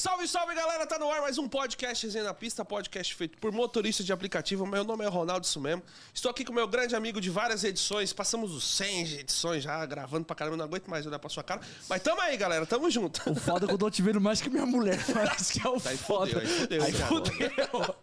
Salve, salve galera, tá no ar mais um podcast Resenha na Pista, podcast feito por motorista de aplicativo. Meu nome é Ronaldo, isso mesmo. Estou aqui com meu grande amigo de várias edições, passamos os 100 edições já, gravando pra caramba, não aguento mais olhar pra sua cara. Mas tamo aí, galera, tamo junto. O foda é que eu tô te vendo mais que minha mulher, parece que é o Aí foda. fudeu, aí fudeu, Aí cara. fudeu.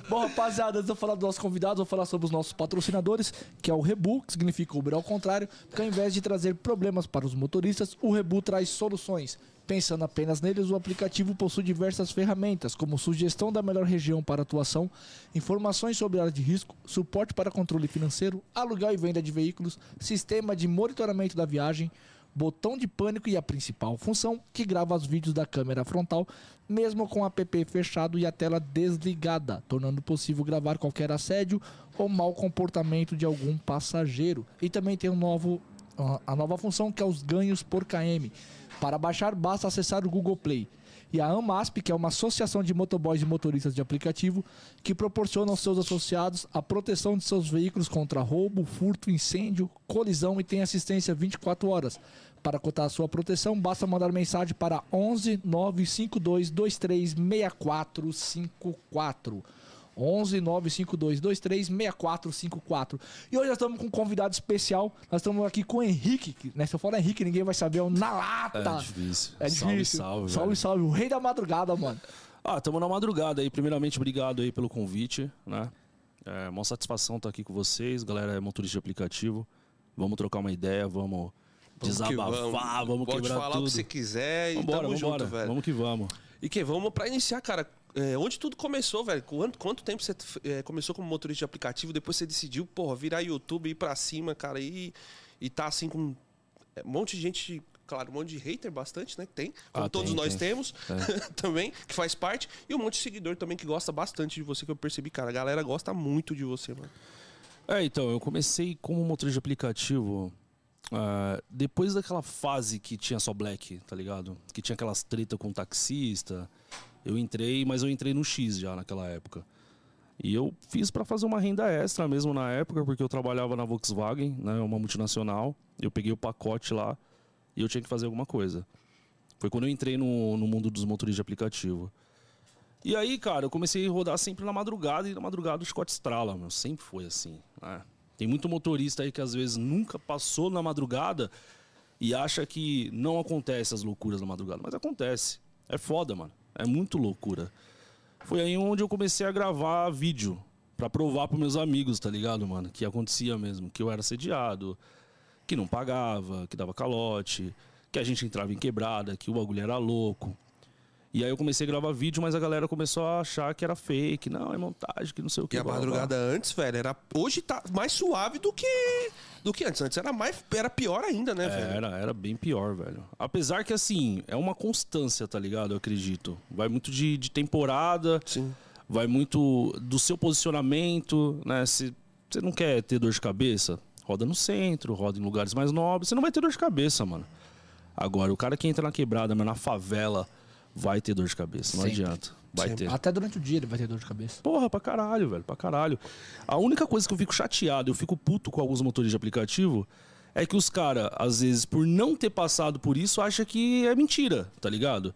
Bom, rapaziada, antes de eu falar dos nossos convidados, vou falar sobre os nossos patrocinadores, que é o Rebu, que significa Uber ao contrário, porque ao invés de trazer problemas para os motoristas, o Rebu traz soluções. Pensando apenas neles, o aplicativo possui diversas ferramentas, como sugestão da melhor região para atuação, informações sobre área de risco, suporte para controle financeiro, aluguel e venda de veículos, sistema de monitoramento da viagem, botão de pânico e a principal função, que grava os vídeos da câmera frontal, mesmo com o app fechado e a tela desligada, tornando possível gravar qualquer assédio ou mau comportamento de algum passageiro. E também tem um novo, a- a nova função que é os ganhos por KM. Para baixar, basta acessar o Google Play. E a AMASP, que é uma associação de motoboys e motoristas de aplicativo, que proporciona aos seus associados a proteção de seus veículos contra roubo, furto, incêndio, colisão e tem assistência 24 horas. Para cotar a sua proteção, basta mandar mensagem para 11 952 23 6454. 11 952 23 6454. E hoje nós estamos com um convidado especial. Nós estamos aqui com o Henrique. que, Né? Se eu falar Henrique, ninguém vai saber. É o Na Lata. É difícil. É Salve, difícil. salve, salve, velho. salve. O rei da madrugada, mano. Ah, estamos na madrugada aí. Primeiramente, obrigado aí pelo convite, né? É uma satisfação estar aqui com vocês, galera é motorista de aplicativo. Vamos trocar uma ideia, vamos, desabafar, vamos, Pode quebrar falar tudo. o que você quiser e Vambora, tamo vambora. junto, velho. Vamos que vamos. E que vamos pra iniciar, cara. É, onde tudo começou, velho? Quanto, quanto tempo você é, começou como motorista de aplicativo? Depois você decidiu, porra, virar YouTube, ir pra cima, cara, e, e tá assim com é, um monte de gente, claro, um monte de hater bastante, né? Que tem, como Ah, todos tem, nós tem. temos também, que faz parte. E um monte de seguidor também que gosta bastante de você, que eu percebi, cara. A galera gosta muito de você, mano. É, então, eu comecei como motorista de aplicativo ah, depois daquela fase que tinha só black, tá ligado? Que tinha aquelas treta com taxista. Eu entrei, mas eu entrei no X já naquela época. E eu fiz pra fazer uma renda extra mesmo na época, porque eu trabalhava na Volkswagen, né, uma multinacional. Eu peguei o pacote lá e eu tinha que fazer alguma coisa. Foi quando eu entrei no, no mundo dos motoristas de aplicativo. E aí, cara, eu comecei a rodar sempre na madrugada e na madrugada o Scott estrala, meu. Sempre foi assim, né? Tem muito motorista aí que às vezes nunca passou na madrugada e acha que não acontece as loucuras na madrugada. Mas acontece. É foda, mano. É muito loucura. Foi aí onde eu comecei a gravar vídeo pra provar pros meus amigos, tá ligado, mano? Que acontecia mesmo, que eu era assediado, que não pagava, que dava calote, que a gente entrava em quebrada, que o bagulho era louco. E aí eu comecei a gravar vídeo, mas a galera começou a achar que era fake, não, é montagem, que não sei o que. E a blá, blá, blá. madrugada antes, velho, era. Hoje tá mais suave do que. Do que antes. Antes era mais. Era pior ainda, né, velho? Era, era bem pior, velho. Apesar que, assim, é uma constância, tá ligado? Eu acredito. Vai muito de, de temporada, Sim. vai muito do seu posicionamento, né? Se você não quer ter dor de cabeça, roda no centro, roda em lugares mais nobres, você não vai ter dor de cabeça, mano. Agora, o cara que entra na quebrada, mas na favela, vai ter dor de cabeça. Não Sempre. adianta. Vai Sempre. ter. Até durante o dia ele vai ter dor de cabeça. Porra, pra caralho, velho, pra caralho. A única coisa que eu fico chateado, eu fico puto com alguns motores de aplicativo, é que os caras, às vezes, por não ter passado por isso, acham que é mentira, tá ligado?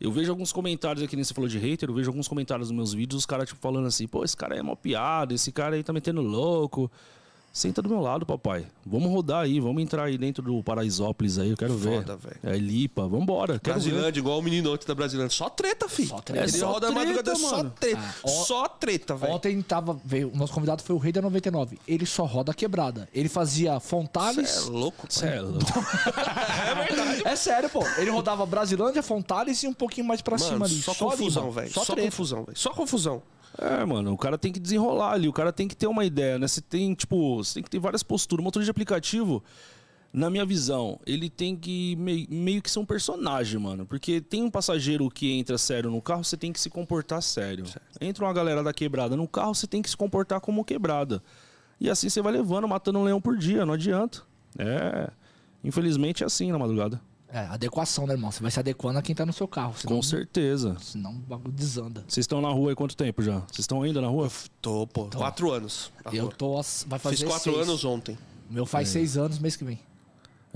Eu vejo alguns comentários aqui, nem você falou de hater, eu vejo alguns comentários nos meus vídeos, os caras, tipo, falando assim, pô, esse cara é mó piada, esse cara aí tá metendo louco. Senta do meu lado, papai. Vamos rodar aí, vamos entrar aí dentro do Paraisópolis aí, eu quero Foda, ver. velho. É Lipa, vambora. Quero ver. Brasilândia, igual o menino ontem da Brasilândia. Só treta, filho. Só treta. Ele É só roda treta, madrugada, só mano. treta. Ah, ó- Só treta, velho. Ontem tava, veio, o nosso convidado foi o Rei da 99. Ele só roda quebrada. Ele fazia Fontales. Cê é louco, Cê é louco. É sério, pô. Ele rodava Brasilândia, Fontales e um pouquinho mais pra Mano, cima ali. só, confusão, velho. Só, Só, confusão, velho. Só confusão. É, mano, o cara tem que desenrolar ali, o cara tem que ter uma ideia, né? Você tem, tipo, você tem que ter várias posturas. O motorista de aplicativo, na minha visão, ele tem que mei- meio que ser um personagem, mano. Porque tem um passageiro que entra sério no carro, você tem que se comportar sério. Entra uma galera da quebrada no carro, você tem que se comportar como quebrada. E assim você vai levando, matando um leão por dia, não adianta. É. Infelizmente é assim na madrugada. É, adequação, né, irmão? Você vai se adequando a quem tá no seu carro. Senão, Com certeza. senão o bagulho desanda. Vocês estão na rua há quanto tempo já? Vocês estão ainda na rua? Tô, pô. Quatro anos. Eu rua. tô. Vai fazer Fiz quatro seis. anos ontem. Meu faz seis anos mês que vem.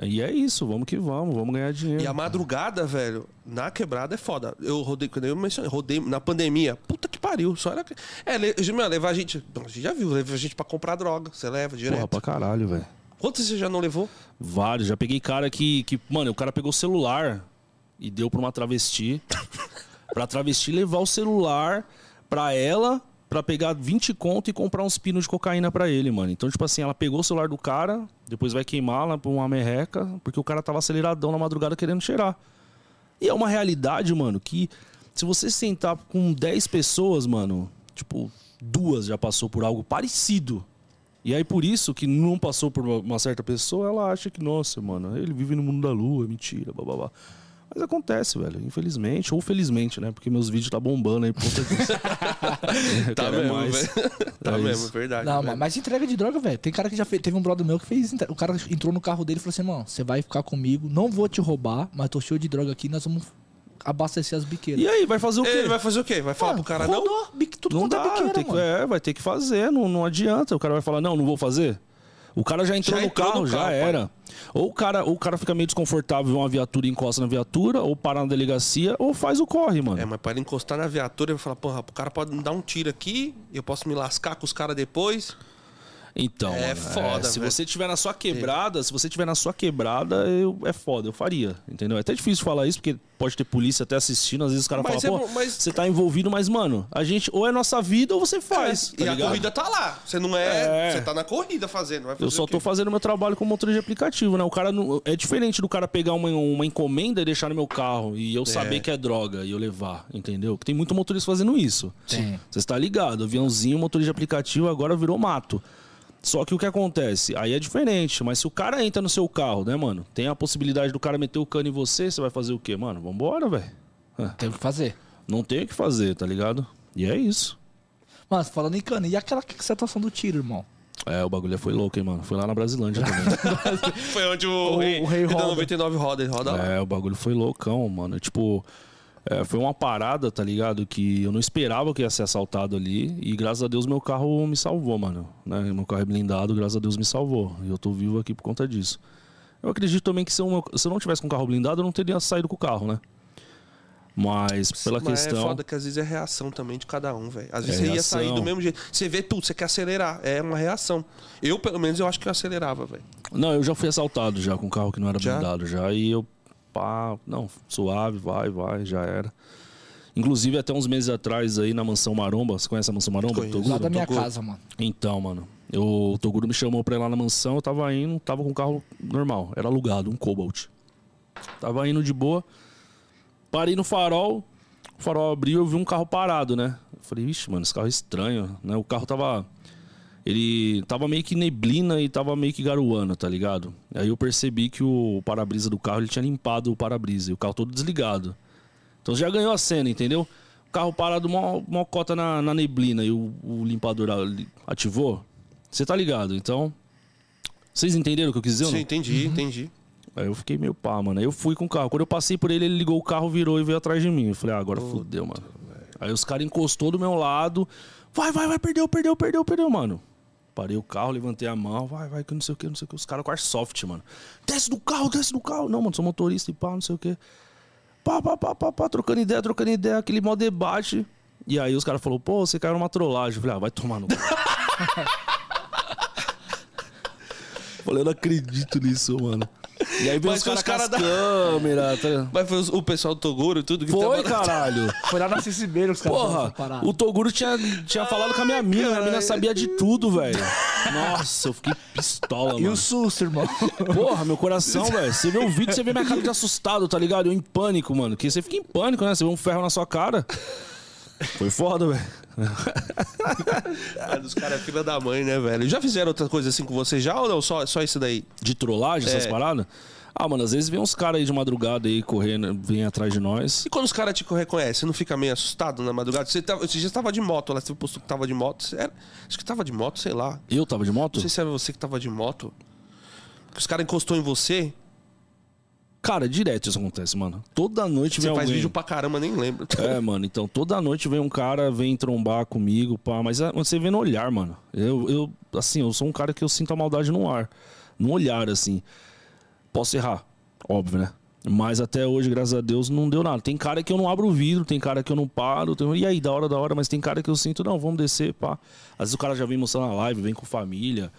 E é isso, vamos que vamos, vamos ganhar dinheiro. E a madrugada, velho, na quebrada é foda. Eu rodei, quando eu mencionei, rodei na pandemia. Puta que pariu. Só era. É, le- meu, levar a gente. A gente já viu, leva a gente pra comprar droga. Você leva direto. Porra, pra caralho, velho. Quantos você já não levou? Vários. Já peguei cara que, que. Mano, o cara pegou o celular e deu pra uma travesti. pra travesti levar o celular pra ela, pra pegar 20 conto e comprar uns pinos de cocaína pra ele, mano. Então, tipo assim, ela pegou o celular do cara, depois vai queimar lá pra uma merreca, porque o cara tava aceleradão na madrugada querendo cheirar. E é uma realidade, mano, que se você sentar com 10 pessoas, mano, tipo, duas já passou por algo parecido. E aí, por isso que não passou por uma- certa pessoa, ela acha que, nossa, mano, ele vive no mundo da lua, mentira, babá. Mas acontece, velho, infelizmente, ou felizmente, né? Porque meus vídeos tá bombando aí por conta disso. Eu Tá mesmo, mais. velho. Tá É mesmo, isso. verdade. Não, velho. mas, entrega de droga, velho. Tem cara que já fez. Teve um brother meu que fez. O cara entrou no carro dele e falou assim: mano, você vai ficar comigo, não vou te roubar, mas tô cheio de droga aqui, nós vamos abastecer as biqueiras. E aí, vai fazer o quê? Ele vai fazer o quê? Vai falar Mano, pro cara não? rodou, bique- tudo Não é dá, biqueira, tem que, mano. é, vai ter que fazer, não, não adianta. O cara vai falar, não, não vou fazer. O cara já entrou Já no entrou carro, no já carro, pai. era. Ou o, cara, ou o cara fica meio desconfortável, vê uma viatura e encosta na viatura, ou para na delegacia, ou faz o corre, mano. É, mas para ele encostar na viatura, ele vai falar, porra, o cara pode me dar um tiro aqui, eu posso me lascar com os caras depois. Então, É mano, foda, se velho. você tiver na sua quebrada, se você tiver na sua quebrada, eu, é foda, eu faria, entendeu? É até difícil falar isso, porque pode ter polícia até assistindo, às vezes os caras Mas falam, é pô, mas- você tá envolvido, mas, mano, a gente, ou é nossa vida ou você faz, É, tá e a ligado? corrida tá lá. Você não é. É. Você tá na corrida fazendo. Eu só tô fazendo meu trabalho como motorista de aplicativo, né? O cara não, é diferente do cara pegar uma, uma encomenda e deixar no meu carro e eu saber que é droga e eu levar, entendeu? Que tem muito motorista fazendo isso. Tem. Você está ligado? Aviãozinho, motorista de aplicativo agora virou mato. Só que o que acontece? Aí é diferente, mas se o cara entra no seu carro, né, mano? Tem a possibilidade do cara meter o cano em você, você vai fazer o quê, mano? Vambora, velho. Tem o que fazer. Não tem o que fazer, tá ligado? E é isso. Mano, falando em cana, e aquela situação do tiro, irmão? É, o bagulho foi louco, hein, mano? Foi lá na Brasilândia também. Foi onde o, O- rei, o rei roda. 99 roda, ele roda lá. É, o bagulho foi loucão, mano. Tipo, é, foi uma parada, tá ligado? Que eu não esperava que ia ser assaltado ali. E graças a Deus meu carro me salvou, mano. Né? Meu carro é blindado, graças a Deus me salvou. E eu tô vivo aqui por conta disso. Eu acredito também que se eu, se eu não tivesse com o carro blindado, eu não teria saído com o carro, né? Mas pela Mas questão. é foda que às vezes é reação também de cada um, velho. Às vezes É você ia reação. sair do mesmo jeito. Você vê, putz, você quer acelerar. É uma reação. Eu, pelo menos, eu acho que eu acelerava, velho. Não, eu já fui assaltado já com um carro que não era Já? blindado já. E eu, pá, não, suave, vai, vai, já era. Inclusive, até uns meses atrás aí na Mansão Maromba, você conhece a Mansão Maromba? Conheço. Toguro? Lá da minha Toguro. casa, mano. Então, mano, eu, o Toguro me chamou pra ir lá na mansão, eu tava indo, tava com um carro normal, era alugado, um Cobalt. Tava indo de boa, parei no farol, o farol abriu, eu vi um carro parado, né? Eu falei, vixe, mano, esse carro é estranho, né? O carro tava. Ele tava meio que neblina e tava meio que garoando, tá ligado? Aí eu percebi que o para-brisa do carro ele tinha limpado o para-brisa e o carro todo desligado. Então já ganhou a cena, entendeu? O carro parado, mó, mó cota na, na neblina e o, o limpador ativou. Você tá ligado? Então. Vocês entenderam o que eu quis dizer? Sim, não? entendi, entendi. Aí eu fiquei meio pá, mano. Aí eu fui com o carro. Quando eu passei por ele, ele ligou o carro, virou e veio atrás de mim. Eu falei, ah, agora fudeu, mano. Aí os caras encostou do meu lado. Vai, vai, vai, perdeu, perdeu, perdeu, perdeu, mano. Parei o carro, levantei a mão, vai, vai, que não sei o que, não sei o que. Os caras com airsoft, mano. Desce do carro, desce do carro. Não, mano, sou motorista e pá, não sei o que. Pá, pá, pá, pá, pá, trocando ideia, trocando ideia, aquele mó debate. E aí os caras falaram, pô, você caiu numa trollagem. Eu falei, ah, vai tomar no. cu. Falei, eu não acredito nisso, mano. E aí veio os foi os caras cara da- câmeras. Tá... Mas foi o pessoal do Toguro e tudo que Foi, tava- caralho. Foi lá na Cicibeira os caras Porra, o Toguro tinha, tinha falado com a minha mina, minha mina sabia de tudo, velho. Nossa, eu fiquei pistola, E mano. o susto, irmão. Porra, meu coração, velho. Você vê o vídeo, você vê minha cara de assustado, tá ligado? Eu em pânico, mano. Que você fica em pânico, né? Você vê um ferro na sua cara. Foi foda, velho. Mano, os caras é filha da mãe, né, velho? Já fizeram outra coisa assim com você já ou não? Só, só isso daí? De trollagem, essas É. paradas? Ah, mano, às vezes vem uns caras aí de madrugada aí correndo, vem atrás de nós. E quando os caras te reconhecem, você não fica meio assustado na madrugada? Você, tava, você já estava de moto lá, você postou que tava de moto. Era- acho que tava de moto, sei lá. Eu tava de moto? Não sei se era você que tava de moto. Os caras encostou em você. Cara, direto isso acontece, mano. Toda noite Você vem faz alguém. vídeo pra caramba, nem lembro. É, mano, então toda noite vem um cara, vem trombar comigo, pá, mas é- você vê no olhar, mano. Eu, eu, assim, eu sou um cara que eu sinto a maldade no ar. No olhar, assim. Posso errar, óbvio, né? Mas até hoje, graças a Deus, não deu nada. Tem cara que eu não abro o vidro, tem cara que eu não paro. Tem... E aí, da hora, da hora, mas tem cara que eu sinto, não, vamos descer, pá. Às vezes o cara já vem mostrando na live, vem com família.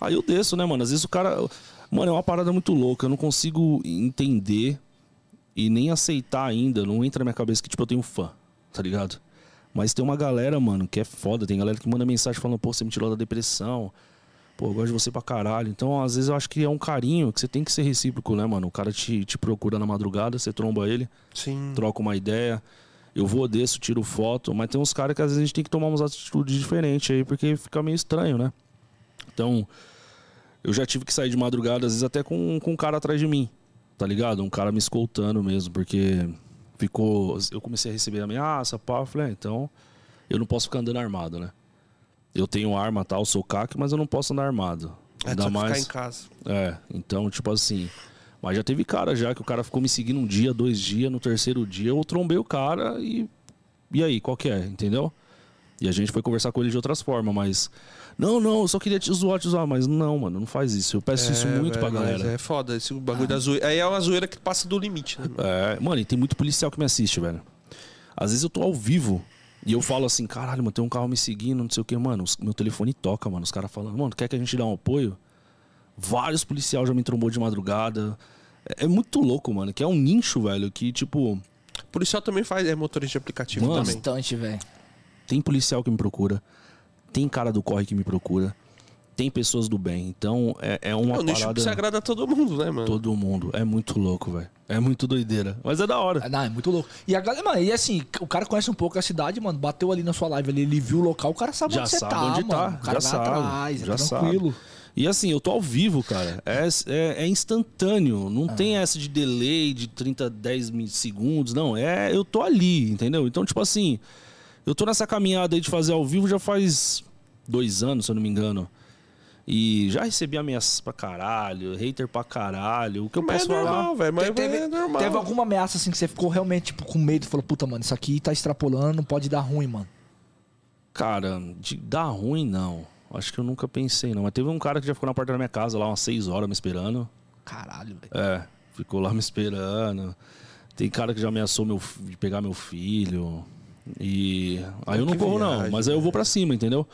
Aí eu desço, né, mano? Às vezes o cara. Mano, é uma parada muito louca. Eu não consigo entender e nem aceitar ainda. Não entra na minha cabeça que, tipo, eu tenho fã, tá ligado? Mas tem uma galera, mano, que é foda. Tem galera que manda mensagem falando, pô, você me tirou da depressão. Pô, eu gosto de você pra caralho. Então, às vezes, eu acho que é um carinho que você tem que ser recíproco, né, mano? O cara te, te procura na madrugada, você tromba ele, Sim. troca uma ideia. Eu vou, desço, tiro foto. Mas tem uns caras que às vezes a gente tem que tomar umas atitudes diferentes aí, porque fica meio estranho, né? Então, eu já tive que sair de madrugada, às vezes até com, com um cara atrás de mim, tá ligado? Um cara me escoltando mesmo, porque ficou. Eu comecei a receber ameaça, pá. Eu falei, ah, então eu não posso ficar andando armado, né? Eu tenho arma tal, sou CAC, mas eu não posso andar armado. É Ainda mais. ficar em casa. É, então, tipo assim. Mas já teve cara já que o cara ficou me seguindo um dia, dois dias, no terceiro dia eu trombei o cara e. E aí, qual que é? Entendeu? E a gente foi conversar com ele de outras formas, mas. Não, não, eu só queria te zoar, te zoar. Mas não, mano, não faz isso. Eu peço isso muito pra velho, mas galera. É foda esse bagulho da zoeira. Aí é uma zoeira que passa do limite, né? mano? É, mano, e tem muito policial que me assiste, velho. Às vezes eu tô ao vivo e eu falo assim, caralho, mano, tem um carro me seguindo, não sei o que, mano. os- meu telefone toca, mano. Os caras falando, mano, quer que a gente dê um apoio? Vários policiais já me trombou de madrugada. É, é muito louco, mano. Que é um nicho, velho, que, tipo, Policial também faz, é motorista de aplicativo Mano, também. Bastante, velho. tem policial que me procura, tem cara do corre que me procura, tem pessoas do bem. Então é, é uma É um nicho parada. que se agrada a todo mundo, né, mano? Todo mundo. É muito louco, velho. É muito doideira. Mas é da hora. Ah, Não, é muito louco. E a galera, mano, e assim, o cara conhece um pouco a cidade, mano. Bateu ali na sua live ali, ele viu o local, o cara sabe Já onde você sabe tá, onde tá, mano. O cara já vai sabe, atrás, é já tranquilo. E assim, eu tô ao vivo, cara. É, é, é instantâneo. Não tem essa de delay de 30, 10 mi- segundos. Não, é. Eu tô ali, entendeu? Então, tipo assim, eu tô nessa caminhada aí de fazer ao vivo já faz dois anos, se eu não me engano. E já recebi ameaças pra caralho, hater pra caralho. O que eu Mas posso é falar? normal, velho. Mas teve, é normal. teve alguma ameaça assim que você ficou realmente tipo, com medo e falou, puta, mano, isso aqui tá extrapolando, pode dar ruim, mano. Cara, de dar ruim, não. Acho que eu nunca pensei, não. Mas teve um cara que já ficou na porta da minha casa lá umas seis horas me esperando. Caralho, velho. É, ficou lá me esperando. Tem cara que já ameaçou meu, de pegar meu filho. E. Aí eu não corro, não. Mas aí eu vou pra cima, entendeu?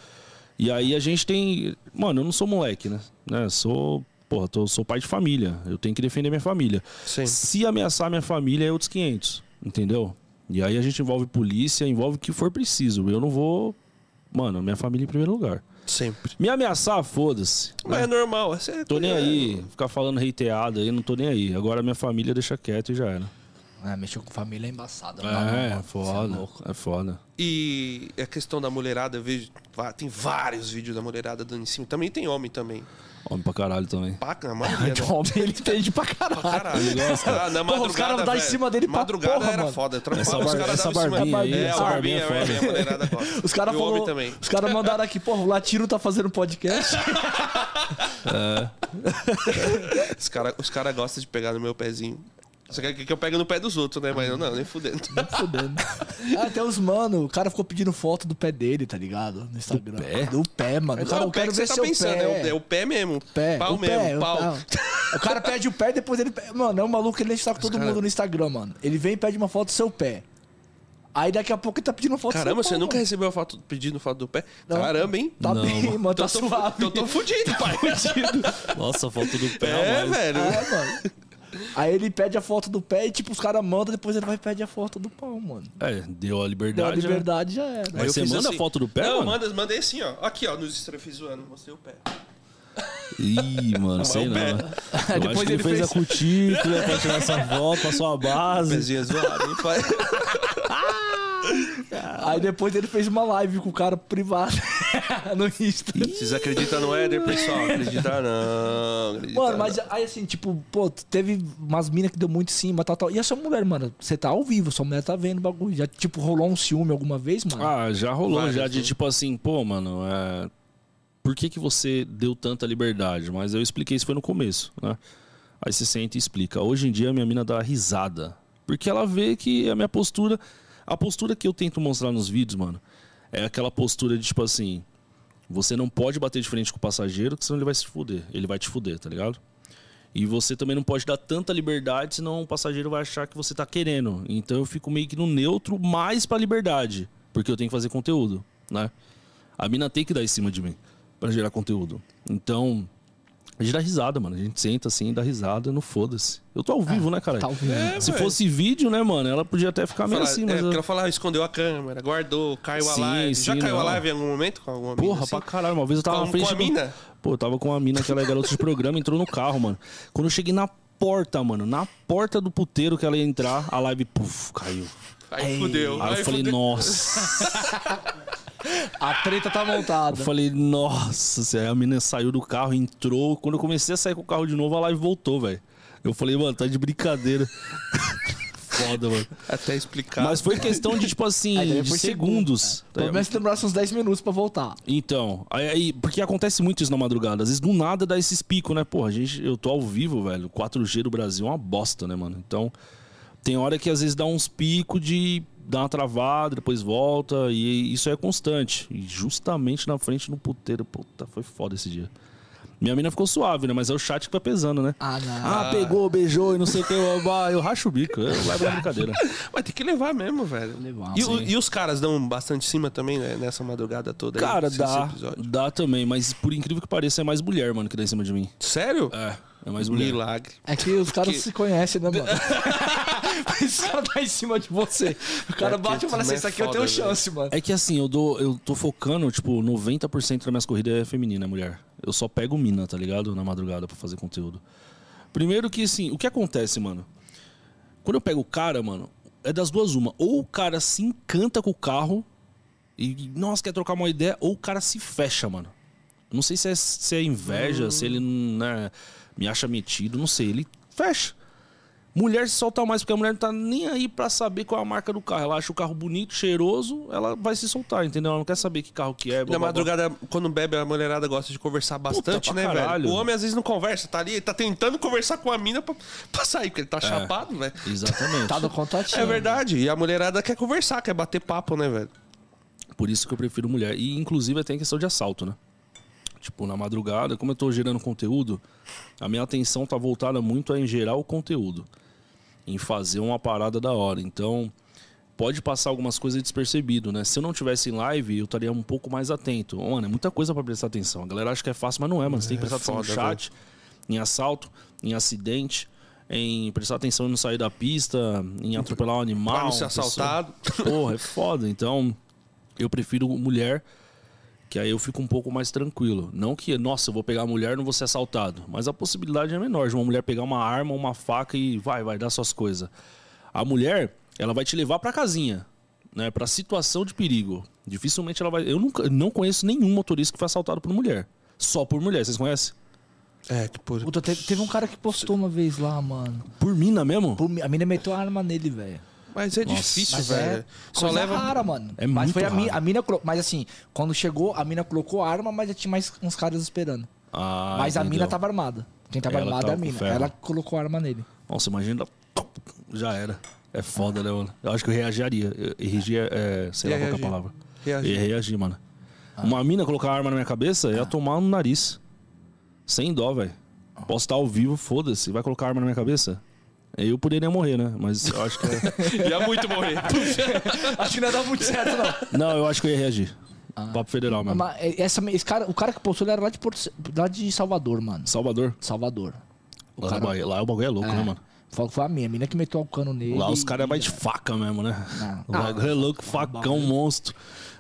E aí a gente tem. Mano, eu não sou moleque, né? né? Sou. Porra, tô, sou pai de família. Eu tenho que defender minha família. Sim. Se ameaçar minha família, é outros 500. Entendeu? E aí a gente envolve polícia, envolve o que for preciso. Eu não vou. Mano, minha família em primeiro lugar. Sempre. Me ameaçar, foda-se. Mas é normal. É Tô nem é- aí. Ficar falando reiteado aí, não tô nem aí. Agora minha família deixa quieto e já era. É, mexeu com família é embaçado. não, É, não, é. Cê foda. louco. É foda. E a questão da mulherada, eu vejo. Tem vários vídeos da mulherada dando em cima. Também tem homem também. Homem pra caralho também. Paca, a maioria, né? Homem, ele entende pra caralho. Caralho, ah, na Porra, os caras dão em cima dele pra Madrugada porra, era mano. foda. Trampava, Essa os bar- caras essa davam em cima. barbinha aí, É, essa barbinha é é, foda. a mulherada gosta. Os caras falou, também. os caras mandaram aqui, pô, o Latino tá fazendo podcast. Os caras os cara gostam de pegar no meu pezinho. Você quer que eu pegue no pé dos outros, né? Mas eu não, nem fudendo. Fudendo. Ah, tem uns mano, o cara ficou pedindo foto do pé dele, tá ligado? No Instagram. Do pé? Do pé, mano. O cara, Não, o pé que você tá pensando, pé. é o, é o pé mesmo. pé, Pau o mesmo, pé, o pau. pau. O cara pede o pé, depois ele. Mano, é um maluco que ele está com todo cara- mundo no Instagram, mano. Ele vem e pede uma foto do seu pé. Aí daqui a pouco ele tá pedindo foto Caramba, do seu você pau, nunca mano. recebeu a foto pedindo foto do pé? Não. Caramba, hein? Tá Não, bem, mano. tá tô, suave. eu tô fudido, pai. Nossa, foto do pé. É, mas- velho. É, mano. Aí ele pede a foto do pé e, tipo, os caras mandam, depois ele vai e pede a foto do pau, mano. É, deu a Deu a liberdade. né? liberdade já era. Mas Aí eu você manda assim. foto do pé, Não, mano? manda, mandei assim, ó. Aqui, ó, nos extras fiz zoando, mostrei o pé. Ih, mano, sei o não. pé. Eu Depois acho que ele ele fez, fez- a cutícula pra tirar essa foto, passou a base. Pezinho zoado, hein, pai? Aí depois ele fez uma live com o cara privado no Insta. Vocês acreditam no Éder, pessoal? Acredita não. Acredita Mano, mas não. aí assim, tipo, pô, teve umas minas que deu muito em cima, tal, tal. E a sua mulher, mano, você tá ao vivo, sua mulher tá vendo o bagulho. Já, tipo, rolou um ciúme alguma vez, mano? Ah, já rolou, Várias, já de tipo assim, pô, mano, é... por que que você deu tanta liberdade? Mas eu expliquei isso foi no começo, né? Aí você sente e explica. Hoje em dia a minha mina dá risada. Porque ela vê que a minha postura, a postura que eu tento mostrar nos vídeos, mano, é aquela postura de tipo assim, você não pode bater de frente com o passageiro, senão ele vai se fuder. Ele vai te fuder, tá ligado? E você também não pode dar tanta liberdade, senão o passageiro vai achar que você tá querendo. Então eu fico meio que no neutro, mais pra liberdade. Porque eu tenho que fazer conteúdo, né? A mina tem que dar em cima de mim pra gerar conteúdo. Então, a gente dá risada, mano. A gente senta assim, dá risada, não foda-se. Eu tô ao vivo, né, cara? Tá ouvindo. É, Se fosse vídeo, né, mano? Ela podia até ficar meio Fala- assim, é, mas. eu- porque ela falava, escondeu a câmera, guardou, caiu Sim, a live. Já sim, caiu a não. live em algum momento com alguma mina Porra, assim? pra caralho. Uma vez eu tava Com- na frente com a do- mina? Pô, eu tava com uma mina que ela é garota de programa, entrou no carro, mano. Quando eu cheguei na porta, mano, na porta do puteiro que ela ia entrar, a live, puf, caiu. Aí fudeu. Aí eu falei, fudeu. nossa. A treta tá Eu montada. falei, nossa. a menina saiu do carro, entrou. Quando eu comecei a sair com o carro de novo, a live voltou, velho. Eu falei, mano, tá de brincadeira. Foda, mano. Até explicar. Mas foi questão de, tipo assim, de segundos. segundo, tá Pelo menos se demorasse uns 10 minutos pra voltar. Então, aí, aí- porque acontece muito isso na madrugada. Às vezes do nada dá esses picos, né? Porra, a gente, eu tô ao vivo, velho. 4G do Brasil é uma bosta, né, mano? Então, tem hora que às vezes dá uns picos de dar uma travada, depois volta, e isso é constante. E justamente na frente no puteiro, puta, foi foda esse dia. Minha mina ficou suave, né? Mas é o chat que vai pesando, né? Ah, não. Ah, pegou, beijou e não sei o que. Eu, eu racho o bico. Eu levo na brincadeira. Mas tem que levar mesmo, velho. Levar, e, o- e os caras dão bastante cima também, né? Nessa madrugada toda aí, Cara, esse dá. episódio. Dá também, mas por incrível que pareça, é mais mulher, mano, que dá em cima de mim. Sério? É, é mais mulher. Milagre. É que os caras Que- se conhecem, né, mano? Esse cara tá em cima de você. O cara É, bate e fala assim: Isso é aqui eu tenho chance, mano. É que assim, eu, dou, eu tô focando, tipo, 90% das minhas corridas é feminina, é mulher. Eu só pego mina, tá ligado? Na madrugada pra fazer conteúdo. Primeiro que, assim, o que acontece, mano? Quando eu pego o cara, mano, é das duas uma. Ou o cara se encanta com o carro e, nossa, quer trocar uma ideia, ou o cara se fecha, mano. Não sei se é, se é inveja, se ele né, me acha metido, não sei. Ele fecha. Mulher se solta mais, porque a mulher não tá nem aí pra saber qual é a marca do carro. Ela acha o carro bonito, cheiroso, ela vai se soltar, entendeu? Ela não quer saber que carro que é. blá, Na blá, blá. madrugada, quando bebe, a mulherada gosta de conversar bastante, pra né, caralho. velho? O homem às vezes não conversa, tá ali, tá tentando conversar com a mina pra, pra sair, porque ele tá chapado, velho. Exatamente. Tá no contatinho. É verdade. E a mulherada quer conversar, quer bater papo, né, velho? Por isso que eu prefiro mulher. E inclusive tem questão de assalto, né? Tipo, na madrugada, como eu tô gerando conteúdo, a minha atenção tá voltada muito a em gerar o conteúdo. Em fazer uma parada da hora. Então, pode passar algumas coisas despercebido, né? Se eu não tivesse em live, eu estaria um pouco mais atento. Mano, é muita coisa pra prestar atenção. A galera acha que é fácil, mas não é, mano. Você tem que prestar atenção no foda, chat, em assalto, em acidente, em prestar atenção em não sair da pista, em atropelar um animal. Pra não ser pessoa- assaltado. Porra, é foda. Então, eu prefiro mulher, que aí eu fico um pouco mais tranquilo. Não que, nossa, eu vou pegar a mulher e não vou ser assaltado. Mas a possibilidade é menor de uma mulher pegar uma arma, uma faca e vai, vai dar suas coisas. A mulher, ela vai te levar pra casinha, né? Pra situação de perigo. Dificilmente ela vai. Eu nunca, não conheço nenhum motorista que foi assaltado por mulher. Só por mulher, vocês conhecem? É, tipo. Puta, teve, teve um cara que postou uma vez lá, mano. Por mina mesmo? Pô, A mina meteu a arma nele, velho. Mas é Nossa. difícil, Mas velho. é Só coisa leva. rara, mano. É mas muito foi a, mi- raro. a mina colocou. Mas assim, quando chegou, a mina colocou a arma, mas já tinha mais uns caras esperando. Ah, mas a entendeu. mina tava armada. Quem tava Ela armada é a mina. ferro. Ela colocou a arma nele. Nossa, imagina. Já era. É foda, né, mano? Eu acho que eu reagiria. Eu- é. Sei lá qual é a palavra. Reagir. Ia reagir, mano. Ah. Uma mina colocar a arma na minha cabeça ia tomar no nariz. Sem dó, velho. Posso estar ao vivo, foda-se. Vai colocar a arma na minha cabeça? Eu poderia morrer, né? Mas eu acho que. é- Ia muito morrer. Acho que não ia dar muito certo, não. Não, eu acho que eu ia reagir. Papo federal mesmo. Mas é, essa, esse cara, o cara que postou ele era lá de, Porto, lá de Salvador, mano. Salvador. Salvador. O Lá, cara- o bagulho- lá o bagulho é louco, É. né, mano? Falou que foi a minha, a mina que meteu o cano nele. Lá os caras e- vai de faca mesmo, né? Não. O bagulho é louco, facão, monstro.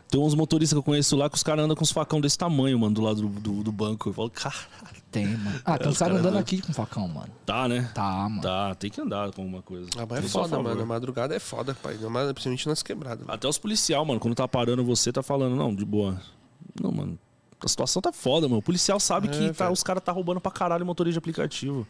Tem uns motoristas que eu conheço lá que os caras andam com os facão desse tamanho, mano, do lado do, do, do banco. Eu falo, caralho, Tem, mano. Ah, tem É, uns os caras andando aqui com facão, mano. tá, né? Tá, mano. Tá, tem que andar com alguma coisa. Ah, mas é foda, mano. A madrugada é foda, pai. Principalmente nas quebradas. Até os policial, mano, quando tá parando você, tá falando, não, de boa. Não, mano, a situação tá foda, mano. O policial sabe É, que tá- os caras tá roubando pra caralho motorista de aplicativo.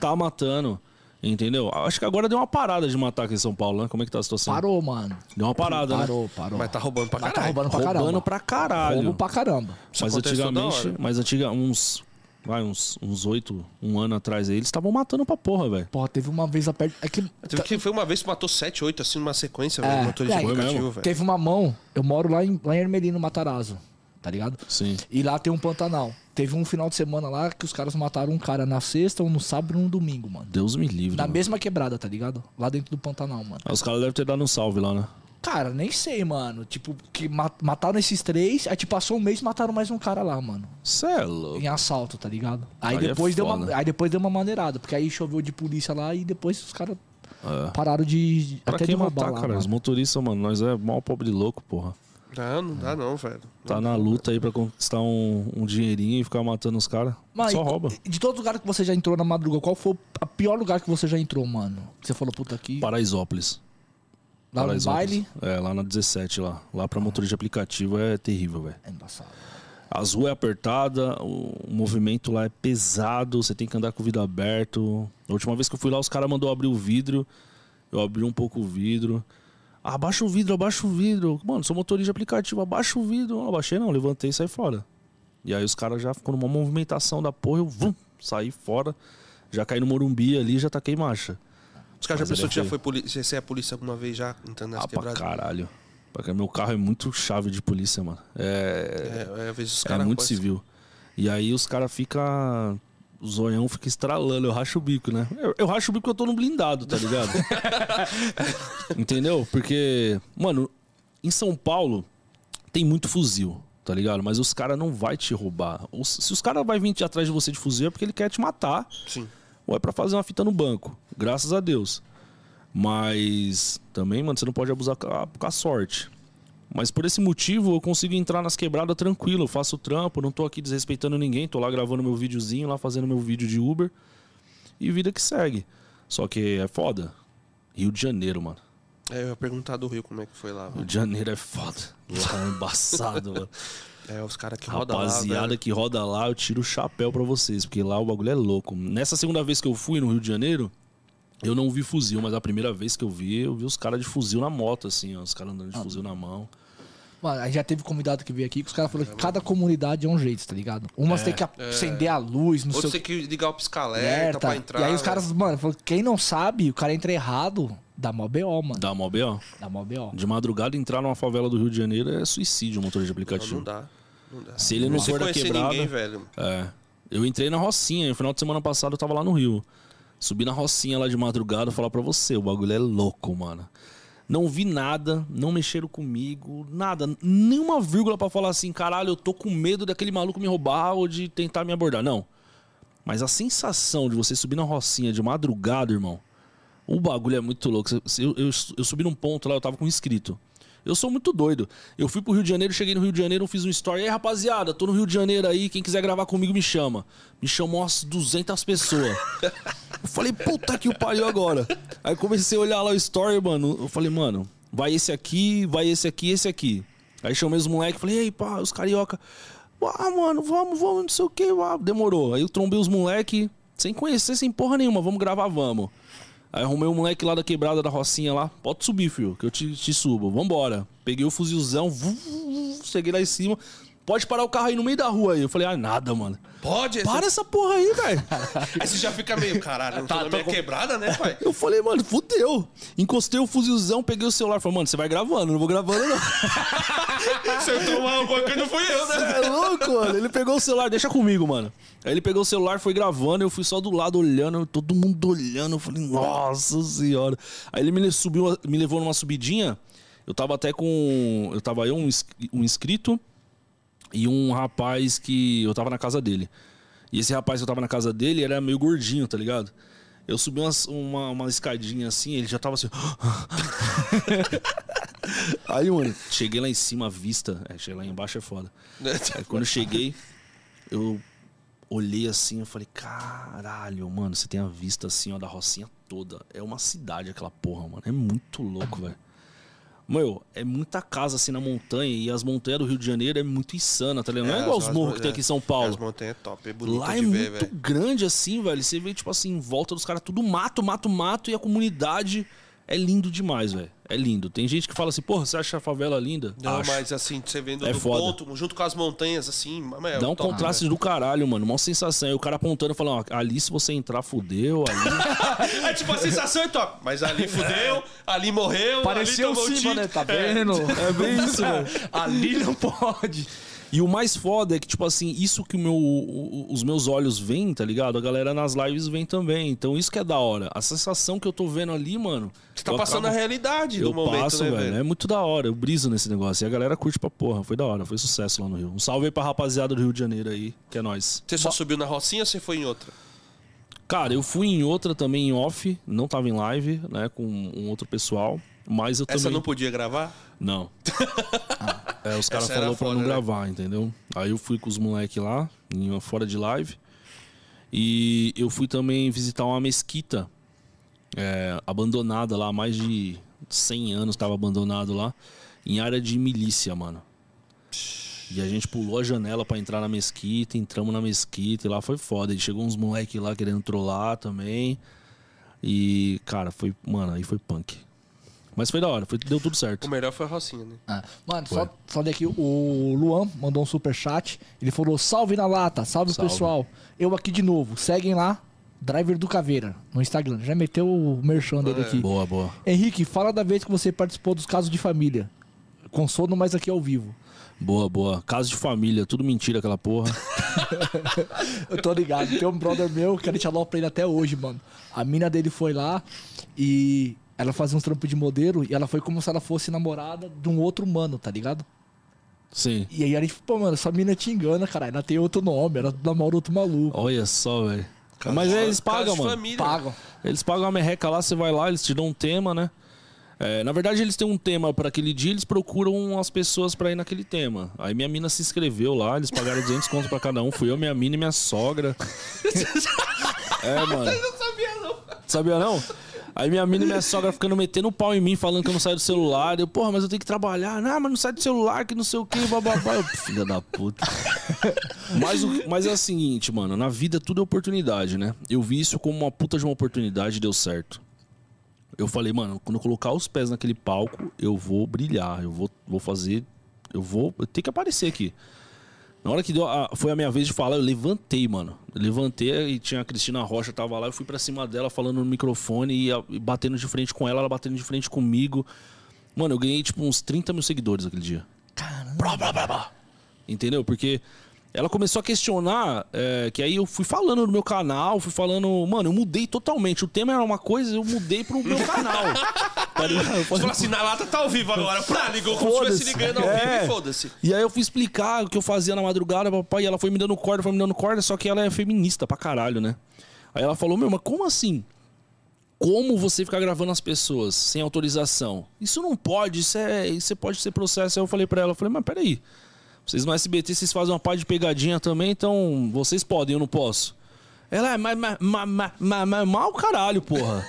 Tá matando. Entendeu? Acho que agora deu uma parada de matar aqui em São Paulo, né? Como é que tá a situação? Parou, mano. Deu uma parada, né? Parou, parou. Mas tá roubando pra Mas tá caralho. roubando pra Roubando caramba. pra caralho. Roubo pra caramba. Isso Mas antigamente, mas antiga, uns, vai, uns, uns oito, um ano atrás aí, eles estavam matando pra porra, velho. Porra, teve uma vez aperto. É que. Teve que foi uma vez que matou 7, 8 assim numa sequência, É, velho. Motorista é, de velho. Teve uma mão. Eu moro lá em, lá em Ermelino, Matarazzo. tá ligado? Sim. E lá tem um Pantanal. Teve um final de semana lá que os caras mataram um cara na sexta, um no sábado e um no domingo, mano. Deus me livre. Na mano. mesma quebrada, tá ligado? Lá dentro do Pantanal, mano. Ah, Os caras devem ter dado um salve lá, né? Cara, nem sei, mano. Tipo, que ma- mataram esses três, aí tipo, passou um mês e mataram mais um cara lá, mano. Cê é louco. Em assalto, tá ligado? Aí, Aí é depois deu uma, aí depois deu uma maneirada, porque aí choveu de polícia lá e depois os caras É. pararam de. Pra até que de roubar matar, lá, cara? Os mano. motoristas, mano, nós é mal pobre louco, porra. Não, não dá não, velho. Tá na luta aí pra conquistar um, um dinheirinho e ficar matando os caras. Mas, Só rouba. De todos os lugares que você já entrou na madruga, qual foi o pior lugar que você já entrou, mano? Que você falou, puta aqui. Paraisópolis. Lá no baile. É, lá na 17, lá. Lá pra motorista de aplicativo é terrível, velho. É embaçado. As ruas é apertada, o movimento lá é pesado, você tem que andar com o vidro aberto. A última vez que eu fui lá, os caras mandou abrir o vidro. Eu abri um pouco o vidro. Abaixa o vidro, abaixa o vidro. Mano, sou motorista de aplicativo, abaixa o vidro. Não abaixei não, levantei e saí fora. E aí os caras já ficam numa movimentação da porra, eu vum, saí fora. Já caí no Morumbi ali, já taquei marcha. Os caras já pensou ele que já é foi polícia. Você é polícia alguma vez já entrando nessa Ah, pra quebrada? caralho. Porque meu carro é muito chave de polícia, mano. É, É, é, às vezes os É caras. muito postam- civil. E aí os caras ficam. O zoião fica estralando, eu racho o bico, né? Eu, eu racho o bico porque eu tô no blindado, tá ligado? Entendeu? Porque, mano, em São Paulo tem muito fuzil, tá ligado? Mas os caras não vai te roubar. Se os caras vai vir atrás de você de fuzil é porque ele quer te matar Sim. Ou é pra fazer uma fita no banco. Graças a Deus. Mas também, mano, você não pode abusar com a, com a sorte. Mas por esse motivo eu consigo entrar nas quebradas tranquilo. Eu faço trampo, não tô aqui desrespeitando ninguém. Tô lá gravando meu videozinho, lá fazendo meu vídeo de Uber. E vida que segue. Só que é foda. Rio de Janeiro, mano. É, eu ia perguntar do Rio como é que foi lá. Rio de Janeiro é foda. Lá é embaçado, mano. É, os caras que rodam lá. Rapaziada velho. que roda lá, eu tiro o chapéu pra vocês, porque lá o bagulho é louco. Nessa segunda vez que eu fui no Rio de Janeiro, eu não vi fuzil, mas a primeira vez que eu vi, eu vi os caras de fuzil na moto, assim, ó, os caras andando de fuzil na mão. Mano, já teve convidado que veio aqui que os caras falaram que cada comunidade é um jeito, tá ligado? Umas tem que acender a luz, não sei Outros o tem que ligar o pisca-alerta alerta. pra entrar. E aí os caras, mano, falou, quem não sabe, o cara entra errado, dá mó BO, mano. Dá mó B.O. Dá mó BO. De madrugada entrar numa favela do Rio de Janeiro é suicídio, motor de Não, aplicativo. não dá. Não dá. Se ele não Você for da quebrada. ninguém, velho. É. Eu entrei na Rocinha, no final de semana passado eu tava lá no Rio. Subi na Rocinha lá de madrugada, falar pra você, o bagulho é louco, mano. Não vi nada, não mexeram comigo, nada, nenhuma vírgula pra falar assim, caralho, eu tô com medo daquele maluco me roubar ou de tentar me abordar. Não. Mas a sensação de você subir na Rocinha de madrugada, irmão, o bagulho é muito louco. Eu, eu, eu subi num ponto lá, eu tava com um inscrito. Eu sou muito doido. Eu fui pro Rio de Janeiro, cheguei no Rio de Janeiro, fiz um story. Ei, rapaziada, tô no Rio de Janeiro aí, quem quiser gravar comigo me chama. Me chamou umas 200 pessoas. Eu falei, puta que o pariu agora. Aí comecei a olhar lá o story, mano. Eu falei, mano, vai esse aqui, vai esse aqui, esse aqui. Aí chamei os moleques, falei, ei, pá, os carioca. Ah, mano, vamos, vamos, não sei o que. Ah, demorou. Aí eu trombei os moleques, sem conhecer, sem porra nenhuma. Vamos gravar, vamos. Aí arrumei o moleque lá da quebrada da Rocinha lá. Pode subir, filho, que eu te, te subo. Vambora. Peguei o fuzilzão, vu, cheguei lá em cima. Pode parar o carro aí no meio da rua aí. Eu falei, ah, nada, mano. Pode? Para essa porra aí, velho. Aí você já fica meio, caralho, tô Tá, na minha tô com- quebrada, né, pai? Eu falei, mano, fudeu. Encostei o fuzilzão, peguei o celular. Falei, mano, você vai gravando, não vou gravando, não. Se eu tomar um pouco, não fui eu, né? é louco, mano. Ele pegou o celular, deixa comigo, mano. Aí ele pegou o celular, foi gravando, eu fui só do lado olhando, todo mundo olhando. Eu falei, nossa senhora. Aí ele me subiu, me levou numa subidinha. Eu tava até com. Eu tava eu, um, um inscrito e um rapaz que eu tava na casa dele. E esse rapaz que eu tava na casa dele era meio gordinho, tá ligado? Eu subi umas- uma, uma escadinha assim, ele já tava assim. Aí, mano, cheguei lá em cima, a vista. É, cheguei lá embaixo é foda. Aí quando eu cheguei, eu olhei assim, eu falei, caralho, mano, você tem a vista assim, ó, da Rocinha toda. É uma cidade aquela porra, mano. É muito louco, velho. Meu, é muita casa assim na montanha e as montanhas do Rio de Janeiro é muito insana, tá ligado? Não é, igual os morros que tem aqui em São Paulo. As montanhas é top, é bonito Lá é ver, muito velho. grande assim, velho. Você vê, tipo assim, em volta dos caras, tudo mato, mato, mato, e a comunidade é lindo demais, velho. É lindo. Tem gente que fala assim, porra, você acha a favela linda? Não, Acho. mas assim, você vendo É do foda. ponto, junto com as montanhas, assim, mano, é Dá um top, contraste do caralho, mano. Uma sensação. E o cara apontando e falando, ó, ali se você entrar, fudeu. Ali. É tipo, a sensação é top. Mas ali fudeu, ali morreu, Parecia ali tiro. né? Tá É. vendo? É bem isso, velho. Ali não pode. E o mais foda é que, tipo assim, isso que meu, os meus olhos veem, tá ligado? A galera nas lives vem também. Então isso que é da hora. A sensação que eu tô vendo ali, mano. Você tá passando a acabo- realidade Eu do momento, passo, né, velho. É muito da hora. Eu briso nesse negócio. E a galera curte pra porra. Foi da hora. Foi sucesso lá no Rio. Um salve aí pra rapaziada do Rio de Janeiro aí, que é nós. Você só subiu na Rocinha ou você foi em outra? Cara, eu fui em outra também em off. Não tava em live, né? Com um outro pessoal. Mas eu Essa também. não podia gravar? Não. É, os caras Essa falaram pra não né? gravar, entendeu? Aí eu fui com os moleques lá, em fora de live. E eu fui também visitar uma mesquita é, abandonada lá, há mais de 100 anos estava abandonado lá, em área de milícia, mano. E a gente pulou a janela pra entrar na mesquita, entramos na mesquita e lá foi foda. E chegou uns moleques lá querendo trollar também. E, cara, foi. Mano, aí foi punk. Mas foi da hora, foi, deu tudo certo. O melhor foi a Rocinha, né? Ah, Mano, só, só daqui o Luan mandou um super chat. Ele falou: salve na lata, salve, Salve. pessoal. Eu aqui de novo. Seguem lá, Driver do Caveira, no Instagram. Já meteu o merchan dele aqui. Boa, boa. Henrique, fala da vez que você participou dos casos de família. Com sono, mas aqui ao vivo. Boa, boa. Caso de família, tudo mentira aquela porra. Eu tô ligado. Tem um brother meu que a gente alopra ele até hoje, mano. A mina dele foi lá e ela fazia uns trampos de modelo e ela foi como se ela fosse namorada de um outro mano, tá ligado? Sim. E aí a gente, pô, mano, essa mina te engana, caralho. Ela tem outro nome, ela namora outro maluco. Olha só, velho. Mas é, eles pagam, de mano. família. Pagam. Eles pagam a merreca lá, você vai lá, eles te dão um tema, né? É, na verdade, eles têm um tema pra aquele dia, eles procuram as pessoas pra ir naquele tema. Aí minha mina se inscreveu lá, eles pagaram 200 contos pra cada um. Fui eu, minha mina e minha sogra. É, mano. Eu não sabia, não. Sabia não? Aí minha mina e minha sogra ficando metendo um pau em mim, falando que eu não saio do celular. Eu, porra, mas eu tenho que trabalhar. Não, mas não sai do celular, que não sei o que, bababá. Eu, filha da puta. Mas, o- mas é o seguinte, mano, na vida tudo é oportunidade, né? Eu vi isso como uma puta de uma oportunidade e deu certo. Eu falei, mano, quando eu colocar os pés naquele palco, eu vou brilhar, eu vou, vou fazer. Eu vou. Eu tenho que aparecer aqui. Na hora que deu a- foi a minha vez de falar, eu levantei, mano. Eu levantei e tinha a Cristina Rocha, tava lá, eu fui pra cima dela falando no microfone e, a- e batendo de frente com ela, ela batendo de frente comigo. Mano, eu ganhei tipo uns 30 mil seguidores aquele dia. Caramba! Entendeu? Porque ela começou a questionar, é, que aí eu fui falando no meu canal, fui falando, mano, eu mudei totalmente. O tema era uma coisa, eu mudei pro meu canal. tá ligado? Você falei, falou assim, na lata tá ao vivo agora. Pra, ligou como se estivesse ligando ao vivo É. e foda-se. E aí eu fui explicar o que eu fazia na madrugada, papai, e ela foi me dando corda, foi me dando corda, só que ela é feminista pra caralho, né? Aí ela falou, meu, mas como assim? Como você ficar gravando as pessoas sem autorização? Isso não pode, isso é. Isso pode ser processo. Aí eu falei pra ela, eu falei, mas peraí. Vocês no SBT, vocês fazem uma parte de pegadinha também, então vocês podem, eu não posso. Ela é, mas, mas, mas, mas, mas, mal caralho, porra.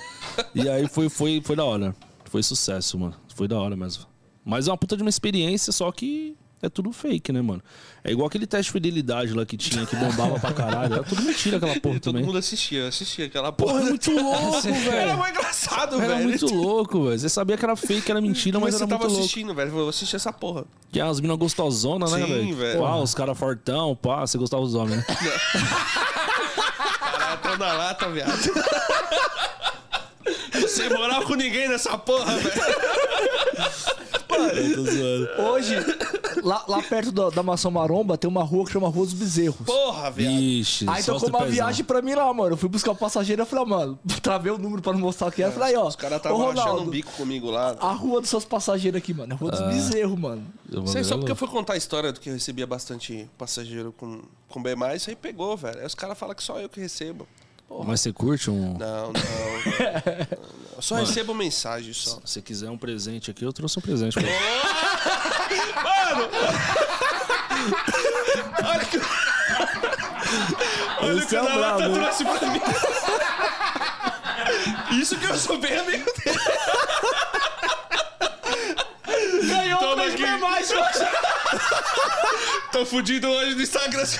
e aí foi, foi, foi da hora. Foi sucesso, mano. Foi da hora mesmo. Mas é uma puta de uma experiência, só que é tudo fake, né, mano? É igual aquele teste de fidelidade lá que tinha, que bombava pra caralho. Era tudo mentira aquela porra E todo também. mundo assistia, assistia aquela Porra, porra. é muito louco, Era velho. muito engraçado, Era velho. muito louco, velho. Você sabia que era fake, era mentira, mas Mas você era tava muito louco. assistindo, velho. Eu assisti essa porra. Que é as minas gostosonas, né, Sim, velho? velho. Pá, os caras fortão, pá, você gostava dos homens, né? Caralho, tô na lata, viado. Sem moral com ninguém nessa porra, velho. Eu. Hoje, lá, lá perto da, da Maçã Maromba, tem uma rua que chama Rua dos Bezerros. Porra, viado. Vixe, Aí só tocou uma viagem pra mim lá, mano. Eu fui buscar o passageiro e falei, ah, mano, travei o número pra não mostrar o que era. Eu falei, aí, ó. Os caras ô, estavam achando um Ronaldo, bico comigo lá. a rua dos seus passageiros aqui, mano. É Rua dos Bezerros, mano. Eu Sei, só porque eu fui contar a história do que eu recebia bastante passageiro com, com B+, aí pegou, velho. Aí os caras falam que só eu que recebo. Mas você curte um... Não, não. não. Eu só recebo mensagem só. Se você quiser um presente aqui, eu trouxe um presente pra você. Olha que... Olha o Esse que é o o hein? trouxe pra mim. Isso que eu sou bem amigo dele. Ganhou Toma. B mais, Tô fudido hoje no Instagram. os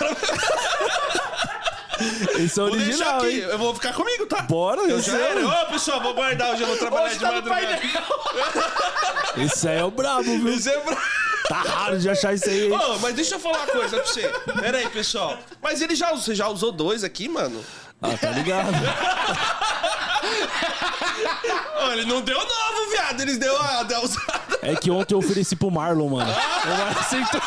Esse é Vou original, aqui. Eu vou ficar comigo, tá? Bora, Eu já é, era. Ô, pessoal, vou guardar. Hoje eu vou trabalhar Hoje de tá no madrugada. esse aí é o brabo, viu? Isso é bra- Tá raro de achar isso aí. hein? Ô, mas deixa eu falar uma coisa pra você. Pera aí, pessoal. Mas ele já, você já usou dois aqui, mano? Ah, tá ligado. Ô, ele não deu novo, viado. Eles deu a, a usada. É que ontem eu ofereci pro Marlon, mano. O Marlon aceitou.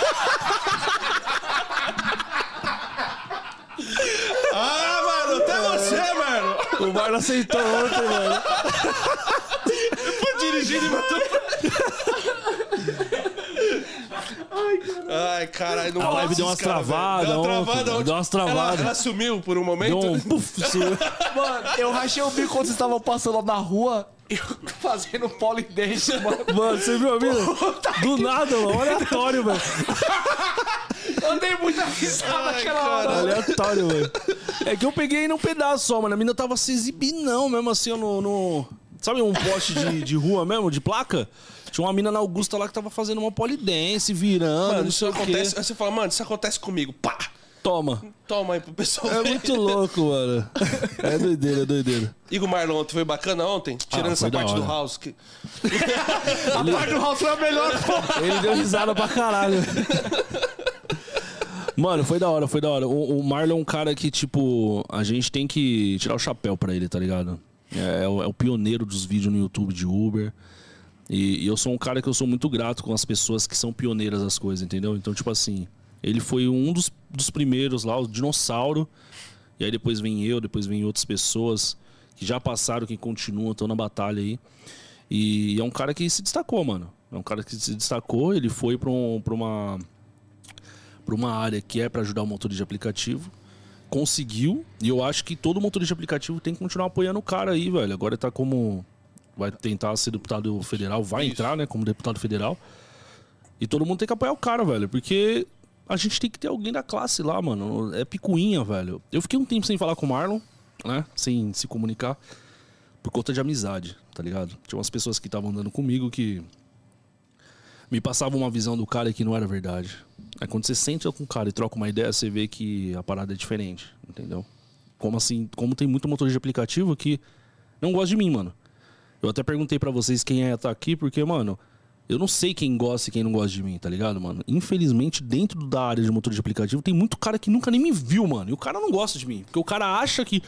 O Marlon aceitou ontem, mano. Foi dirigindo e matou. Ai, caralho, não A live deu umas travadas Deu uma travada ontem. Deu umas travadas. Ela, ela sumiu por um momento. Deu um puff, su- Mano, eu rachei o bico quando vocês estavam passando lá na rua, eu fazendo polidense, mano. Mano, você viu a mina? Do nada, mano. Aleatório, velho. Eu dei muita risada Ai, naquela hora. Aleatório, velho. É que eu peguei num pedaço só, mano. A mina tava se exibindo, mesmo assim, ó, no. no- Sabe um poste de, de rua mesmo, de placa? Tinha uma mina na Augusta lá que tava fazendo uma polidense, virando, Mano, não isso sei o acontece. quê. Aí você fala, mano, isso acontece comigo. Pá! Toma. Toma aí pro pessoal. É ver. muito louco, mano. É doideira, é doideira. Igor Marlon ontem foi bacana ontem? Tirando Ah, essa parte do house. Que... A parte do House foi a melhor. Ele deu risada pra caralho. Mano, foi da hora, foi da hora. O, o Marlon é um cara que, tipo, a gente tem que tirar o chapéu pra ele, tá ligado? É, é o, é o pioneiro dos vídeos no YouTube de Uber. E, e eu sou um cara que eu sou muito grato com as pessoas que são pioneiras das coisas, entendeu? Então, tipo assim, ele foi um dos, dos primeiros lá, o dinossauro. E aí depois vem eu, depois vem outras pessoas que já passaram, que continuam, estão na batalha aí. E é um cara que se destacou, mano. É um cara que se destacou, ele foi pra, um, uma para uma área que é para ajudar o motorista de aplicativo. Conseguiu, e eu acho que todo motorista de aplicativo tem que continuar apoiando o cara aí, velho. Agora ele tá como vai tentar ser deputado federal, vai Isso. entrar, né, como deputado federal. E todo mundo tem que apoiar o cara, velho, porque a gente tem que ter alguém da classe lá, mano. É picuinha, velho. Eu fiquei um tempo sem falar com o Marlon, né, sem se comunicar por conta de amizade, tá ligado? Tinha umas pessoas que estavam andando comigo que me passavam uma visão do cara que não era verdade. Aí quando você senta com o cara e troca uma ideia, você vê que a parada é diferente, entendeu? Como assim, como tem muito motorista de aplicativo que não gosta de mim, mano. Eu até perguntei pra vocês quem é tá aqui, porque, mano, eu não sei quem gosta e quem não gosta de mim, tá ligado, mano? Infelizmente, dentro da área de motor de aplicativo, tem muito cara que nunca nem me viu, mano. E o cara não gosta de mim. Porque o cara acha que.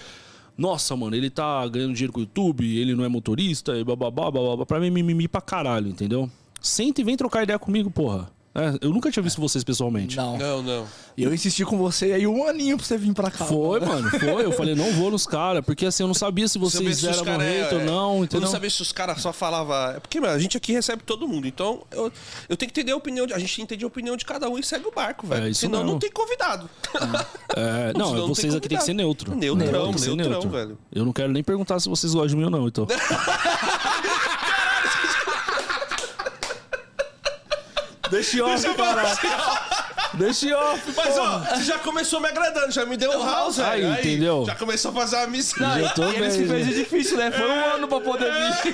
Nossa, mano, ele tá ganhando dinheiro com o YouTube, ele não é motorista, e bababá, bababá. Pra mim, mimimi pra caralho, entendeu? Senta e vem trocar ideia comigo, porra. É, eu nunca tinha visto vocês pessoalmente. Não. Não, não. E eu insisti com você aí um aninho pra você vir pra cá. Foi, mano, foi. Eu falei, não vou nos caras, porque assim, eu não sabia se vocês se eram cara é- ou não, Eu entendeu? não sabia se os caras só falavam. É porque, mano, a gente aqui recebe todo mundo. Então, eu, eu tenho que entender a opinião. De, a gente entende a opinião de cada um e segue o barco, velho. É isso Senão mesmo. não tem convidado. É, não, Senão não vocês tem aqui tem que ser neutro. Neutrão, Tem que ser neutrão, velho. Eu não quero nem perguntar se vocês gostam de mim ou não, então. Deixa cara. Deixa em off, Mas, ó, você já começou me agradando, já me deu um house, Aí, velho. entendeu? Já começou a fazer uma missão. Já tô eles que bem, fez né? difícil, né? Foi um ano pra poder vir.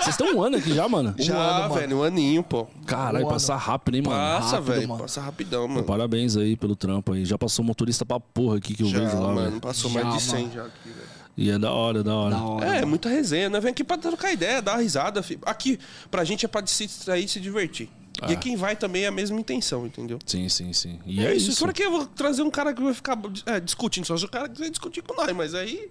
Vocês estão um ano aqui já, mano? Já, ano, mano. velho, um aninho, pô. Caralho, Um passa rápido, hein, mano? Passa, rápido, velho. mano. Passa rapidão, mano. Parabéns aí pelo trampo aí. Já passou motorista pra porra aqui que eu Já, vejo lá, mano. velho. Passou Já, mais de 100 mano. já aqui, velho. E é da hora, é da hora. Da hora. É, muita resenha, né? Vem aqui pra trocar ideia, dar uma risada. fi. Aqui, pra gente é pra se distrair e se divertir. E Ah. quem vai também é a mesma intenção, entendeu? Sim, sim, sim. E é, é, isso. isso. Por que eu vou trazer um cara que vai ficar é, discutindo? Só se o cara quiser discutir com nós, mas aí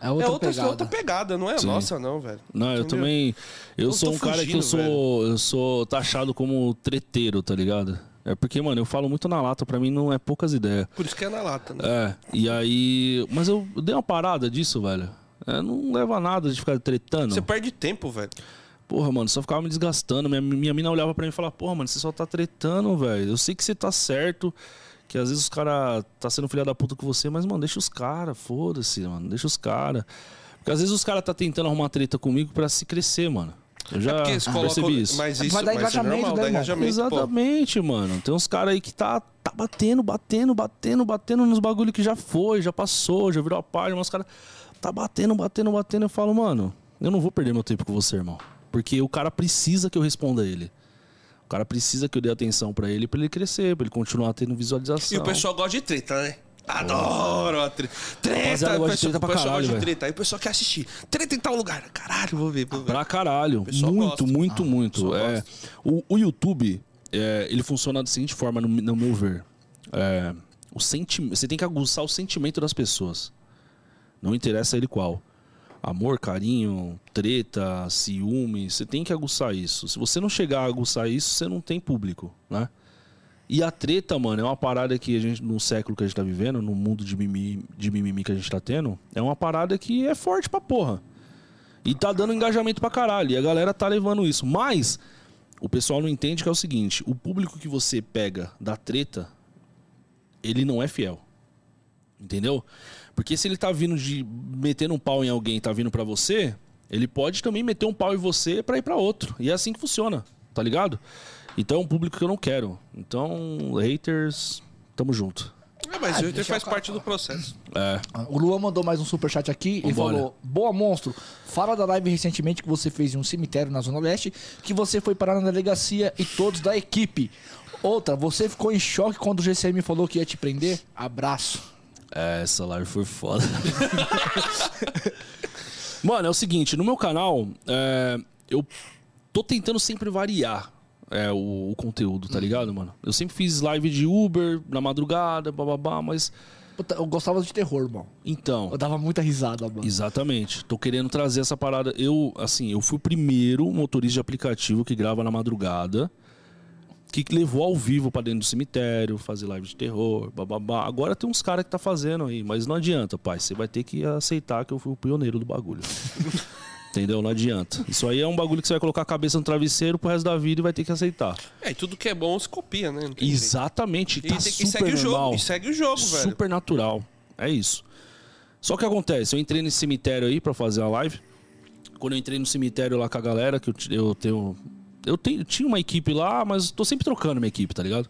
É outra é outra pegada. outra pegada, não é a Sim. nossa, não, velho. Não, eu Entendeu? também. Eu Não sou um cara que eu sou. Eu sou taxado como treteiro, tá ligado? É porque, mano, eu falo muito na lata, pra mim não é poucas ideias. Por isso que é na lata, né? É, e aí. Mas eu dei uma parada disso, velho. É, não leva a nada de ficar tretando. Você perde tempo, velho. Porra, mano, só ficava me desgastando. Minha, minha mina olhava pra mim e falava, porra, mano, você só tá tretando, velho. Eu sei que você tá certo, que às vezes os caras tá sendo filha da puta com você, mas, mano, deixa os caras, foda-se, mano, deixa os caras. Porque às vezes os caras tá tentando arrumar treta comigo pra se crescer, mano. Eu já É porque eles colocam. percebi isso. Mas Vai isso dar mas é engajamento, normal, né, engajamento. pô. Exatamente, mano. Tem uns caras aí que tá, tá batendo, batendo, batendo, batendo nos bagulho que já foi, já passou, já virou a página, mas os caras tá batendo, batendo, batendo. Eu falo, mano, eu não vou perder meu tempo com você, irmão. Porque o cara precisa que eu responda ele. O cara precisa que eu dê atenção pra ele, pra ele crescer, pra ele continuar tendo visualização. E o pessoal gosta de treta, né? Adoro a treta. Treta, o gosta de pessoal, treta pra o pessoal caralho, gosta de velho. treta. Aí o pessoal quer assistir. Treta em tal lugar. Caralho, vou ver, vou ver. Pra caralho. Muito, gosta. muito, muito. pessoal É, o, o YouTube, é, ele funciona da seguinte forma, no, no meu ver. É, o senti você tem que aguçar o sentimento das pessoas. Não interessa ele qual. Amor, carinho, treta, ciúme. Você tem que aguçar isso. Se você não chegar a aguçar isso, você não tem público, né? E a treta, mano, é uma parada que a gente, no século que a gente tá vivendo, no mundo de mimimi, de mimimi que a gente tá tendo, é uma parada que é forte pra porra. E tá dando engajamento pra caralho. E a galera tá levando isso. Mas o pessoal não entende que é o seguinte: o público que você pega da treta, ele não é fiel. Entendeu? Porque se ele tá vindo de metendo um pau em alguém e tá vindo pra você, ele pode também meter um pau em você pra ir pra outro. E é assim que funciona, tá ligado? Então é um público que eu não quero. Então, haters, tamo junto. É, mas Ah, o hater faz eu- parte do processo. É. O Luan mandou mais um superchat aqui e falou: Boa, monstro. Fala da live recentemente que você fez em um cemitério na Zona Leste, que você foi parar na delegacia e todos da equipe. Outra, você ficou em choque quando o GCM falou que ia te prender? Abraço. É, essa live foi foda. Mano, é o seguinte, no meu canal, é, eu tô tentando sempre variar é, o, o conteúdo, tá ligado, mano? Eu sempre fiz live de Uber na madrugada, bababá, mas. Puta, eu gostava de terror, irmão. Então. Eu dava muita risada, mano. Exatamente. Tô querendo trazer essa parada. Eu, assim, eu fui o primeiro motorista de aplicativo que grava na madrugada, que levou ao vivo pra dentro do cemitério, fazer live de terror, bababá. Agora tem uns caras que tá fazendo aí, mas não adianta, pai. Você vai ter que aceitar que eu fui o pioneiro do bagulho. Entendeu? Não adianta. Isso aí é um bagulho que você vai colocar a cabeça no travesseiro pro resto da vida e vai ter que aceitar. É, e tudo que é bom se copia, né? Exatamente. E, Tá e super segue o normal. jogo. E segue o jogo, velho. Super natural. É isso. Só que acontece, eu entrei nesse cemitério aí pra fazer a live. Quando eu entrei no cemitério lá com a galera, que eu, eu tenho. Eu tenho, tinha uma equipe lá, mas tô sempre trocando minha equipe, tá ligado?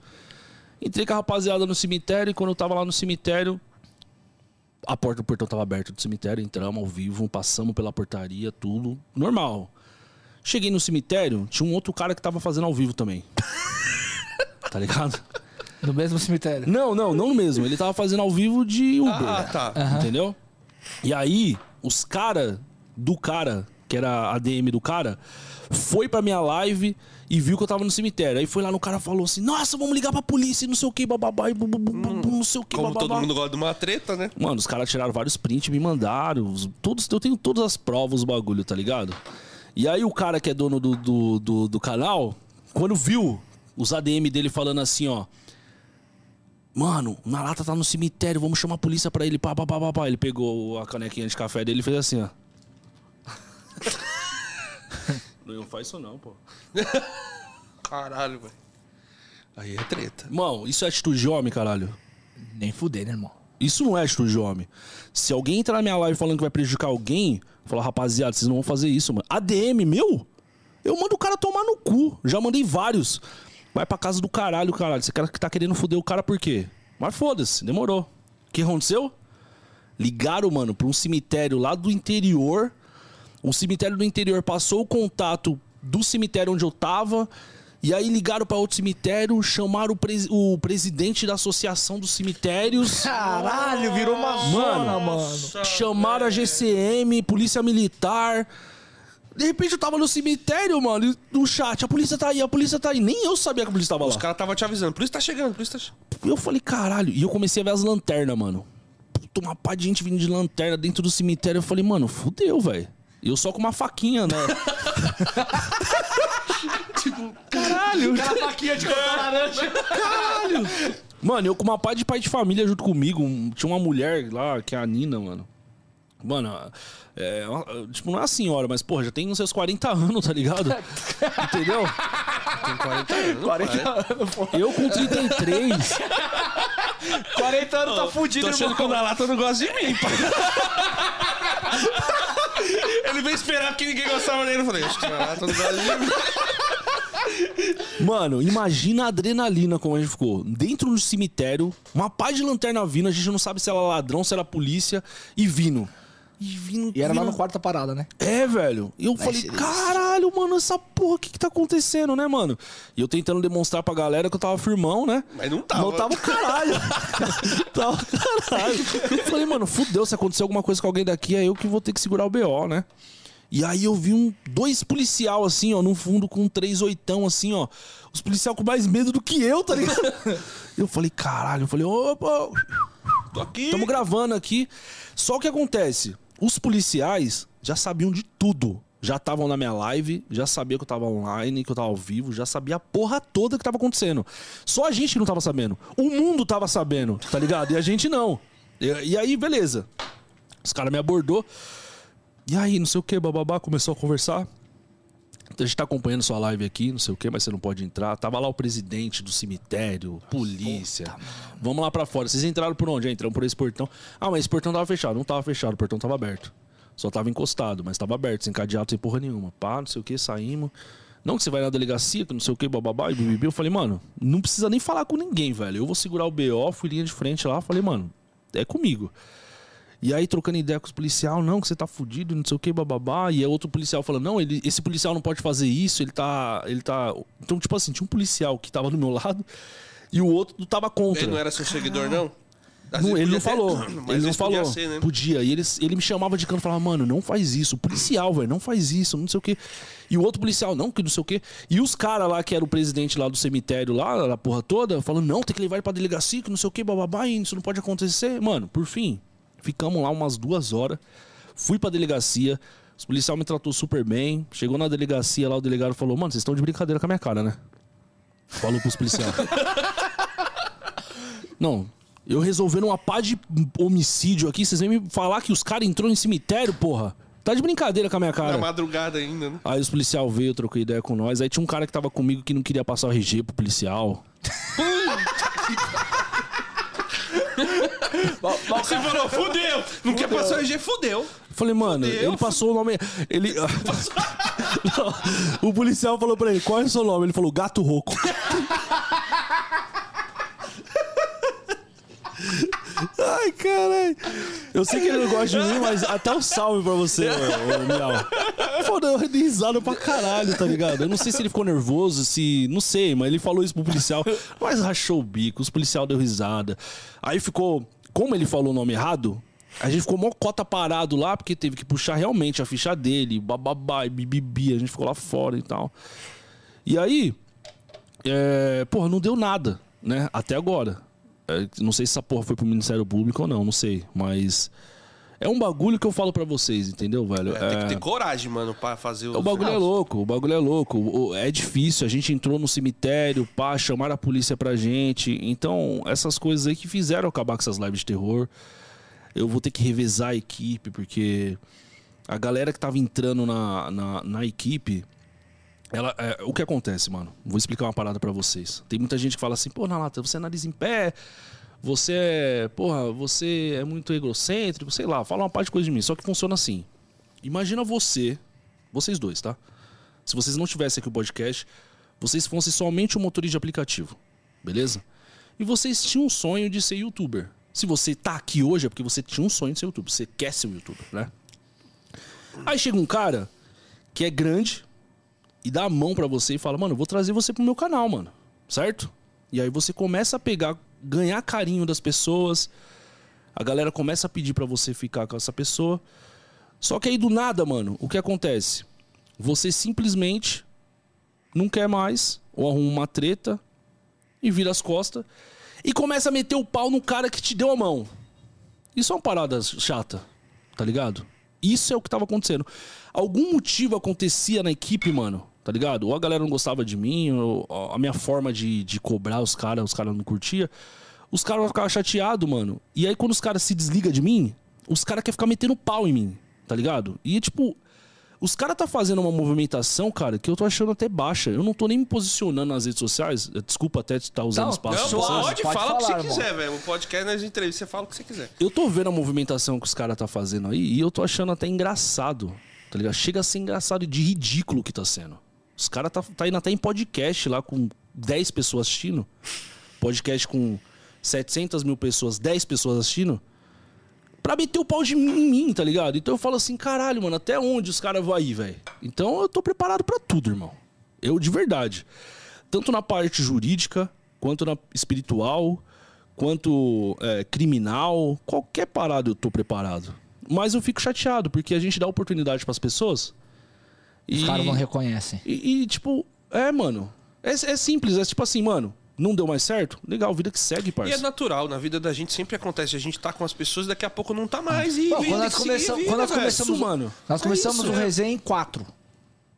Entrei com a rapaziada no cemitério e quando eu tava lá no cemitério, a porta do portão tava aberta do cemitério, entramos ao vivo, passamos pela portaria, tudo normal. Cheguei no cemitério, tinha um outro cara que tava fazendo ao vivo também. tá ligado? No mesmo cemitério. Não, não, não mesmo. Ele tava fazendo ao vivo de Uber. Ah, tá. Entendeu? E aí, os cara do cara, que era a ADM do cara, foi pra minha live e viu que eu tava no cemitério. Aí foi lá no cara e falou assim: Nossa, vamos ligar pra polícia, e não sei o que, bababá, e bu, bu, bu, bu, não sei o que, Como bababá. todo mundo gosta de uma treta, né? Mano, os caras tiraram vários prints, me mandaram. os- Todos, eu tenho todas as provas do bagulho, tá ligado? E aí o cara que é dono do, do, do, do canal, quando viu os ADM dele falando assim, ó. Mano, o Nalata tá no cemitério, vamos chamar a polícia pra ele. Pá, pá, pá, pá, pá. Ele pegou a canequinha de café dele e fez assim, ó. não faz isso não, pô. Caralho, velho. Aí é treta. Mano, isso é atitude de homem, caralho. Nem fuder, né, irmão? Isso não é atitude de homem. Se alguém entrar na minha live falando que vai prejudicar alguém, falar, rapaziada, vocês não vão fazer isso, mano. ADM meu? Eu mando o cara tomar no cu. Já mandei vários. Vai pra casa do caralho, caralho. Você cara que tá querendo foder o cara por quê? Mas foda-se, demorou. O que aconteceu? Ligaram, mano, pra um cemitério lá do interior. O cemitério do interior passou o contato do cemitério onde eu tava. E aí ligaram pra outro cemitério, chamaram o, presi- o presidente da associação dos cemitérios. Caralho, virou uma zona, mano. Chamaram a GCM, polícia militar. De repente eu tava no cemitério, mano, e no chat, a polícia tá aí, a polícia tá aí. Nem eu sabia que a polícia tava Os lá. caras tava te avisando. Por isso tá chegando, por isso tá chegando. Eu falei, caralho. E eu comecei a ver as lanternas, mano. Puta, uma pá de gente vindo de lanterna dentro do cemitério. Eu falei, mano, fudeu, velho. Eu só com uma faquinha, né? Caralho. Aquela faquinha de cortar laranja. Mano, eu com uma pá de pai de família junto comigo. tinha uma mulher lá, que é a Nina, mano. Mano, é, uma- tipo, não é a senhora, mas, porra, já tem uns seus 40 anos, tá ligado? Entendeu? Tem 40 anos. 40 anos, pô. Eu com 33. 40 anos tá Tô fudido, achando que o irmão. Nalata não gosta de mim, pai. Ele veio esperar que ninguém gostava dele. Eu falei, acho que mim. Mano, imagina a adrenalina como a gente ficou. Dentro do cemitério, uma pá de lanterna vindo, a gente não sabe se era ladrão, se era polícia, e vindo. E vindo. E era lá vindo. no quarta parada, né? É, velho. E eu falei, caralho, mano, essa porra, o que que tá acontecendo, né, mano? E eu tentando demonstrar pra galera que eu tava firmão, né? Mas não tava. Não tava o caralho. tava o caralho. Eu falei, mano, fudeu, se acontecer alguma coisa com alguém daqui, é eu que vou ter que segurar o BO, né? E aí eu vi um, dois policial assim, ó, no fundo com um três oitão assim, ó. Os policial com mais medo do que eu, tá ligado? Eu falei, caralho, eu falei, opa, Tô aqui. Estamos gravando aqui. Só o que acontece? Os policiais já sabiam de tudo. já estavam na minha live, já sabia que eu tava online, que eu tava ao vivo, já sabia a porra toda que tava acontecendo. Só a gente que não tava sabendo. O mundo tava sabendo, tá ligado? E a gente não. E, e aí, beleza. Os caras me abordou. E aí, não sei o que, bababá, começou a conversar. A gente tá acompanhando sua live aqui, não sei o que, mas você não pode entrar. Tava lá o presidente do cemitério, polícia. Vamos lá pra fora. Vocês entraram por onde? Entraram por esse portão. Ah, mas esse portão tava fechado. Não tava fechado, o portão tava aberto. Só tava encostado, mas tava aberto, sem cadeado, sem porra nenhuma. Pá, não sei o que, saímos. Não que você vai na delegacia, que não sei o que, bababá, e bibibi. Eu falei, mano, não precisa nem falar com ninguém, velho. Eu vou segurar o BO, fui linha de frente lá, falei, mano, é comigo. E aí, trocando ideia com os policial, não, que você tá fudido, não sei o que, bababá. E é outro policial falando, não, ele, esse policial não pode fazer isso, ele tá. Ele tá. Então, tipo assim, tinha um policial que tava do meu lado e o outro tava contra. Ele não era seu seguidor, não? Não, ele não ter- falou. Mas ele não vezes podia falou. ser, né? Podia. E ele, ele me chamava de canto e falava, mano, não faz isso. O policial, velho, não faz isso, não sei o quê. E o outro policial, não, que não sei o quê. E os caras lá, que era o presidente lá do cemitério, lá, da porra toda, falando, não, tem que levar ele pra delegacia, que não sei o quê, bababá, e isso não pode acontecer. Mano, por fim, ficamos lá umas duas horas. Fui pra delegacia. Os policial me tratou super bem. Chegou na delegacia lá, o delegado falou, mano, vocês estão de brincadeira com a minha cara, né? Falou pros policiais. Não, eu resolvendo uma pá de homicídio aqui, vocês vêm me falar que os caras entrou em cemitério, porra. Tá de brincadeira com a minha Na cara. madrugada ainda, né? Aí os policial veio, trocou ideia com nós. Aí tinha um cara que tava comigo que não queria passar o RG pro policial. Você falou, fudeu! Não quer passar o EG, fudeu. Falei, mano, Fudeu. ele passou o nome. Ele. Não, o policial falou pra ele: qual é o seu nome? Ele falou: Gato Roco. Ai, caralho. Eu sei que ele não gosta de mim, mas até um salve pra você, Miau. Foda, eu dei risada pra caralho, tá ligado? Eu não sei se ele ficou nervoso, se. Não sei, mas ele falou isso pro policial. Mas rachou o bico, os policial deu risada. Aí ficou. Como ele falou o nome errado, a gente ficou mó cota parado lá, porque teve que puxar realmente a ficha dele, bababá, e bibibi, a gente ficou lá fora e tal. E aí, é, porra, não deu nada, né? Até agora. É, não sei se essa porra foi pro Ministério Público ou não, não sei. Mas é um bagulho que eu falo pra vocês, entendeu, velho? É, tem É, que ter coragem, mano, pra fazer o. o bagulho é louco, o bagulho é louco. É difícil, a gente entrou no cemitério, pá, chamaram a polícia pra gente. Então, essas coisas aí que fizeram acabar com essas lives de terror. Eu vou ter que revezar a equipe, porque a galera que tava entrando na, na, na equipe. Ela, é, o que acontece, mano? Vou explicar uma parada pra vocês. Tem muita gente que fala assim, pô, Nalata, você é nariz em pé, você é. Porra, você é muito egocêntrico, sei lá, fala uma parte de coisa de mim. Só que funciona assim. Imagina você, vocês dois, tá? Se vocês não tivessem aqui o podcast, vocês fossem somente um motorista de aplicativo, beleza? E vocês tinham um sonho de ser youtuber. Se você tá aqui hoje é porque você tinha um sonho de ser youtuber, você quer ser um youtuber, né? Aí chega um cara que é grande e dá a mão pra você e fala: "Mano, eu vou trazer você pro meu canal, mano". Certo? E aí você começa a pegar, ganhar carinho das pessoas. A galera começa a pedir pra você ficar com essa pessoa. Só que aí do nada, mano, o que acontece? Você simplesmente não quer mais, ou arruma uma treta e vira as costas e começa a meter o pau no cara que te deu a mão. Isso é uma parada chata, tá ligado? Isso é o que tava acontecendo. Algum motivo acontecia na equipe, mano, tá ligado? Ou a galera não gostava de mim, ou a minha forma de, de cobrar os caras, os caras não curtia. Os caras vão ficar chateados, mano. E aí quando os caras se desligam de mim, os caras querem ficar metendo pau em mim, tá ligado? E tipo, os caras tá fazendo uma movimentação, cara, que eu tô achando até baixa. Eu não tô nem me posicionando nas redes sociais. Desculpa até estar usando Não, espaço. Não, de pode, pode fala o que você irmão. quiser, velho. O podcast nas entrevistas, você fala o que você quiser. Eu tô vendo a movimentação que os caras tá fazendo aí e eu tô achando até engraçado. Tá ligado? Chega a ser engraçado e de ridículo que tá sendo. Os caras tá, tá indo até em podcast lá com 10 pessoas assistindo. Podcast com 700 mil pessoas, 10 pessoas assistindo. Pra meter o pau de mim em mim, tá ligado? Então eu falo assim, caralho, mano, até onde os caras vão aí, velho? Então eu tô preparado pra tudo, irmão. Eu de verdade. Tanto na parte jurídica, quanto na espiritual, quanto é, criminal, qualquer parada eu tô preparado. Mas eu fico chateado, porque a gente dá oportunidade pras pessoas. Os e- caras não reconhecem. e, e, tipo, é, mano. É, é simples, é tipo assim, mano. Não deu mais certo? Legal, vida que segue, E é natural, na vida da gente sempre acontece. A gente tá com as pessoas, daqui a pouco não tá mais. E vida quando nós começamos- vida, quando nós começamos- Isso, mano. Nós É começamos isso, o é. resenha em quatro.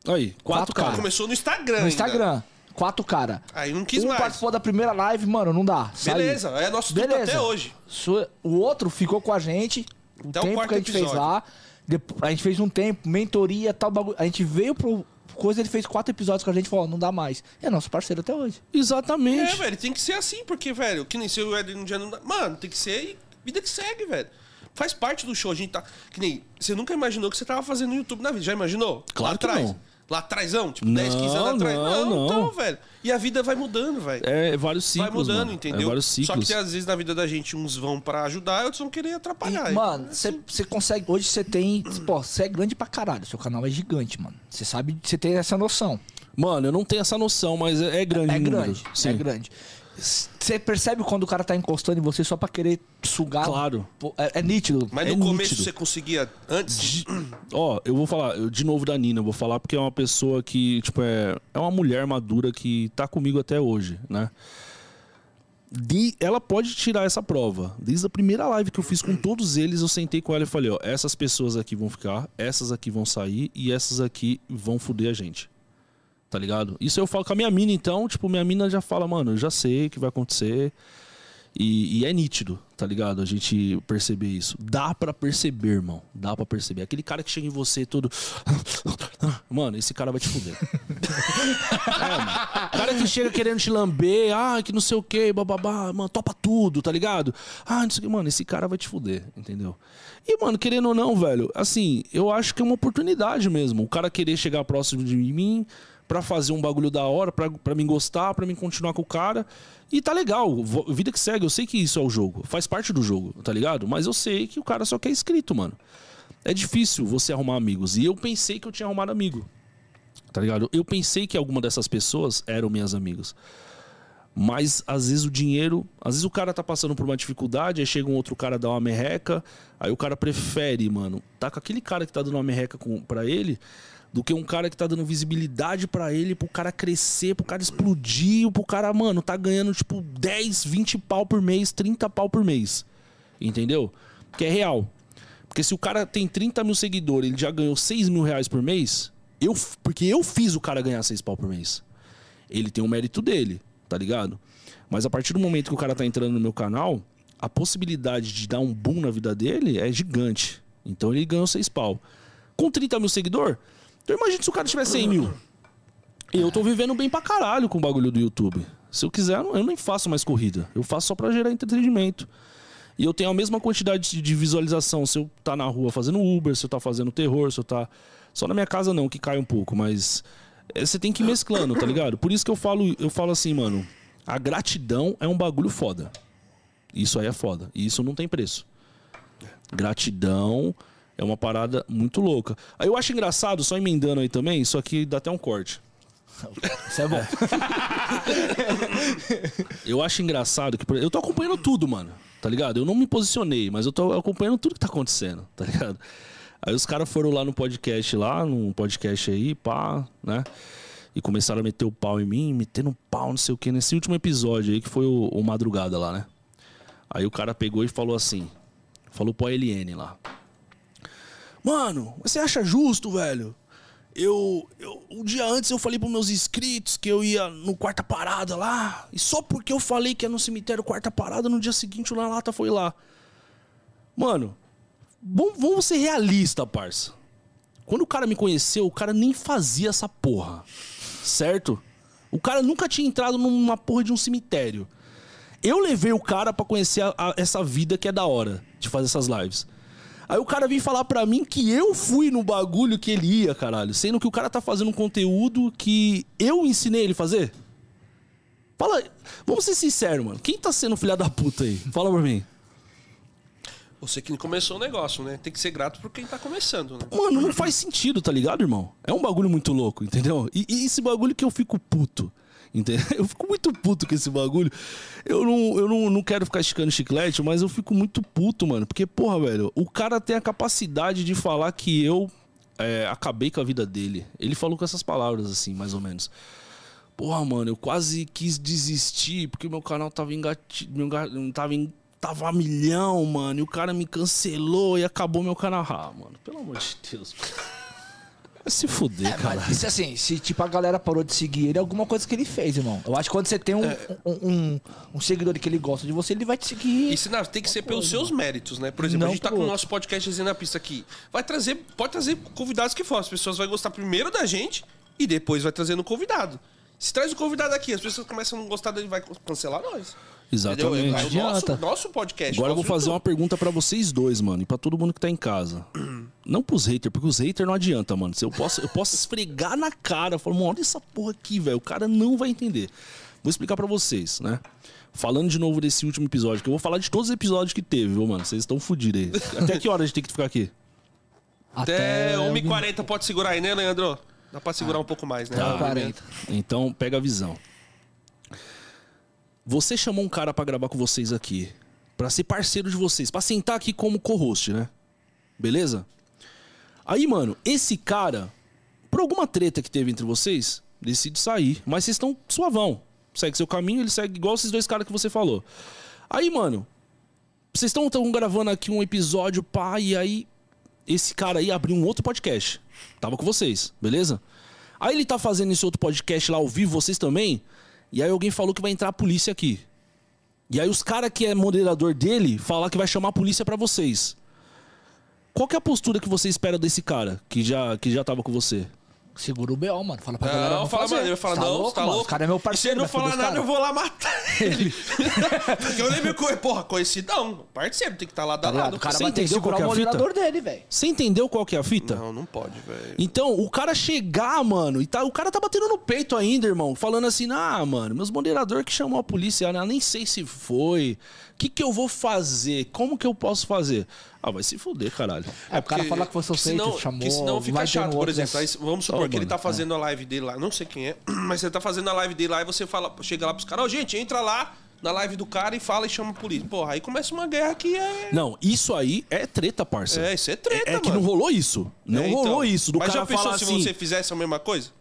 Aí, quatro Quatro caras. Começou no Instagram. No ainda. Instagram. Quatro cara. Aí não quis um mais. participou da primeira live, mano, não dá. saiu. Beleza, é nosso Beleza. até hoje. O outro ficou com a gente. O Até o tempo quarto que a gente fez episódio. lá. A gente fez um tempo, mentoria, tal bagulho. A gente veio pro coisa, ele fez quatro episódios com a gente e falou, não dá mais. E é nosso parceiro até hoje. Exatamente. É, velho, tem que ser assim, porque, velho, que nem se o Ed no dia não dá. Mano, tem que ser e vida que segue, velho. Faz parte do show, a gente tá. Que nem. Você nunca imaginou que você tava fazendo no YouTube na vida. Já imaginou? Claro lá que atrás. não. Lá atrásão, tipo, Não, 10, 15 anos atrás. não, não. então, velho. E a vida vai mudando, velho. É vários ciclos, vai mudando, mano. entendeu? É vários Só que ciclos. tem, às vezes na vida da gente uns vão pra ajudar e outros vão querer atrapalhar. E, mano, você consegue. Hoje você tem. Pô, você é grande pra caralho. Seu canal é gigante, mano. Você sabe, você tem essa noção. Mano, eu não tenho essa noção, mas é, é grande É em grande. números. Sim. É grande. Você percebe quando o cara tá encostando em você só pra querer sugar? Claro. Pô, É, é nítido. Mas é no começo nítido. você conseguia antes. Ó, eu vou falar eu- de novo da Nina, eu vou falar porque é uma pessoa que, tipo, é, é uma mulher madura que tá comigo até hoje, né? De, ela pode tirar essa prova. Desde a primeira live que eu fiz com todos eles, eu sentei com ela e falei, ó, essas pessoas aqui vão ficar, essas aqui vão sair e essas aqui vão foder a gente. Tá ligado? Isso eu falo com a minha mina, então, tipo, minha mina já fala, mano, eu já sei o que vai acontecer. E, e é nítido, tá ligado? A gente perceber isso. Dá pra perceber, irmão. Dá pra perceber. Aquele cara que chega em você todo. Mano, esse cara vai te fuder. é, mano. O cara que chega querendo te lamber, ah, que não sei o que, bababá, mano, topa tudo, tá ligado? Ah, não sei o que, mano, esse cara vai te fuder, entendeu? E, mano, querendo ou não, velho, assim, eu acho que é uma oportunidade mesmo. O cara querer chegar próximo de mim pra fazer um bagulho da hora, pra mim gostar, pra mim continuar com o cara. E tá legal, vida que segue, eu sei que isso é o jogo, faz parte do jogo, tá ligado? Mas eu sei que o cara só quer inscrito, mano. É difícil você arrumar amigos. E eu pensei que eu tinha arrumado amigo. Tá ligado? Eu pensei que alguma dessas pessoas eram minhas amigas. Mas às vezes o dinheiro. Às vezes o cara tá passando por uma dificuldade, aí chega um outro cara dar uma merreca. Aí o cara prefere, mano, tá com aquele cara que tá dando uma merreca com, pra ele, do que um cara que tá dando visibilidade pra ele, pro cara crescer, pro cara explodir, pro cara, mano, tá ganhando tipo 10, 20 pau por mês, 30 pau por mês. Entendeu? Que é real. Porque se o cara tem 30 mil seguidores, ele já ganhou 6 mil reais por mês, eu, porque eu fiz o cara ganhar 6 pau por mês. Ele tem o mérito dele, tá ligado? Mas a partir do momento que o cara tá entrando no meu canal, a possibilidade de dar um boom na vida dele é gigante. Então ele ganhou 6 pau. Com 30 mil seguidor, então imagina se o cara tiver 100 mil. Eu tô vivendo bem pra caralho com o bagulho do YouTube. Se eu quiser, eu nem faço mais corrida. Eu faço só pra gerar entretenimento. E eu tenho a mesma quantidade de- de visualização se eu tá na rua fazendo Uber, se eu tá fazendo terror, se eu tá. Só na minha casa não, que cai um pouco, mas. é, Você tem que ir mesclando, tá ligado? Por isso que eu falo, eu falo assim, mano. A gratidão é um bagulho foda. Isso aí é foda. E isso não tem preço. Gratidão é uma parada muito louca. Aí eu acho engraçado, só emendando aí também, isso aqui dá até um corte. Isso é bom. Eu acho engraçado que. Eu tô acompanhando tudo, mano. Tá ligado? Eu não me posicionei, mas eu tô acompanhando tudo que tá acontecendo, tá ligado? Aí os caras foram lá no podcast, lá, num podcast aí, pá, né? E começaram a meter o pau em mim, metendo um pau, não sei o que, nesse último episódio aí, que foi o, o Madrugada lá, né? Aí o cara pegou e falou assim: falou pro ALN lá. Mano, você acha justo, velho? Eu, eu. Um dia antes eu falei pros meus inscritos que eu ia no quarta parada lá. E só porque eu falei que ia no cemitério quarta parada, no dia seguinte o Na Lata foi lá. Mano, vamos, vamos ser realista, parça. Quando o cara me conheceu, o cara nem fazia essa porra. Certo? O cara nunca tinha entrado numa porra de um cemitério. Eu levei o cara pra conhecer a- a- essa vida que é da hora de fazer essas lives. Aí o cara vem falar pra mim que eu fui no bagulho que ele ia, caralho. Sendo que o cara tá fazendo um conteúdo que eu ensinei ele fazer. Fala, vamos ser sinceros, mano. Quem tá sendo filha da puta aí? Fala pra mim. Você que começou o negócio, né? Tem que ser grato por quem tá começando, né? Mano, não faz sentido, tá ligado, irmão? É um bagulho muito louco, entendeu? E, e esse bagulho que eu fico puto. Entendeu? Eu fico muito puto com esse bagulho. Eu não, eu não, não quero ficar esticando chiclete, mas eu fico muito puto, mano. Porque, porra, velho, o cara tem a capacidade de falar que eu é, acabei com a vida dele. Ele falou com essas palavras, assim, mais ou menos. Porra, mano, eu quase quis desistir porque meu canal tava engatido. Meu, tava, em, tava a milhão, mano. E o cara me cancelou e acabou meu canal. Ah, mano, pelo amor de Deus. Se fuder, cara. Mas isso assim, se tipo a galera parou de seguir ele, é alguma coisa que ele fez, irmão. Eu acho que quando você tem um, um, um, um seguidor que ele gosta de você, ele vai te seguir. Isso não, tem que ser pelos seus méritos, né? Por exemplo, Não a gente tá com o nosso podcast Resenha na Pista aqui. Vai trazer, pode trazer convidados que for. As pessoas vão gostar primeiro da gente e depois vai trazendo o convidado. Se traz o convidado aqui, as pessoas começam a não gostar dele, vai cancelar nós. Entendeu? Exatamente. É Não nosso, adianta. nosso podcast. Agora eu vou nosso fazer uma YouTube. pergunta pra vocês dois, mano, e pra todo mundo que tá em casa. Não pros haters, porque os haters não adianta, mano. Se Eu posso, eu posso esfregar na cara, falar, mano, olha essa porra aqui, velho. O cara não vai entender. Vou explicar pra vocês, né? Falando de novo desse último episódio, que eu vou falar de todos os episódios que teve, viu, mano? Vocês estão fodidos aí. Até que hora a gente tem que ficar aqui? Até algum- 1h40 pode segurar aí, né, Leandro? Dá pra segurar um pouco mais, né? Tá. 40. Então, pega a visão. Você chamou um cara pra gravar com vocês aqui, Pra ser parceiro de vocês, pra sentar aqui como co-host, né? Beleza? Aí, mano, esse cara, por alguma treta que teve entre vocês, decide sair, mas vocês estão suavão. Segue seu caminho, ele segue igual esses dois caras que você falou. Aí, mano, vocês estão tão gravando aqui um episódio, pá, e aí esse cara aí abriu um outro podcast. Tava com vocês, beleza? Aí ele tá fazendo esse outro podcast lá ao vivo, vocês também. E aí alguém falou que vai entrar a polícia aqui. E aí os caras que é moderador dele falar que vai chamar a polícia pra vocês. Qual que é a postura que você espera desse cara que já, que já tava com você? Segura o B.O., mano. Fala pra galera Não, não fala, fazer. mano, ele fala, Tá não, louco, tá mano? louco. Esse cara é meu E parceiro, se ele não falar nada, eu vou lá matar ele. Porque eu lembro que, porra, conhecidão. Parceiro, tem que estar lá da Tá lado. O cara Você vai ter que entendeu qual segurar o que é a fita? moderador dele, velho. Você entendeu qual que é a fita? Não, não pode, velho. Então, o cara chegar, mano, e tá, o cara tá batendo no peito ainda, irmão, falando assim: "Ah, mano, meus moderador que chamou a polícia, né? nem sei se foi. O que que eu vou fazer? Como que eu posso fazer?" Ah, vai se fuder, caralho. É, o cara falar que foi seu feito, chamou. que senão fica chato, por exemplo. Aí, vamos supor Ô, que ele tá fazendo a live dele lá. Não sei quem é, mas ele tá fazendo a live dele lá e você fala, chega lá pros caras, ó, gente, entra lá na live do cara e fala e chama a polícia. Porra, aí começa uma guerra que é. Não, isso aí é treta, parça. É, isso é treta, É, é que não rolou isso. Não É, então. rolou isso. Do Mas cara já pensou falar se assim. você fizesse a mesma coisa?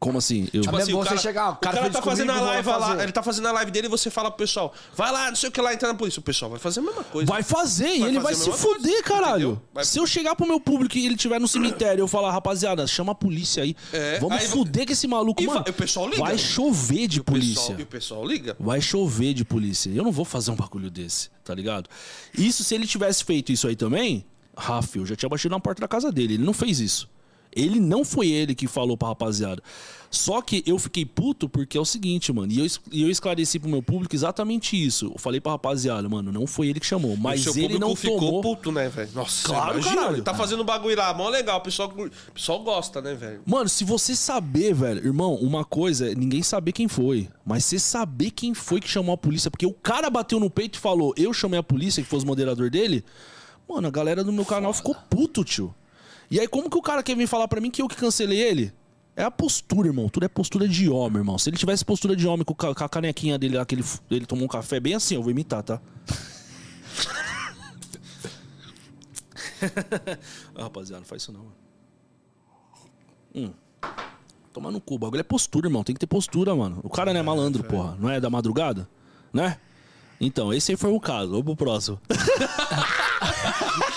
Como assim? Eu... Tipo Mas assim, você o cara, chegar, o o cara cara fez tá fazendo comigo, a live lá, ele tá fazendo a live dele e você fala pro pessoal, vai lá, não sei o que lá, entra na polícia. O pessoal vai fazer a mesma coisa. Vai fazer, e Vai ele fazer vai se mesma coisa, fuder, caralho. Vai- Se eu chegar pro meu público e ele estiver no cemitério e eu falar, rapaziada, chama a polícia aí. É, Vamos aí- fuder com esse maluco, E mano. vai- o pessoal liga. Vai chover de E o pessoal- polícia. e o pessoal liga. Vai chover de polícia. Eu não vou fazer um bagulho desse, tá ligado? Isso, se ele tivesse feito isso aí também, Rafa, eu já tinha batido na porta da casa dele. Ele não fez isso. Ele não foi ele que falou pra rapaziada. Só que eu fiquei puto porque é o seguinte, mano. E eu, e eu esclareci pro meu público exatamente isso. Eu falei pra rapaziada, mano, não foi ele que chamou. Mas o seu ele não ficou tomou. puto, né, velho? Nossa, Claro, imagina, caralho. Ele tá fazendo bagulho lá, mó legal. O pessoal, o pessoal gosta, né, velho? Mano, se você saber, velho, irmão, uma coisa é ninguém saber quem foi. Mas você saber quem foi que chamou a polícia, porque o cara bateu no peito e falou, eu chamei a polícia, que foi o moderador dele. Mano, a galera do meu canal ficou puto, tio. E aí, como que o cara quer vir falar pra mim que eu que cancelei ele? É a postura, irmão. Tudo é postura de homem, irmão. Se ele tivesse postura de homem com, a canequinha dele lá, que ele, ele tomou um café bem assim, eu vou imitar, tá? ah, rapaziada, não faz isso não, mano. Hum. Tomar no cu, o bagulho é postura, irmão. Tem que ter postura, mano. O cara não é malandro, porra. Não é da madrugada? Né? Então, esse aí foi o caso. Vamos pro próximo.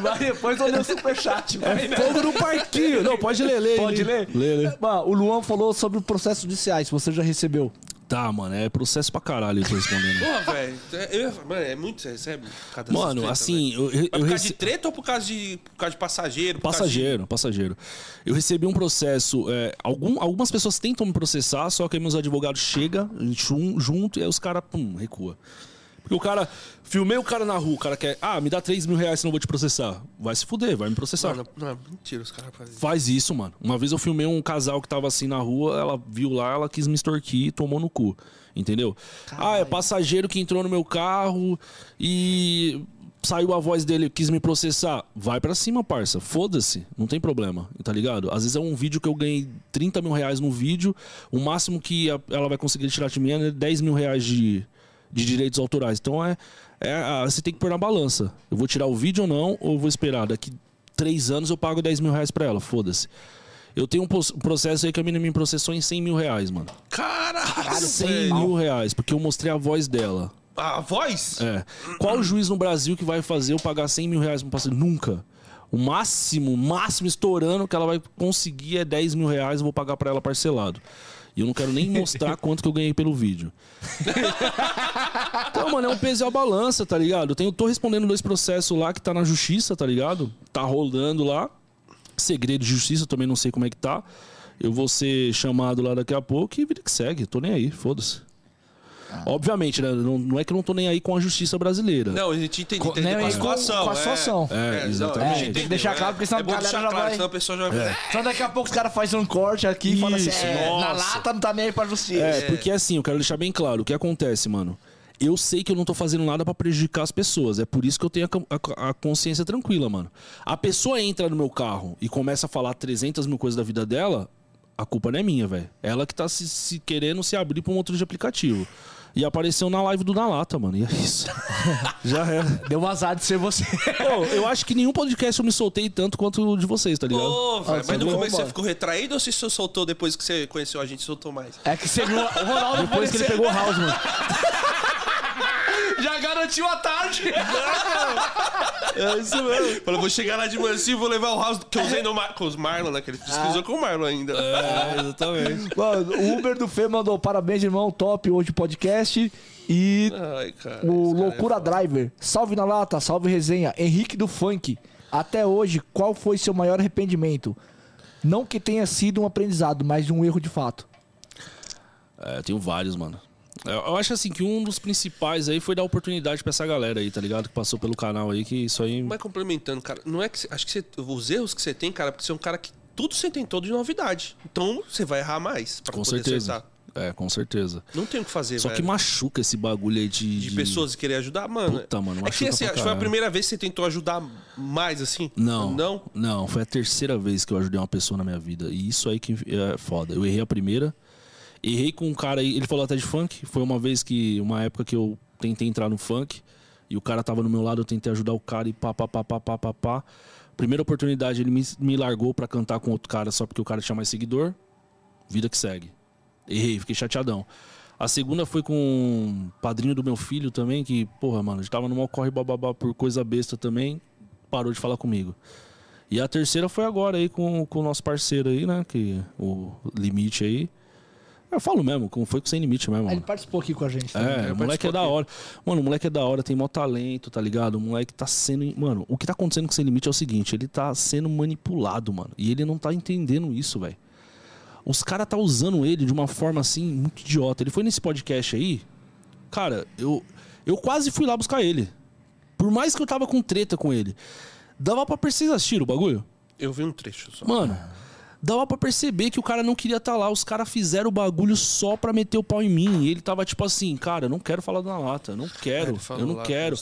Vai depois eu leio o superchat, vai, né? Fogo no parquinho. Não, pode ler, lê. Pode ler? Lê, lê. Mano, o Luan falou sobre o processo judiciais, você já recebeu. Tá, mano, é processo pra caralho eu tô respondendo. Porra, velho. é- Mano, é muito. Você recebe cada Mano, treta, assim, eu, eu, Mas por eu causa rece- de treta ou por causa de, por causa de passageiro? por causa de- Passageiro, passageiro. Eu recebi um processo. é, algum- algumas pessoas tentam me processar, só que aí meus advogados chegam jun- junto e aí os caras, pum, recua. Porque o cara. Filmei o cara na rua, o cara quer. Ah, me dá 3 mil reais senão eu vou te processar. Vai se fuder, vai me processar. Não, não, não, mentira, os caras fazem. Faz isso, mano. Uma vez eu filmei um casal que tava assim na rua, ela viu lá, ela quis me extorquir e tomou no cu. Entendeu? Ah, é passageiro que entrou no meu carro e saiu a voz dele, quis me processar. Vai pra cima, parça. Foda-se. Não tem problema, tá ligado? Às vezes é um vídeo que eu ganhei 30 mil reais no vídeo, o máximo que ela vai conseguir tirar de mim é 10 mil reais de, de direitos autorais. Então é, é. ah, Você tem que pôr na balança. Eu vou tirar o vídeo ou não, ou vou esperar? Daqui três anos eu pago 10 mil reais pra ela, foda-se. Eu tenho um processo aí que a menina me processou em 100 mil reais, mano. Caralho, 100 velho. mil reais, porque eu mostrei a voz dela. A voz? É. Qual juiz no Brasil que vai fazer eu pagar 100 mil reais pra um paciente? Nunca. O máximo, máximo estourando que ela vai conseguir é 10 mil reais, eu vou pagar pra ela parcelado. E eu não quero nem mostrar quanto que eu ganhei pelo vídeo. então, mano, é um peso e a balança, tá ligado? Eu tenho, tô respondendo dois processos lá que tá na justiça, tá ligado? Tá rolando lá. Segredo de justiça, eu também não sei como é que tá. Eu vou ser chamado lá daqui a pouco e vida que segue. Tô nem aí, foda-se. Obviamente, né? Não, não é que eu não tô nem aí com a justiça brasileira. Não, a gente entende, entende né, com a com- situação. com a situação. É, não, exatamente. a gente É, tem que entendeu, deixar claro, porque senão é bom a galera já claro, vai- senão a pessoa já vai... Só daqui a pouco os caras fazem um corte aqui e falam assim: Isso, é, na lata não tá nem aí pra justiça. É, porque assim, eu quero deixar bem claro, o que acontece, mano? Eu sei que eu não tô fazendo nada pra prejudicar as pessoas. É por isso que eu tenho a a, a consciência tranquila, mano. A pessoa entra no meu carro e começa a falar 300 mil coisas da vida dela, a culpa não é minha, velho. Ela que tá se, se querendo se abrir pra um motor de aplicativo. E apareceu na live do Na Lata, mano. E é isso. Já é. Deu um azar de ser você. Pô, eu acho que nenhum podcast eu me soltei tanto quanto o de vocês, tá ligado? Ô, velho, você mas no começo você ficou retraído ou você só soltou depois que você conheceu a gente, soltou mais? É que você viu o Ronaldo Depois que ele pegou o house, mano. Já garantiu a tarde. É isso mesmo. Falou, vou chegar lá de mansinho e vou levar o house que eu usei no Mar com os Marlon, né? Que ele pesquisou com o Marlon ainda. É, exatamente. Mano, o Uber do Fê mandou parabéns, irmão. Top hoje o podcast. E Ai, cara. o cara Loucura é. Driver. Salve na lata, salve resenha. Henrique do Funk. Até hoje, qual foi seu maior arrependimento? Não que tenha sido um aprendizado, mas de um erro de fato. É, eu tenho vários, mano. Eu, eu acho assim que um dos principais aí foi dar oportunidade pra essa galera aí, tá ligado? Que passou pelo canal aí, que isso aí. Mas complementando, cara, não é que. você- acho que você- os erros que você tem, cara, porque você é um cara que tudo você tentou de novidade. Então você vai errar mais pra Com certeza. acertar. É, com certeza. Não tem o que fazer, Só velho. que machuca esse bagulho aí de. De pessoas que querem ajudar, mano. Puta, mano, É que machuca assim, acho que foi a primeira vez que você tentou ajudar mais, assim? Não. Não? Não, foi a terceira vez que eu ajudei uma pessoa na minha vida. E isso aí que é foda. Eu errei a primeira. Errei com um cara aí. Ele falou até de funk. Foi uma vez que. Uma época que eu tentei entrar no funk. E o cara tava no meu lado, eu tentei ajudar o cara e pá, pá, pá, pá, pá, pá, pá. Primeira oportunidade, ele me, me largou pra cantar com outro cara só porque o cara tinha mais seguidor. Vida que segue. Errei, fiquei chateadão. A segunda foi com o padrinho do meu filho também, que, porra, mano, tava numa corre bababá por coisa besta também. Parou de falar comigo. E a terceira foi agora aí com, com o nosso parceiro aí, né? Que o Limite aí. Eu falo mesmo, como foi com o Sem Limite mesmo. Ele mano. participou aqui com a gente também. É, o moleque é da hora. Mano, o moleque é da hora, tem mó talento, tá ligado? O moleque tá sendo. Mano, o que tá acontecendo com o Sem Limite é o seguinte: ele tá sendo manipulado, mano. E ele não tá entendendo isso, velho. Os caras tá usando ele de uma forma assim, muito idiota. Ele foi nesse podcast aí. Cara, eu, eu quase fui lá buscar ele. Por mais que eu tava com treta com ele. Dava pra vocês assistir o bagulho? Eu vi um trecho só. Mano, dava pra perceber que o cara não queria estar lá. Os caras fizeram o bagulho só pra meter o pau em mim. E ele tava tipo assim, cara, eu não quero falar na lata, não quero, falou eu não quero.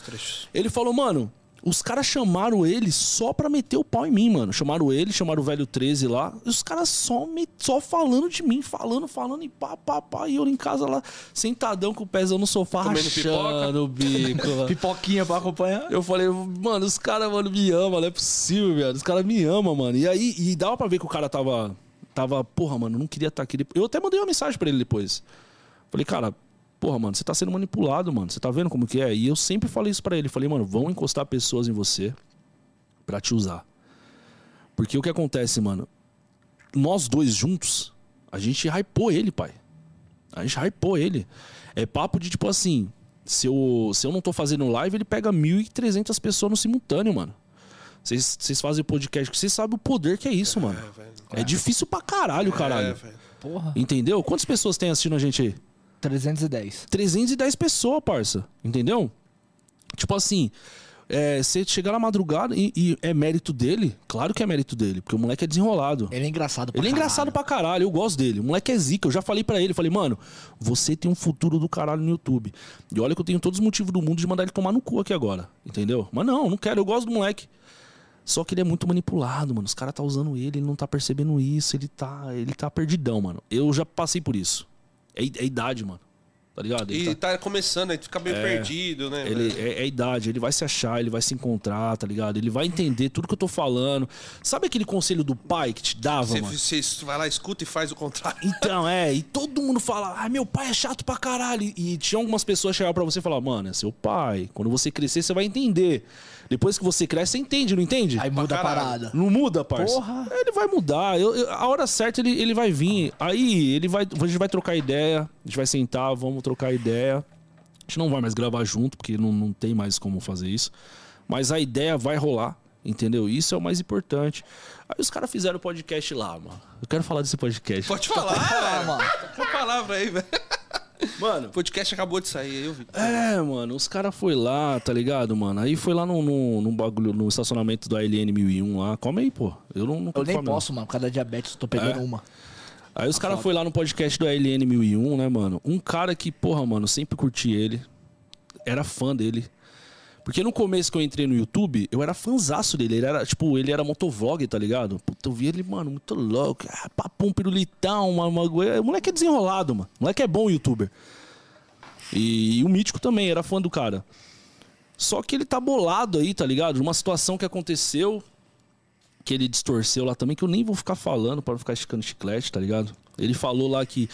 Ele falou, mano, os caras chamaram ele só pra meter o pau em mim, mano. Chamaram ele, chamaram o velho 13 lá. E os caras só, me, só falando de mim, falando, falando e pá, pá, pá. E eu em casa lá, sentadão com o pezão no sofá, Comendo rachando o bico. Pipoquinha pra acompanhar. Eu falei, mano, os caras, mano, me amam, não é possível, velho. Os caras me amam, mano. E aí, e dava pra ver que o cara tava. Tava, porra, mano, não queria estar aqui. Eu até mandei uma mensagem pra ele depois. Falei, cara, porra, mano, você tá sendo manipulado, mano. Você tá vendo como que é? E eu sempre falei isso pra ele. Falei, mano, vão encostar pessoas em você pra te usar. Porque o que acontece, mano? Nós dois juntos, a gente hypou ele, pai. A gente hypou ele. É papo de tipo assim: se eu, se eu não tô fazendo live, ele pega 1.300 pessoas no simultâneo, mano. Vocês fazem podcast, vocês sabem o poder que é isso, mano. É, velho. É difícil pra caralho, É, caralho. velho. Porra. Entendeu? Quantas pessoas tem assistindo a gente aí? 310. 310 pessoas, parça. Entendeu? Tipo assim, é, você chegar na madrugada e, e é mérito dele, claro que é mérito dele, porque o moleque é desenrolado. Ele é engraçado pra Ele é engraçado caralho. pra caralho, eu gosto dele. O moleque é zica. Eu já falei pra ele, falei, mano, você tem um futuro do caralho no YouTube. E olha que eu tenho todos os motivos do mundo de mandar ele tomar no cu aqui agora. Entendeu? Mas não, não quero, eu gosto do moleque. Só que ele é muito manipulado, mano. Os caras tá usando ele, ele não tá percebendo isso, ele tá, ele tá perdidão, mano. Eu já passei por isso. É, é idade, mano. tá ligado? E tá- tá começando, aí tu fica meio perdido, né? Ele velho? é, é idade, ele vai se achar, ele vai se encontrar, tá ligado? Ele vai entender tudo que eu tô falando. Sabe aquele conselho do pai que te dava, Você, mano? você vai lá, escuta e faz o contrário. Então, é, e todo mundo fala, ah, meu pai é chato pra caralho. E, e tinha algumas pessoas que chegavam pra você e falavam, mano, é seu pai. Quando você crescer, você vai entender. Depois que você cresce, você entende, não entende? Aí muda a parada. Não muda, parça? Porra. Ele vai mudar. Eu- eu- a hora certa ele, ele vai vir. Aí ele vai, a gente vai trocar ideia. A gente vai sentar, vamos trocar ideia. A gente não vai mais gravar junto, porque não, não tem mais como fazer isso. Mas a ideia vai rolar, entendeu? Isso é o mais importante. Aí os caras fizeram o podcast lá, mano. Eu quero falar desse podcast. Pode falar, falar, velho. mano. Fica a palavra aí, velho. Mano, O podcast acabou de sair, aí eu vi. É, mano, os caras foi lá, tá ligado, mano? Aí foi lá no, no, no bagulho, no estacionamento do ALN 1001 lá. Come aí, pô. Eu não, não Eu nem posso, mano. Por causa da diabetes, tô pegando É? uma. Aí os caras foi lá no podcast do ALN 1001, né, mano? Um cara que, porra, mano, sempre curti ele. Era fã dele. Porque no começo que eu entrei no YouTube, eu era fanzaço dele. Ele era, tipo, ele era motovlog, tá ligado? Puta, eu vi ele, mano, muito louco. Ah, papum, pirulitão, uma, uma... O moleque é desenrolado, mano. O moleque é bom youtuber. E, o Mítico também, era fã do cara. Só que ele tá bolado aí, tá ligado? Numa situação que aconteceu, que ele distorceu lá também, que eu nem vou ficar falando para não ficar esticando chiclete, tá ligado? Ele falou lá que.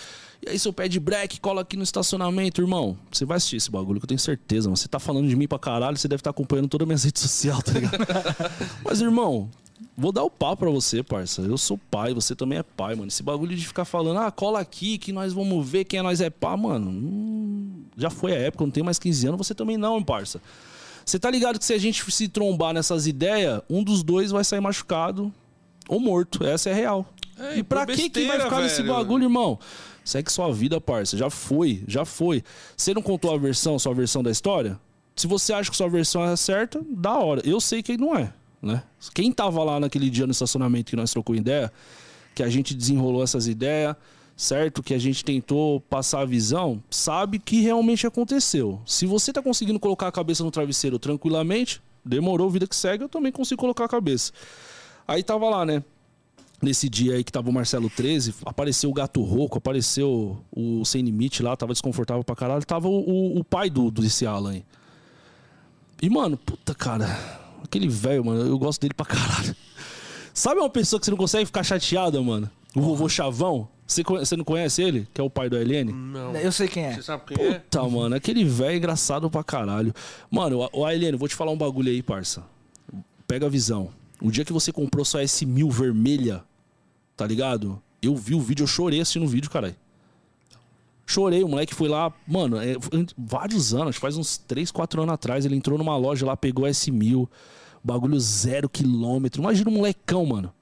E aí, seu pé de break, cola aqui no estacionamento, irmão. Você vai assistir esse bagulho, que eu tenho certeza, mano. Você tá falando de mim pra caralho, você deve estar acompanhando toda a minha rede social, tá ligado? Mas, irmão, vou dar o pau pra você, parça. Eu sou pai, você também é pai, mano. Esse bagulho de ficar falando, ah, cola aqui que nós vamos ver quem é nós é pá, mano. hum, já foi a época, eu não tenho mais 15 anos, você também não, hein, parça. Você tá ligado que se a gente se trombar nessas ideias, um dos dois vai sair machucado ou morto. Essa é a real. É, e pra que que vai ficar nesse velho. bagulho, irmão? Segue sua vida, parça. Já foi, já foi. Você não contou a versão, sua versão da história? Se você acha que sua versão é certa, da hora. Eu sei que não é, né? Quem tava lá naquele dia no estacionamento que nós trocou ideia, que a gente desenrolou essas ideias, certo? Que a gente tentou passar a visão, sabe que realmente aconteceu. Se você tá conseguindo colocar a cabeça no travesseiro tranquilamente, demorou, vida que segue, eu também consigo colocar a cabeça. Aí tava lá, né? Nesse dia aí que tava o Marcelo 13, apareceu o Gato Roco, apareceu o Sem Limite lá, tava desconfortável pra caralho. Tava o, o, o pai do, desse Alan aí. E, mano, puta, cara, aquele velho, mano, eu gosto dele pra caralho. Sabe uma pessoa que você não consegue ficar chateada, mano? O vovô Chavão? Você, você não conhece ele? Que é o pai do LN? Não. Eu sei quem é. Você sabe quem é? Puta, mano, aquele velho é engraçado pra caralho. Mano, o Ailene, vou te falar um bagulho aí, parça. Pega a visão. O dia que você comprou sua S1000 vermelha, tá ligado? Eu vi o vídeo, eu chorei assistindo o vídeo, caralho. Chorei, o moleque foi lá, mano, é, vários anos, faz uns 3, 4 anos atrás, ele entrou numa loja lá, pegou a S1000, bagulho zero quilômetro. Imagina um molecão, mano.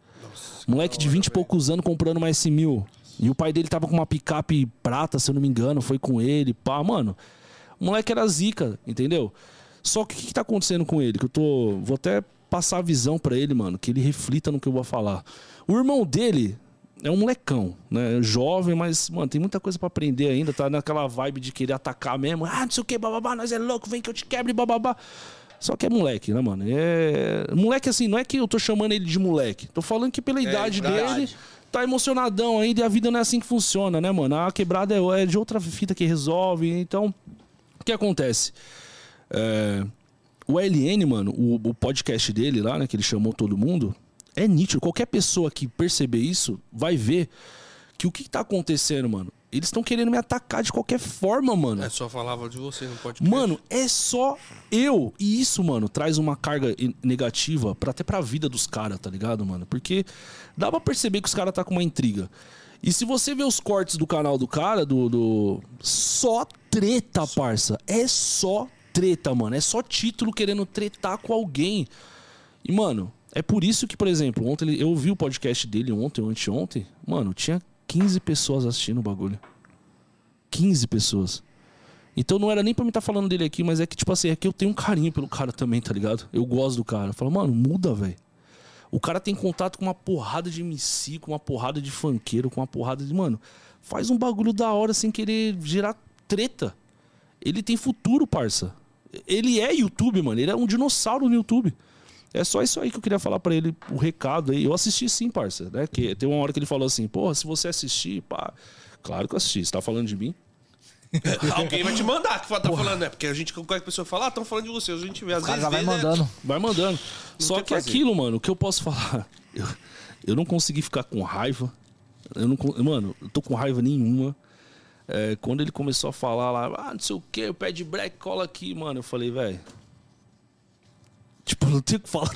Moleque de 20 e poucos anos comprando uma S1000. E o pai dele tava com uma picape prata, se eu não me engano, foi com ele, pá, mano. O moleque era zica, entendeu? Só que o que, que tá acontecendo com ele? Que eu tô. Vou até passar a visão pra ele, mano, que ele reflita no que eu vou falar. O irmão dele é um molecão, né? Jovem, mas, mano, tem muita coisa pra aprender ainda, tá naquela vibe de querer atacar mesmo. Ah, não sei o que, bababá, nós é louco, vem que eu te quebre, bababá. Só que é moleque, né, mano? É. Moleque assim, não é que eu tô chamando ele de moleque. Tô falando que pela idade idade. dele, tá emocionadão ainda e a vida não é assim que funciona, né, mano? A quebrada é é de outra fita que resolve. Então, o que acontece? É, o LN, mano, o, o podcast dele lá, né, que ele chamou todo mundo, é nítido. Qualquer pessoa que perceber isso vai ver que o que, tá acontecendo, mano? Eles estão querendo me atacar de qualquer forma, mano. É, só falava de você, não pode Mano, é só eu. E isso, mano, traz uma carga negativa pra, até pra vida dos caras, tá ligado, mano? Porque dá pra perceber que os caras tá com uma intriga. E se você ver os cortes do canal do cara, do. do... Só treta, parça. É só treta, mano. É só título querendo tretar com alguém. E, mano, é por isso que, por exemplo, ontem eu ouvi o podcast dele ontem ou anteontem. Mano, tinha 15 pessoas assistindo o bagulho. 15 pessoas. Então não era nem pra me estar falando dele aqui, mas é que, tipo assim, é que eu tenho um carinho pelo cara também, tá ligado? Eu gosto do cara. Eu falo, mano, muda, velho. O cara tem contato com uma porrada de MC, com uma porrada de funkeiro, com uma porrada de. Mano, faz um bagulho da hora sem querer gerar treta. Ele tem futuro, parça. Ele é YouTube, mano. Ele é um dinossauro no YouTube. É só isso aí que eu queria falar pra ele, o recado aí. Eu assisti sim, parça, né? Que tem uma hora que ele falou assim, porra, se você assistir, pá. Claro que eu assisti. Você tá falando de mim? Alguém vai te mandar que tá falando, né? Porque a gente, qualquer pessoa fala, ah, estão falando de você, a gente vê, às vezes já vai vê, né? mandando. Vai mandando. Só tem o que que fazer. aquilo, mano, o que eu posso falar? Eu, eu não consegui ficar com raiva. Eu não, mano, eu tô com raiva nenhuma. É, quando ele começou a falar lá, ah, não sei o que, o pé de black cola aqui, mano. Eu falei, velho. Tipo, não tenho o que falar.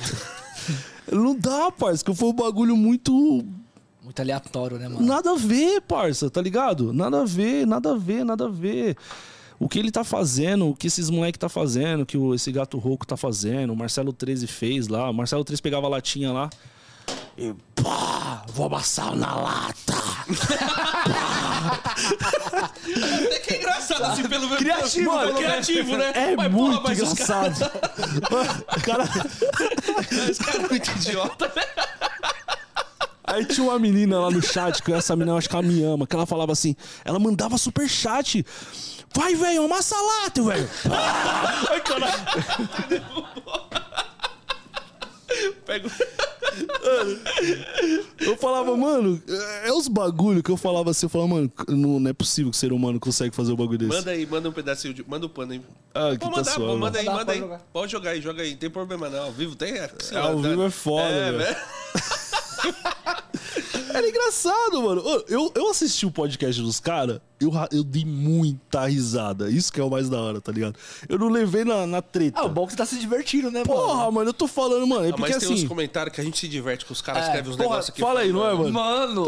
não dá, parça, que foi um bagulho muito Muito aleatório, né, mano? Nada a ver, parça, tá ligado? Nada a ver, nada a ver, nada a ver. O que ele tá fazendo, o que esses moleque tá fazendo, que o- esse gato rouco tá fazendo, o Marcelo 13 fez lá. O Marcelo 13 pegava a latinha lá e pá, vou amassar na lata. Até que é engraçado, assim, pelo menos. Criativo, Mano, pelo criativo, né? É Mas, porra, muito mas os caras- engraçado. O cara... Esse cara é muito idiota, né? Aí tinha uma menina lá no chat, que essa menina eu acho que ela me ama, que ela falava assim, ela mandava super chat. Vai, velho, amassa lata, velho. Ai, caralho. Pega Eu falava, mano, é os bagulho que eu falava assim, eu falava, mano, não, não é possível que o ser humano consegue fazer um bagulho desse. Manda aí, manda um pedacinho de. Manda o pano aí. Ah, que Pode tá mandar, suave. pô, manda aí, manda aí. jogar. Pode jogar aí, joga aí. Não tem problema não. Ao vivo tem. É, É, ao vivo é foda, é, velho. velho. Era engraçado, mano. Eu, eu assisti o podcast dos caras, eu, eu dei muita risada. Isso que é o mais da hora, tá ligado? Eu não levei na, na treta. Ah, o bom é que você tá se divertindo, né, mano? Porra, mano, eu tô falando, mano. É Ah, porque mas tem uns assim. comentários que a gente se diverte com os caras, É, escrevem uns negócios aqui. fala aí, não é, mano? Mano,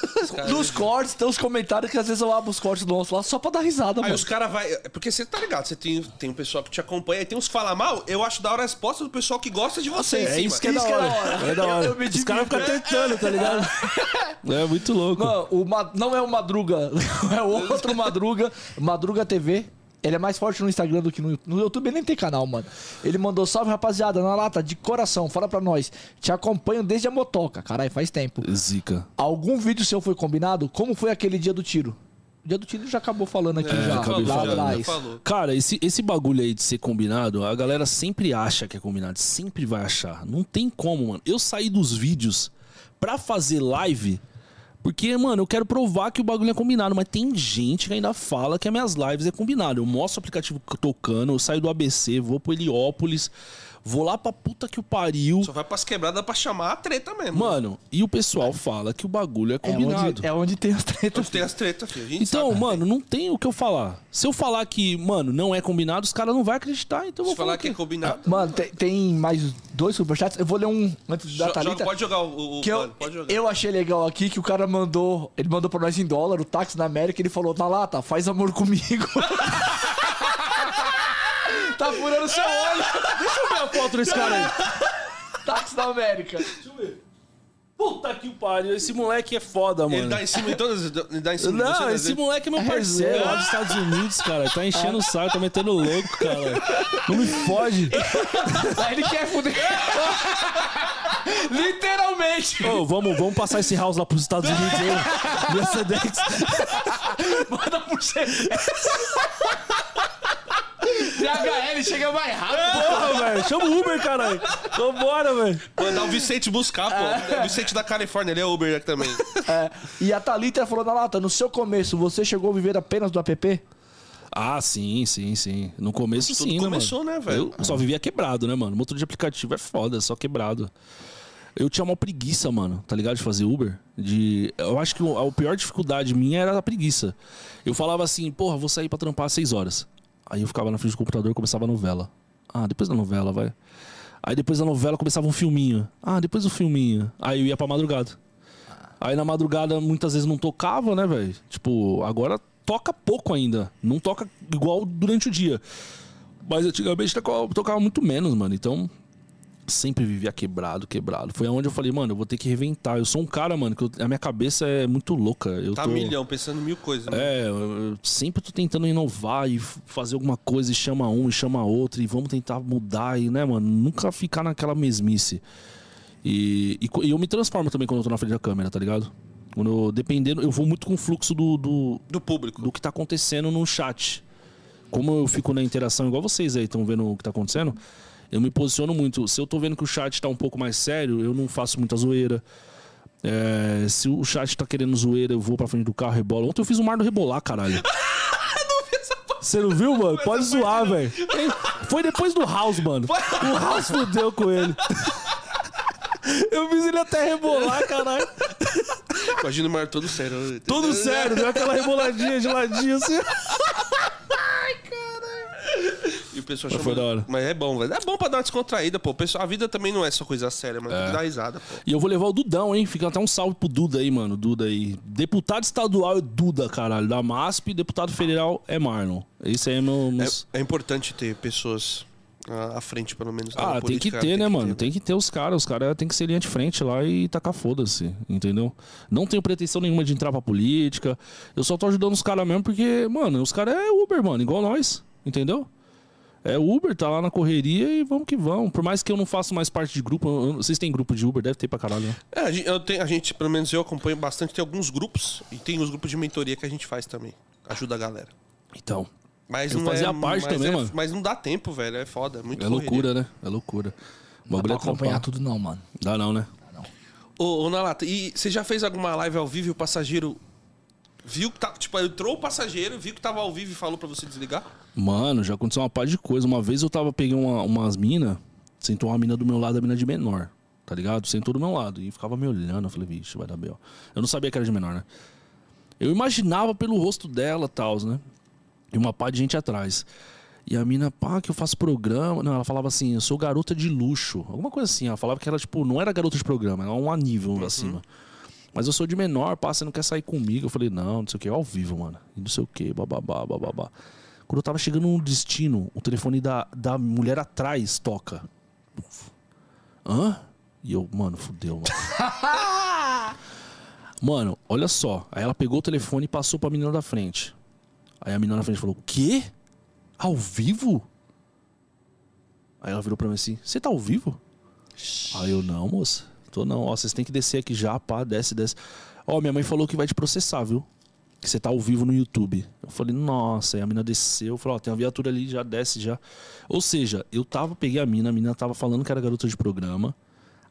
nos cortes, tem uns comentários que às vezes eu abro os cortes do nosso lá só pra dar risada, Aí mano. os caras vai. é Porque você tá ligado, você tem, tem um pessoal que te acompanha, e tem uns que falam mal. Eu acho da hora a resposta do pessoal que gosta de você. É cima. isso que é da Isso que é da hora. hora. É da hora. Eu- eu me Os caras ficam tentando, tá ligado? É muito louco. Mano, o Ma- não é o Madruga, é o outro Madruga, Madruga TV. Ele é mais forte no Instagram do que no YouTube. No YouTube ele nem tem canal, mano. Ele mandou salve, rapaziada, na lata, de coração, fala pra nós. Te acompanho desde a motoca. Caralho, faz tempo. Zica. Algum vídeo seu foi combinado? Como foi aquele dia do tiro? O dia do tiro já acabou falando aqui É, já, acabei lá falando, atrás. falou. Cara, esse, esse bagulho aí de ser combinado, a galera sempre acha que é combinado, sempre vai achar. Não tem como, mano. Eu saí dos vídeos pra fazer live, porque, mano, eu quero provar que o bagulho é combinado, mas tem gente que ainda fala que as minhas lives é combinado. Eu mostro o aplicativo tocando, eu saio do ABC, vou pro Heliópolis, vou lá pra puta que o pariu. Só vai pras quebradas pra chamar a treta mesmo. Mano, e o pessoal fala que o bagulho é É combinado. onde, é onde tem as tretas. Tem as tretas, filho. A gente Então, sabe. mano, não tem o que eu falar. Se eu falar que, mano, não é combinado, os caras não vão acreditar, então eu Se vou falar falar que é combinado. Mano, tem, tem mais dois superchats. Eu vou ler um antes da Jo- Thalita. joga- pode jogar o, o Que eu, pano, pode jogar. eu achei legal aqui que o cara mandou. Ele mandou pra nós em dólar, o táxi na América, ele falou, na lata, faz amor comigo. tá furando seu olho. Deixa eu ver a foto desse cara aí. Táxi da América. Deixa eu ver. Puta que pariu, esse moleque é foda, mano. Ele dá em cima em todas. Ele dá em cima de você, Não, né? esse moleque é meu É parceiro lá dos Estados Unidos, cara. Tá enchendo o saco, tá metendo louco, cara. Não me fode. Aí ele quer fuder. Literalmente. Ô, vamos, vamos passar esse house lá pros Estados Unidos aí. Sedex. Manda por você. DHL chega mais rápido. Porra, velho. Chama o Uber, caralho. Vambora, velho. Mandar o Vicente buscar, pô. O Vicente da Califórnia, ele é Uber aqui também. É, e a Thalita falou na lata, no seu começo, você chegou a viver apenas do app? Ah, sim, sim, sim. No começo, Tudo sim, começou, né, né, mano? velho? Eu só vivia quebrado, né, mano? Motor de aplicativo é foda, é só quebrado. Eu tinha uma preguiça, mano, tá ligado? De fazer Uber. De... Eu acho que o- a pior dificuldade minha era a preguiça. Eu falava assim, porra, vou sair pra trampar às 6 horas. Aí eu ficava na frente do computador começava a novela. Ah, depois da novela, vai. Aí depois da novela começava um filminho. Ah, depois do filminho. Aí eu ia pra madrugada. Aí na madrugada muitas vezes não tocava, né, velho? Tipo, agora toca pouco ainda. Não toca igual durante o dia. Mas antigamente tocava muito menos, mano. Então, sempre vivia quebrado, quebrado. Foi onde eu falei, mano, eu vou ter que reventar. Eu sou um cara, mano, que eu- a minha cabeça é muito louca. Eu Tá tô... milhão, pensando em mil coisas. né? É, eu eu sempre tô tentando inovar e fazer alguma coisa e chama um e chama outro e vamos tentar mudar e, né, mano, nunca ficar naquela mesmice. E, e e eu me transformo também quando eu tô na frente da câmera, tá ligado? Quando eu, dependendo, eu vou muito com o fluxo do, do, Do público. do que tá acontecendo no chat. Como eu fico na interação, igual vocês aí estão vendo o que tá acontecendo, eu me posiciono muito. Se eu tô vendo que o chat tá um pouco mais sério, eu não faço muita zoeira. É, se o chat tá querendo zoeira, eu vou pra frente do carro, rebola. Ontem eu fiz um mar do rebolar, caralho. Você não viu, mano? Pode zoar, velho. Foi depois do House, mano. O House fudeu com ele. Eu fiz ele até rebolar, caralho. Imagina o Mar todo sério. Todo sério, deu aquela reboladinha de ladinho assim. E o pessoal Mas chama... foi da hora. Mas é bom, velho. É bom pra dar uma descontraída, pô. Pessoal- A vida também não é só coisa séria, mas tem que dar risada, pô. E eu vou levar o Dudão, hein? Fica até um salve pro Duda aí, mano. Duda aí. Deputado estadual é Duda, caralho. Da MASP, deputado federal é Marlon. Esse aí é meu. meus- É, é importante ter pessoas à à frente, pelo menos. Ah, tem que política, ter, né, mano? ter. Tem que ter os caras. Os caras tem que ser linha de frente lá e tacar foda-se, entendeu? Não tenho pretensão nenhuma de entrar pra política. Eu só tô ajudando os caras mesmo porque, mano, os caras é Uber, mano, igual nós, entendeu? É Uber, tá lá na correria e vamos que vamos. Por mais que eu não faça mais parte de grupo, eu- vocês têm grupo de Uber, deve ter pra caralho, né? É, a gente, eu tenho- a gente, pelo menos eu acompanho bastante, tem alguns grupos e tem os grupos de mentoria que a gente faz também. Ajuda a galera. Então, Mas Eu não fazia é, parte mas também, é- mano. Mas não dá tempo, velho. É foda. É muito é correria. loucura, né? É loucura. Não dá pra é acompanhar tudo não, mano. Dá não, né? Ô, ô Nalata, e você já fez alguma live ao vivo e o passageiro viu que tá. Tipo, entrou o passageiro, viu que tava ao vivo e falou pra você desligar? Mano, já aconteceu uma par de coisa. Uma vez eu tava, peguei uma, umas minas, sentou uma mina do meu lado, a mina de menor, tá ligado? Sentou do meu lado e ficava me olhando. Eu falei, vixe, vai dar B.O. Eu não sabia que era de menor, né? Eu imaginava pelo rosto dela e tal, né? E uma pá de gente atrás. E a mina, pá, que eu faço programa. Não, ela falava assim, eu sou garota de luxo. Alguma coisa assim. Ela falava que era, tipo, não era garota de programa, era um nível acima. Mas eu sou de menor, pá, você não quer sair comigo? Eu falei, não, não sei o que, ao vivo, mano. E não sei o que, bababá, bababá. Quando eu tava chegando no destino, o telefone da, da mulher atrás toca. Hã? E eu, mano, fudeu, mano. mano, olha só. Aí ela pegou o telefone e passou pra menina da frente. Aí a menina da frente falou: Quê? Ao vivo? Aí ela virou pra mim assim: Você tá ao vivo? Aí eu, não, moça. Tô não. Ó, vocês têm que descer aqui já, pá, desce, desce. Ó, minha mãe falou que vai te processar, viu? Que você tá ao vivo no YouTube. Eu falei, nossa. Aí a mina desceu. Falou, ó, tem uma viatura ali, já desce já. Ou seja, eu tava, peguei a mina, a menina tava falando que era garota de programa.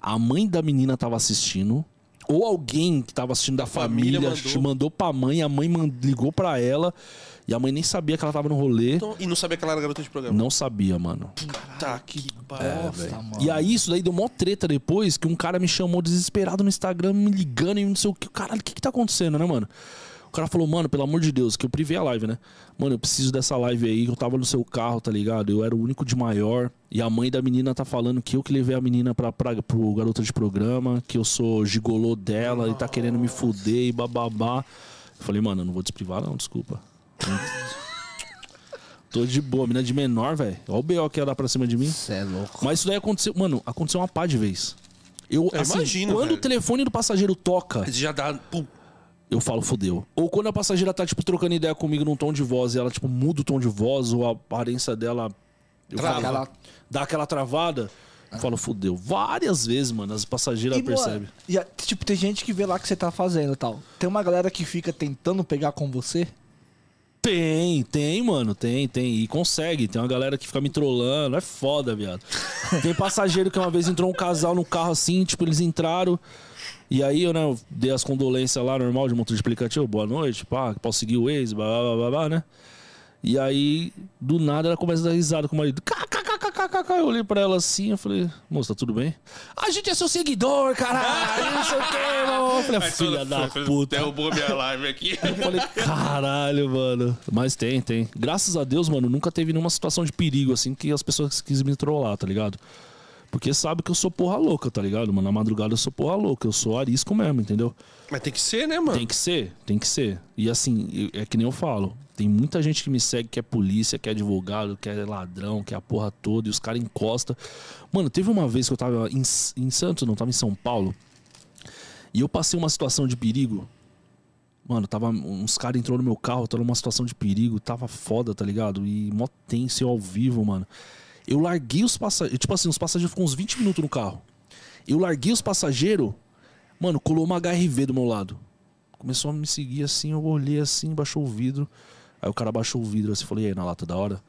A mãe da menina tava assistindo. Ou alguém que tava assistindo da família família, mandou. mandou. pra mãe, a mãe ligou pra ela. E a mãe nem sabia que ela tava no rolê. Então, e não sabia que ela era garota de programa. Não sabia, mano. Tá, que É, bosta. velho. mano. E aí, isso daí deu mó treta depois, que um cara me chamou desesperado no Instagram, me ligando e não sei o que. Caralho, o que que tá acontecendo, né, mano? O cara falou, mano, pelo amor de Deus, que eu privei a live, né? Mano, eu preciso dessa live aí, que eu tava no seu carro, tá ligado? Eu era o único de maior. E a mãe da menina tá falando que eu que levei a menina pra, pra, pro garota de programa, que eu sou gigolô dela e tá querendo me fuder e bababá. Eu falei, mano, eu não vou desprivar, não, desculpa. Tô de boa, menina de menor, velho. Olha o B.O. que ia dar pra cima de mim. Você é louco. Mas isso daí aconteceu, mano, aconteceu uma pá de vez. Eu, Eu assim, imagino, quando velho. o telefone do passageiro toca, já dá. Pum. Eu falo fodeu. Ou quando a passageira tá, tipo, trocando ideia comigo num tom de voz e ela, tipo, muda o tom de voz ou a aparência dela. Eu Trava. falo, dá aquela travada. Eu falo, fodeu. Várias vezes, mano, as passageiras E, percebem. e tipo, tem gente que vê lá o que você tá fazendo e tal. Tem uma galera que fica tentando pegar com você. Tem, tem, mano, tem, tem. E consegue. Tem uma galera que fica me trollando. É foda, viado. Tem passageiro que uma vez entrou um casal no carro assim, tipo, eles entraram. E aí eu, né, eu dei as condolências lá, normal, de motor de aplicativo. Boa noite, pá, posso seguir o ex, blá, blá, blá, blá, blá, né? E aí, do nada, ela começa a dar risada com o marido. KKKKKK. Eu olhei pra ela assim, eu falei, moça, tá tudo bem? A gente é seu seguidor, caralho, não sei o que, mano. Eu falei, "Ah, filha da puta. Derrubou minha live aqui. Eu falei, caralho, mano. Mas tem, tem. Graças a Deus, mano, nunca teve nenhuma situação de perigo, assim, que as pessoas quis me trollar, tá ligado? Porque sabe que eu sou porra louca, tá ligado? Mano, na madrugada eu sou porra louca, eu sou arisco mesmo, entendeu? Mas tem que ser, né, mano? Tem que ser, tem que ser. E assim, é que nem eu falo. Tem muita gente que me segue que é polícia, que é advogado, que é ladrão, que é a porra toda, e os caras encostam. Mano, teve uma vez que eu tava em, em Santos, não, tava em São Paulo, e eu passei uma situação de perigo. Mano, tava. Uns caras entrou no meu carro, tava numa situação de perigo, tava foda, tá ligado? E mó tenso eu ao vivo, mano. Eu larguei os passageiros. Tipo assim, os passageiros ficam uns 20 minutos no carro. Eu larguei os passageiros, mano, colou uma HRV do meu lado. Começou a me seguir assim, eu olhei assim, baixou o vidro. Aí o cara baixou o vidro assim, falei, e aí, na lata da hora?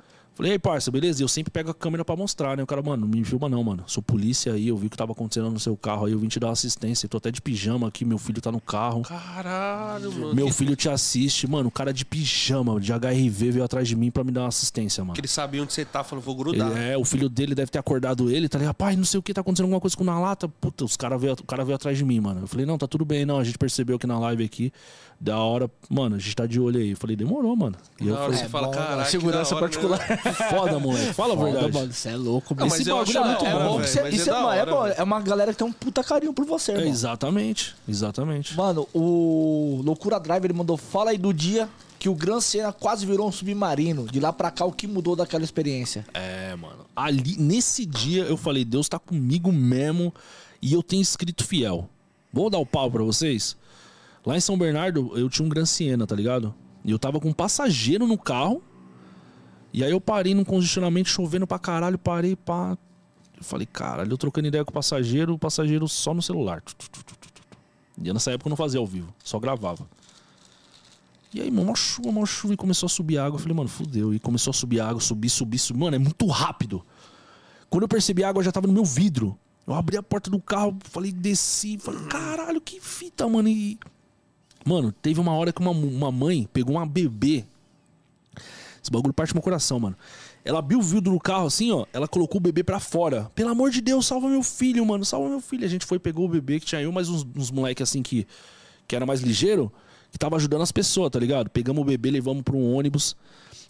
Falei, ei, parça, beleza? E eu sempre pego a câmera pra mostrar, né? O cara, mano, não me filma não, mano. Sou polícia aí, eu vi o que tava acontecendo no seu carro aí, eu vim te dar assistência. Tô até de pijama aqui, meu filho tá no carro. Caralho, mano. Meu filho te assiste, mano. O cara de pijama, de HRV, veio atrás de mim pra me dar uma assistência, mano. que ele sabia onde você tá, falou, vou grudar. Ele- é, o filho dele deve ter acordado ele, tá ligado? Pai, não sei o que, tá acontecendo alguma coisa com na lata. Puta, os cara veio, o cara veio atrás de mim, mano. Eu falei, não, tá tudo bem, não. A gente percebeu que na live aqui, da hora, mano, a gente tá de olho aí. Eu falei, demorou, mano. E eu Na hora falei, você fala, bom, caralho. segurança né?" particular. foda, moleque. Fala a verdade. mano, você é louco, Não, mano. mas Esse eu bagulho é muito hora, bom. mas isso é é, da mano, é hora, bom. velho. É uma galera que tem um puta carinho por você, É, irmão. exatamente, exatamente. Mano, o Loucura Drive ele mandou fala aí do dia que o Gran Senna quase virou um submarino. De lá pra cá, o que mudou daquela experiência? É, mano. Ali, nesse dia, eu falei, Deus tá comigo mesmo e eu tenho escrito fiel. Vou dar o pau pra vocês. Lá em São Bernardo, eu tinha um Gran Siena, tá ligado? E eu tava com um passageiro no carro. E aí eu parei num congestionamento chovendo pra caralho, parei, pá. Eu falei, caralho, eu trocando ideia com o passageiro, o passageiro só no celular. E nessa época eu não fazia ao vivo, só gravava. E aí, mano, uma chuva, uma chuva e começou a subir água. Eu falei, mano, fudeu. E começou a subir água, subir, subir, subir. Mano, é muito rápido. Quando eu percebi a água, já tava no meu vidro. Eu abri a porta do carro, falei, desci, falei, caralho, que fita, mano. E. Mano, teve uma hora que uma, uma mãe pegou uma bebê. Esse bagulho parte meu coração, mano. Ela abriu o vidro do carro assim, ó. Ela colocou o bebê pra fora. Pelo amor de Deus, salva meu filho, mano. Salva meu filho. A gente foi, pegou o bebê, que tinha eu, mais uns, uns moleques assim que, que era mais ligeiro, que tava ajudando as pessoas, tá ligado? Pegamos o bebê, levamos pra um ônibus.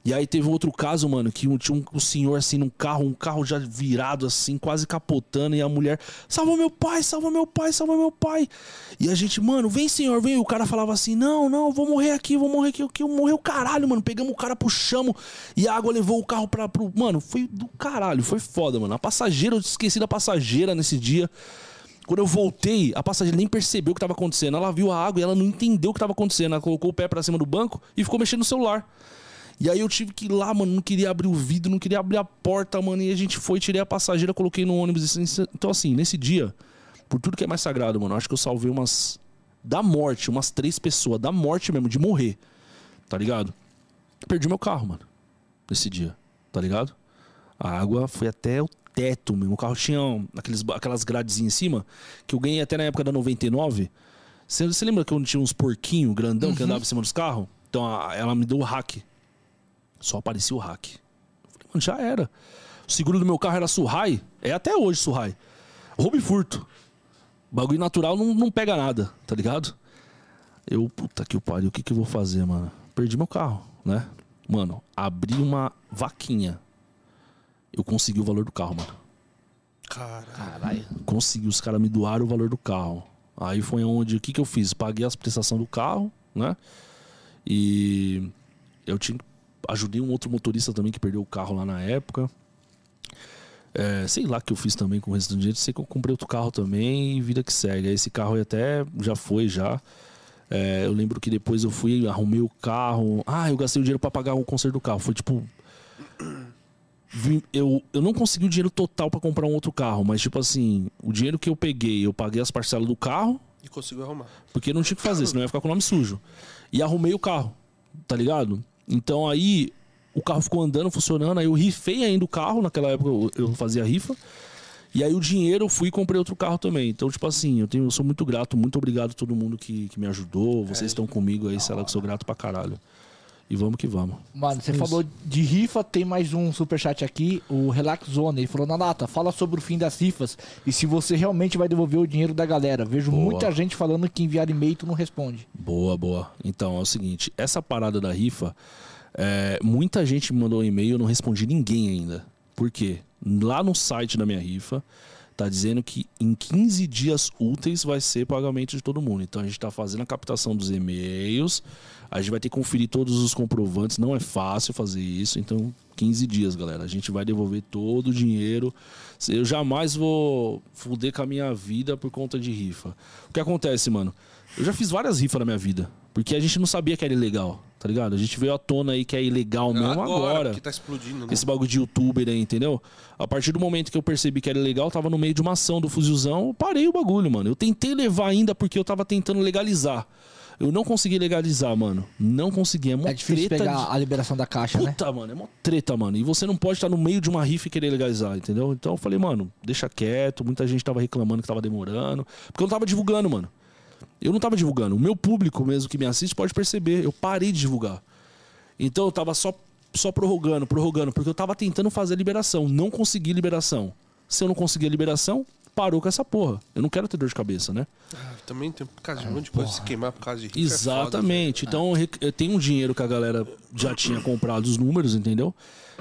E aí teve outro caso, mano, que um- tinha um, um senhor assim num carro, um carro já virado assim, quase capotando, e a mulher, salva meu pai, salva meu pai, salva meu pai. E a gente, mano, vem senhor, vem. E o cara falava assim, não, não, vou morrer aqui, vou morrer aqui, eu morreu caralho, mano. Pegamos o cara, puxamos, e a água levou o carro pra, pro... Mano, foi do caralho, foi foda, mano. A passageira, eu esqueci da passageira nesse dia. Quando eu voltei, a passageira nem percebeu o que tava acontecendo. Ela viu a água e ela não entendeu o que tava acontecendo. Ela colocou o pé pra cima do banco e ficou mexendo no celular. E aí eu tive que ir lá, mano, não queria abrir o vidro, não queria abrir a porta, mano. E a gente foi, tirei a passageira, coloquei no ônibus. Então, assim, nesse dia, por tudo que é mais sagrado, mano, acho que eu salvei umas. Da morte, umas três pessoas, da morte mesmo, de morrer. Tá ligado? Perdi meu carro, mano. Nesse dia, tá ligado? A água foi até o teto, meu. O carro tinha aqueles, aquelas gradezinhas em cima, que eu ganhei até na época da 99. Você, lembra que eu tinha uns porquinhos grandão que andava em cima dos carros? Então a- ela me deu o hack. Só aparecia o hack. Eu falei, mano, já era. O seguro do meu carro era Surrai. É até hoje Surrai. Roubo e furto. Bagulho natural não, não pega nada, tá ligado? Eu, puta que o pariu, o que que eu vou fazer, mano? Perdi meu carro, né? Mano, abri uma vaquinha. Eu consegui o valor do carro, mano. Caralho. Consegui, os caras me doaram o valor do carro. Aí foi onde, o que que eu fiz? Paguei as prestações do carro, né? E eu tinha, ajudei um outro motorista também que perdeu o carro lá na época. É, sei lá que eu fiz também com o resto do dinheiro. Sei que eu comprei outro carro também e vida que segue. Esse carro até já foi já. É, eu lembro que depois eu fui, arrumei o carro. Ah, eu gastei o dinheiro pra pagar o conserto do carro. Foi tipo. Eu, eu não consegui o dinheiro total pra comprar um outro carro, mas tipo assim, o dinheiro que eu peguei, eu paguei as parcelas do carro, E conseguiu arrumar. porque não tinha o que fazer, senão ia ficar com o nome sujo. E arrumei o carro, tá ligado? Então aí o carro ficou andando, funcionando, aí eu rifei ainda o carro, naquela época eu, eu fazia rifa. E aí o dinheiro eu fui e comprei outro carro também. Então, tipo assim, eu, tenho, eu sou muito grato, muito obrigado a todo mundo que, que me ajudou. Vocês estão comigo aí, sei lá, que eu sou grato pra caralho. E vamos que vamos. Mano, você falou de rifa, tem mais um superchat aqui, o Relax Zone. Ele falou, Nanata, fala sobre o fim das rifas e se você realmente vai devolver o dinheiro da galera. Vejo Boa. muita gente falando que enviar e-mail e tu não responde. Boa, boa. Então, é o seguinte, essa parada da rifa, é, muita gente me mandou um e-mail, eu não respondi ninguém ainda. Por quê? Lá no site da minha rifa, tá dizendo que em 15 dias úteis vai ser pagamento de todo mundo. Então a gente tá fazendo a captação dos e-mails, a gente vai ter que conferir todos os comprovantes, não é fácil fazer isso, então 15 dias, galera. A gente vai devolver todo o dinheiro. Eu jamais vou fuder com a minha vida por conta de rifa. O que acontece, mano? Eu já fiz várias rifas na minha vida, porque a gente não sabia que era ilegal, tá ligado? A gente veio à tona aí que é ilegal mesmo agora. Que tá explodindo, né? Esse bagulho de youtuber aí, entendeu? A partir do momento que eu percebi que era legal, tava no meio de uma ação do fuzilzão, parei o bagulho, mano. Eu tentei levar ainda porque eu tava tentando legalizar. Eu não consegui legalizar, mano. Não consegui. É, mó É difícil treta pegar de- a liberação da caixa, né? Puta, mano, é uma treta, mano. E você não pode estar no meio de uma rifa e querer legalizar, entendeu? Então eu falei, mano, deixa quieto. Muita gente tava reclamando que tava demorando. Porque eu não tava divulgando, mano. Eu não tava divulgando. O meu público mesmo que me assiste pode perceber. Eu parei de divulgar. Então eu tava só, só prorrogando, prorrogando. Porque eu tava tentando fazer a liberação. Não consegui liberação. Se eu não conseguir a liberação, parou com essa porra. Eu não quero ter dor de cabeça, né? Ah, também tem por causa de um monte de coisa se queimar por causa de rifa. é foda, Exatamente. então eu tenho um dinheiro que a galera já tinha comprado os números, entendeu?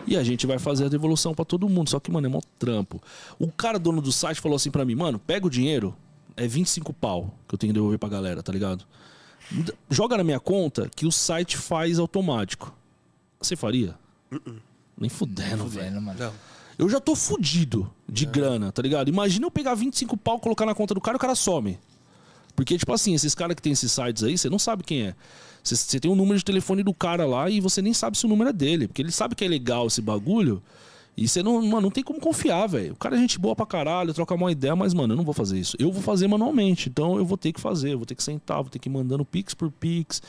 E a gente vai fazer a devolução pra todo mundo. Só que, mano, é mó trampo. O cara dono do site falou assim pra mim, mano, pega o dinheiro, é 25 pau que eu tenho que devolver pra galera, tá ligado? Joga na minha conta que o site faz automático. Você faria? Nem fudendo, velho. Não. Eu já tô fudido de grana, tá ligado? Imagina eu pegar 25 pau, colocar na conta do cara e o cara some. Porque, tipo assim, esses caras que tem esses sites aí, você não sabe quem é. Você- Você tem o número de telefone do cara lá e você nem sabe se o número é dele. Porque ele sabe que é legal esse bagulho. E você não, mano, não tem como confiar, velho. O cara é gente boa pra caralho, troca uma ideia, mas, mano, eu não vou fazer isso. Eu vou fazer manualmente. Então eu vou ter que fazer, eu vou ter que sentar, vou ter que ir mandando pix por pix.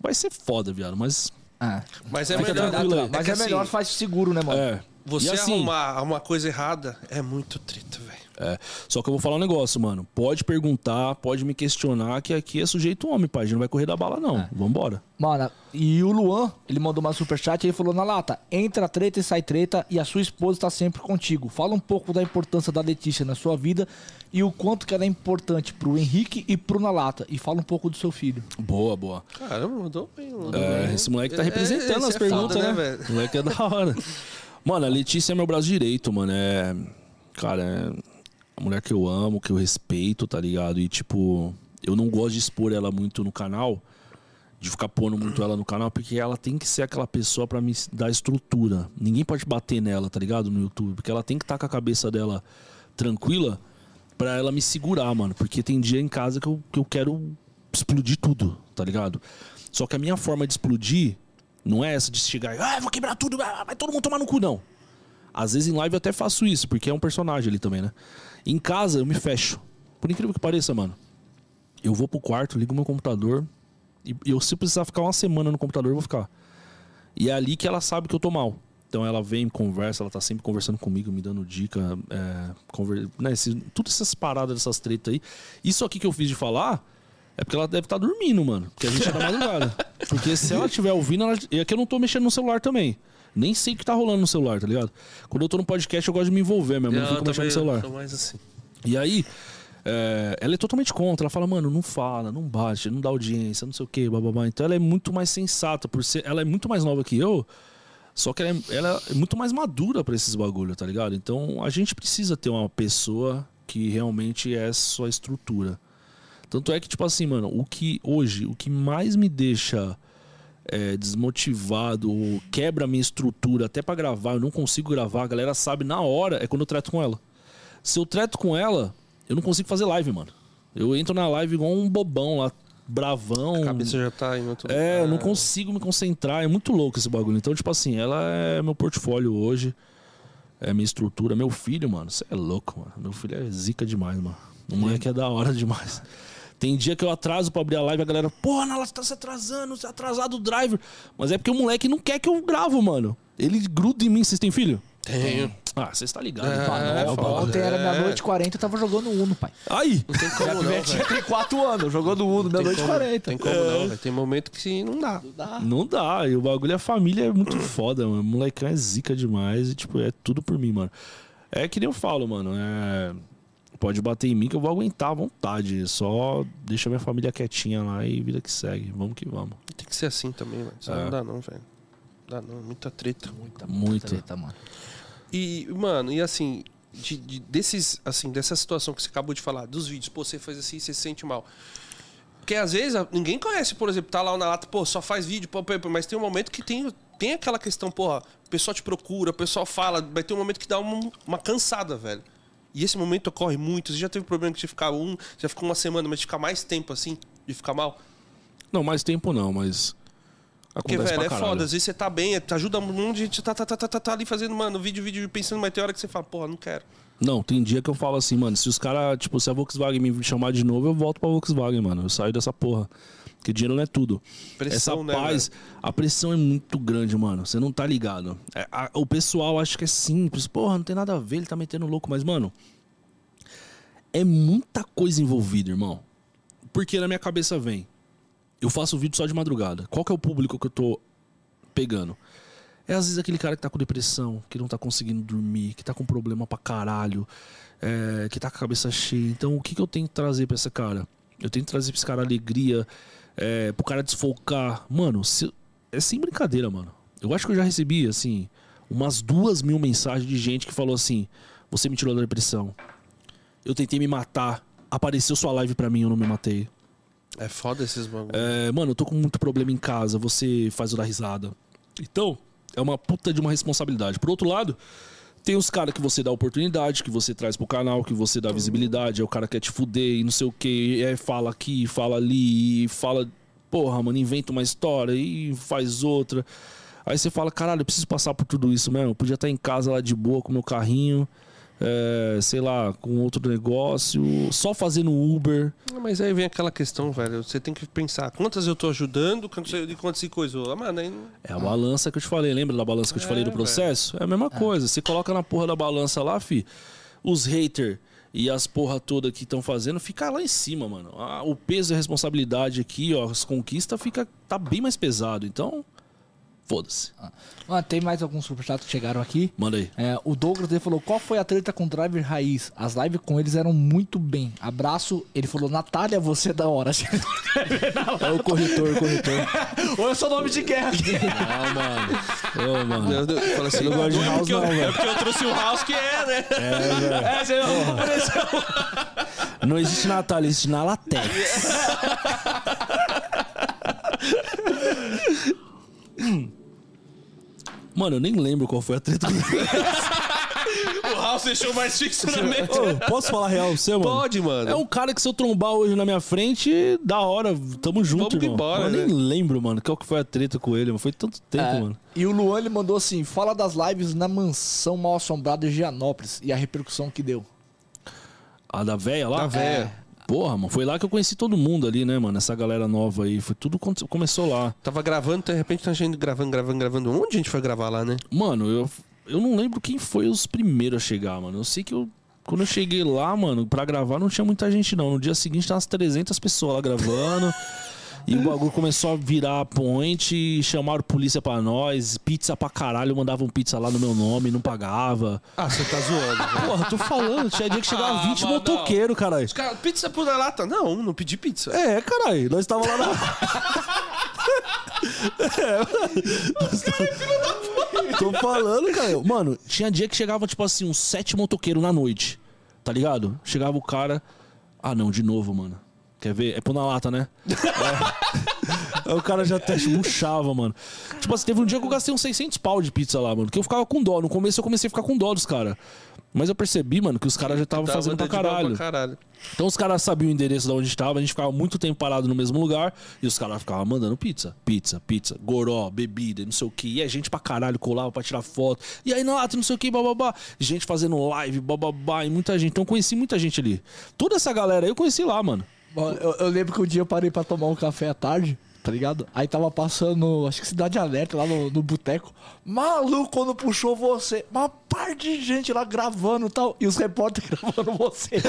Vai ser foda, viado, mas. Ah, Mas é Fica melhor. aí. mas que é melhor assim, faz seguro, né, mano? É. Você assim- arrumar uma coisa errada é muito treta, velho. É. Só que eu vou falar um negócio, mano. Pode perguntar, pode me questionar, que aqui é sujeito homem, pai. A gente não vai correr da bala, não. Vambora. Mano, e o Luan, ele mandou uma superchat e ele falou: Na lata, entra treta e sai treta e a sua esposa está sempre contigo. Fala um pouco da importância da Letícia na sua vida e o quanto que ela é importante pro Henrique e pro Nalata. E fala um pouco do seu filho. Boa, boa. Caramba, mandou bem. Mandou É, bem. esse moleque tá É, representando esse as é perguntas, foda, né? velho? O moleque é da hora. Mano, a Letícia é meu braço direito, mano. É. Cara, é a mulher que eu amo, que eu respeito, tá ligado? E, tipo, eu não gosto de expor ela muito no canal, de ficar pondo muito ela no canal, porque ela tem que ser aquela pessoa pra me dar estrutura. Ninguém pode bater nela, tá ligado? No YouTube, porque ela tem que estar com a cabeça dela tranquila pra ela me segurar, mano. Porque tem dia em casa que eu, que eu quero explodir tudo, tá ligado? Só que a minha forma de explodir não é essa de chegar e, ah, vou quebrar tudo, vai todo mundo tomar no cu, não. Às vezes em live eu até faço isso, porque é um personagem ali também, né? Em casa eu me fecho. Por incrível que pareça, mano. Eu vou pro quarto, ligo meu computador. E eu, se precisar ficar uma semana no computador, eu vou ficar. E é ali que ela sabe que eu tô mal. Então ela vem, conversa, ela tá sempre conversando comigo, me dando dica, é, conver... né, esse, todas essas paradas, essas tretas aí. Isso aqui que eu fiz de falar é porque ela deve estar dormindo, mano. Porque a gente é da madrugada. Porque se ela estiver ouvindo, ela... é que eu não tô mexendo no celular também. Nem sei o que tá rolando no celular, tá ligado? Quando eu tô no podcast, eu gosto de me envolver mesmo. Eu não fico mexendo no celular. assim. E aí, é, ela é totalmente contra. Ela fala, mano, não fala, não bate, não dá audiência, não sei o quê, bababá. Então ela é muito mais sensata, por ser. Ela é muito mais nova que eu, só que ela é, ela é muito mais madura pra esses bagulho, tá ligado? Então a gente precisa ter uma pessoa que realmente é sua estrutura. Tanto é que, tipo assim, mano, o que hoje, o que mais me deixa é, desmotivado, ou quebra a minha estrutura até pra gravar, eu não consigo gravar, a galera sabe na hora, é quando eu trato com ela. Se eu trato com ela, eu não consigo fazer live, mano. Eu entro na live igual um bobão lá, bravão. A cabeça já tá em outro É, eu não lugar. consigo me concentrar. É muito louco esse bagulho. Então, tipo assim, ela é meu portfólio hoje. É minha estrutura. Meu filho, mano, você é louco, mano. Meu filho é zica demais, mano. O moleque é da hora demais. Tem dia que eu atraso pra abrir a live, a galera, porra, Nala, você tá se atrasando, você tá atrasado o driver. Mas é porque o moleque não quer que eu gravo, mano. Ele gruda em mim. Vocês têm filho? Tenho. Ah, vocês tá ligado. É, mano. é o foda. bagulho. Ontem era É. meia-noite e 40 eu tava jogando Uno, pai. Aí! Não tem como não, Minha tem 4 anos, jogando Uno, meia-noite e como- 40. Tem como não, velho. Tem momento que não dá. Não dá. E o bagulho, a família é muito foda, mano. O molecão é zica demais e, tipo, é tudo por mim, mano. É que nem eu falo, mano. É... Pode bater em mim que eu vou aguentar à vontade. Só deixa minha família quietinha lá e vida que segue. Vamos que vamos. Tem que ser assim também, mano. Isso É. não dá não, velho. Não dá não. Muita treta. Muita, Muito. treta, mano. E, mano, e assim, de, de- desses, assim, dessa situação que você acabou de falar, dos vídeos, pô, você faz assim, você se sente mal. Porque às vezes ninguém conhece, por exemplo, tá lá na lata, pô, só faz vídeo, pô, pô, pô, mas tem um momento que tem, tem aquela questão, porra, o pessoal te procura, o pessoal fala, vai ter um momento que dá um- uma cansada, velho. E esse momento ocorre muito. Você já teve problema de ficar um, já ficou uma semana, mas de ficar mais tempo assim, de ficar mal? Não, mais tempo não, mas. Porque, velho, é foda. Às vezes você tá bem, te ajuda um monte de gente, tá, tá, tá, tá, tá, tá ali fazendo, mano, vídeo, vídeo, pensando, mas tem hora que você fala, porra, não quero. Não, tem dia que eu falo assim, mano, se os caras, tipo, se a Volkswagen me chamar de novo, eu volto pra Volkswagen, mano. Eu saio dessa porra. Porque dinheiro não é tudo. Pressão, Essa né, paz, a pressão é muito grande, mano. Você não tá ligado. É, a- o pessoal acha que é simples. Porra, não tem nada a ver, ele tá metendo louco. Mas, mano, é muita coisa envolvida, irmão. Porque na minha cabeça vem. Eu faço vídeo só de madrugada. Qual que é o público que eu tô pegando? É às vezes aquele cara que tá com depressão, que não tá conseguindo dormir, que tá com problema pra caralho, é, que tá com a cabeça cheia. Então o que, que eu tenho que trazer pra esse cara? Eu tenho que trazer pra esse cara alegria, é, pro cara desfocar. Mano, se- é sem brincadeira, mano. Eu acho que eu já recebi, assim, umas duas mil mensagens de gente que falou assim: Você me tirou da depressão. Eu tentei me matar. Apareceu sua live pra mim, eu não me matei. É foda esses bagulho. É, mano, eu tô com muito problema em casa, você faz eu dar risada. Então, é uma puta de uma responsabilidade. Por outro lado, tem os caras que você dá oportunidade, que você traz pro canal, que você dá visibilidade, é o cara que quer te fuder e não sei o que, é, fala aqui, fala ali, e fala, porra, mano, inventa uma história e faz outra. Aí você fala, caralho, eu preciso passar por tudo isso mesmo. Eu podia estar em casa lá de boa com meu carrinho, é, sei lá, com outro negócio, só fazendo Uber. Mas aí vem aquela questão, velho. Você tem que pensar quantas eu tô ajudando, quantas, e quantas se coisou. Ah, mano, aí É a balança que eu te falei, lembra da balança que eu te falei do É, processo? É a mesma coisa. Você coloca na porra da balança lá, fi, os haters e as porra toda que estão fazendo, fica lá em cima, mano. Ah, o peso e a responsabilidade aqui, ó, as conquistas, fica, tá bem mais pesado. Então, foda-se. Mano, tem mais alguns superchats que chegaram aqui. Manda aí. É, o Douglas ele falou: qual foi a treta com o Driver Raiz? As lives com eles eram muito bem. Abraço. Ele falou: Natália, você é da hora. É o corretor, o corretor. Ou é seu nome de guerra. Não, mano. Ô, mano. Eu, eu falo assim, Eu não gosto de é house, eu- não, velho. É porque eu trouxe o house que é, né? É, você apareceu. Não existe Natália, existe na Latex. Hum. Mano, eu nem lembro qual foi a treta. O house deixou mais fixo na mente. Ô, posso falar real pra você, mano? Pode, mano. É um cara que se eu trombar hoje na minha frente, da hora, tamo junto, Vamos irmão. embora, eu nem né? lembro, mano, qual que foi a treta com ele, mano. Foi tanto tempo, É, mano. E o Luan ele mandou assim: fala das lives na mansão mal assombrada de Gianópolis e a repercussão que deu. A da véia lá? Da véia. Porra, mano, foi lá que eu conheci todo mundo ali, né, mano? Essa galera nova aí. Foi tudo começou lá. Tava gravando, de repente tá gente gravando, gravando, gravando. Onde a gente foi gravar lá, né? Mano, eu, eu não lembro quem foi os primeiros a chegar, mano. Eu sei que eu, quando eu cheguei lá, mano, pra gravar não tinha muita gente, não. No dia seguinte, tava umas 300 pessoas lá gravando. e o bagulho começou a virar point, e chamaram polícia pra nós, pizza pra caralho, mandavam pizza lá no meu nome, não pagava. Ah, você tá zoando, velho. Porra, tô falando, tinha dia que chegava Ah, 20 mano, motoqueiros, caralho. Os caras, pizza por lata? Não, não pedi pizza. É, caralho, nós tava lá na. Tô falando, cara. Mano, tinha dia que chegava, tipo assim, uns sete motoqueiros na noite. Tá ligado? Chegava o cara. Ah, não, de novo, mano. Quer ver? É pôr na lata, né? É. Aí o cara já até murchava, mano. Tipo assim, teve um dia que eu gastei uns 600 pau de pizza lá, mano. Que eu ficava com dó. No começo eu comecei a ficar com dó dos caras. Mas eu percebi, mano, que os caras já estavam Tava fazendo pra caralho. pra caralho. Então os caras sabiam o endereço de onde estava, a gente ficava muito tempo parado no mesmo lugar e os caras ficavam mandando pizza, pizza, pizza, goró, bebida, não sei o que. E a gente pra caralho colava pra tirar foto. E aí, Nato, não sei o que, bababá. Gente fazendo live, bababá, e muita gente. Então eu conheci muita gente ali. Toda essa galera aí eu conheci lá, mano. Mano, eu, eu lembro que um dia eu parei pra tomar um café à tarde, tá ligado? Aí tava passando, acho que Cidade Alerta, lá no, no boteco. Maluco, quando puxou você, uma par de gente lá gravando e tal. E os repórteres gravando vocês.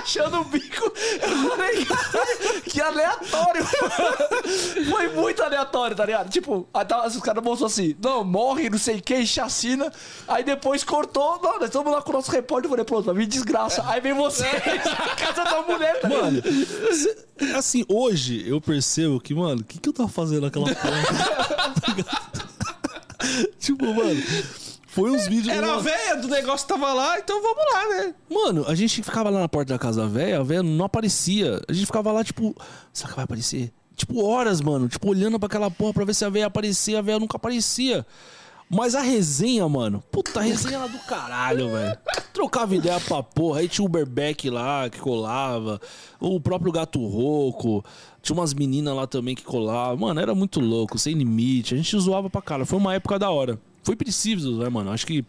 Achando o bico. Eu falei, "Caralho, que aleatório. Foi muito aleatório, tá ligado? Tipo, aí tava, os caras mostrou assim, não, morre, não sei quem, chacina. Aí depois cortou, não, nós estamos lá com o nosso repórter. Eu falei, pronto, vai vir desgraça. Aí vem você na casa da mulher, tá ligado? Mano, assim, hoje eu percebo que, mano, o que, que eu tava fazendo naquela porra? tipo, mano, foi uns vídeos. Era a Mano, véia do negócio que tava lá, então vamos lá, né? Mano, a gente ficava lá na porta da casa da véia, a véia não aparecia. A gente ficava lá, tipo, será que vai aparecer? Tipo, horas, mano. Tipo, olhando pra aquela porra pra ver se a véia aparecia. A véia nunca aparecia. Mas a resenha, mano. Puta, a resenha era do caralho, velho. Trocava ideia pra porra. Aí tinha o Uberbeck lá que colava. O próprio Gato Roco. Tinha umas meninas lá também que colavam. Mano, era muito louco, sem limite. A gente zoava pra cara. Foi uma época da hora. Foi preciso, né, mano? Acho que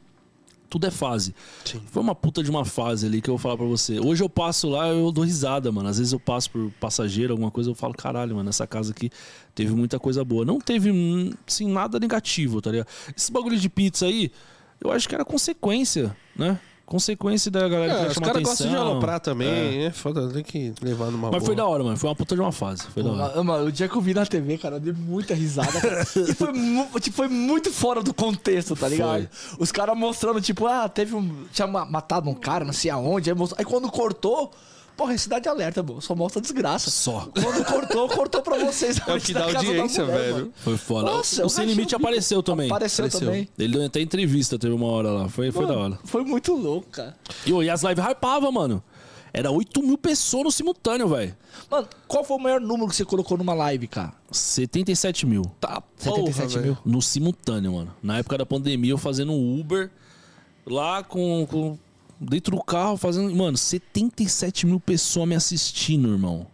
Tudo é fase. Sim. Foi uma puta de uma fase ali que eu vou falar pra você. Hoje eu passo lá, eu dou risada, mano. Às vezes eu passo por passageiro, alguma coisa, eu falo, caralho, mano, essa casa aqui teve muita coisa boa. Não teve, assim, nada negativo, tá ligado? Esse bagulho de pizza aí, eu acho que era consequência, né? Consequência da galera que É, queria os chamar caras atenção. gostam de aloprar também. É. foda, tem que levar numa Mas boa. foi da hora, mano. Foi uma puta de uma fase. Foi da hora. Mano, o dia que eu vi na TV, cara, eu dei muita risada. e foi, mu- tipo, foi muito fora do contexto, tá ligado? Os caras mostrando, tipo, ah, teve um. Tinha ma- matado um cara, não sei aonde. Aí, mostrou- aí quando cortou, porra, é cidade alerta, mano. Só mostra desgraça. Só. Quando cortou, cortou pra vocês. É o que dá audiência, velho. Foi foda. Nossa, o Sem Limite apareceu também. Apareceu, Apareceu. também. Ele deu até entrevista, teve uma hora lá. Foi, foi da hora. Foi muito louco, cara. E, e as lives hypavam, mano. Era 8 mil pessoas no simultâneo, velho. Mano, qual foi o maior número que você colocou numa live, cara? 77 mil. Tá, 77 porra, mil. No simultâneo, mano. Na época da pandemia, eu fazendo um Uber lá com, com- Dentro do carro, fazendo. Mano, 77 mil pessoas me assistindo, irmão.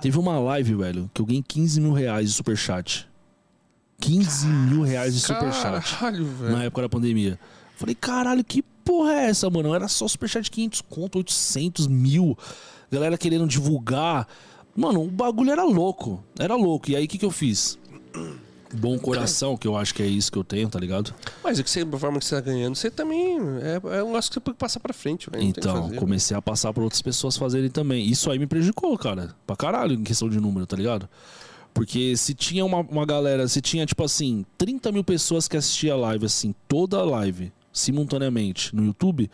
Teve uma live, velho, que eu ganhei 15 mil reais de superchat. 15 mil reais de superchat. Caralho, velho. Na época da pandemia. Falei, caralho, que porra é essa, mano? Era só superchat de 500 conto, 800 mil. Galera querendo divulgar. Mano, o bagulho era louco. Era louco. E aí, o que, que eu fiz? Bom coração, que eu acho que é isso que eu tenho, tá ligado? Mas é que você, da forma que você tá ganhando, você também. É, é um negócio que você pode passar pra frente, velho. Então, comecei a passar pra outras pessoas fazerem também. Isso aí me prejudicou, cara. Pra caralho, em questão de número, tá ligado? Porque se tinha uma, uma galera, se tinha, tipo assim, 30 mil pessoas que assistiam a live, assim, toda a live, simultaneamente, no YouTube,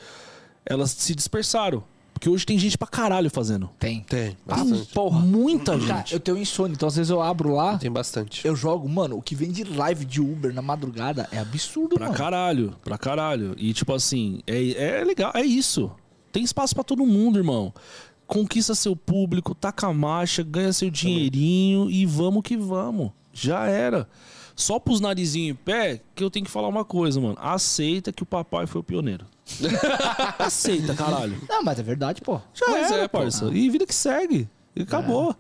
elas se dispersaram. Porque hoje tem gente pra caralho fazendo. Tem. Tem, bastante. porra. Muita Cara, gente. eu tenho insônia, então às vezes eu abro lá, Tem bastante. eu jogo, mano, o que vem de live de Uber na madrugada é absurdo, Pra mano. caralho, pra caralho. E tipo assim, é, é legal, é isso. Tem espaço pra todo mundo, irmão. Conquista seu público, taca a marcha, ganha seu dinheirinho e vamos que vamos. Já era. Só pros narizinhos em pé que eu tenho que falar uma coisa, mano. Aceita que o papai foi o pioneiro. Aceita, caralho. Não, mas é verdade, pô. Já Mas era, é, parça. E vida que segue. E acabou.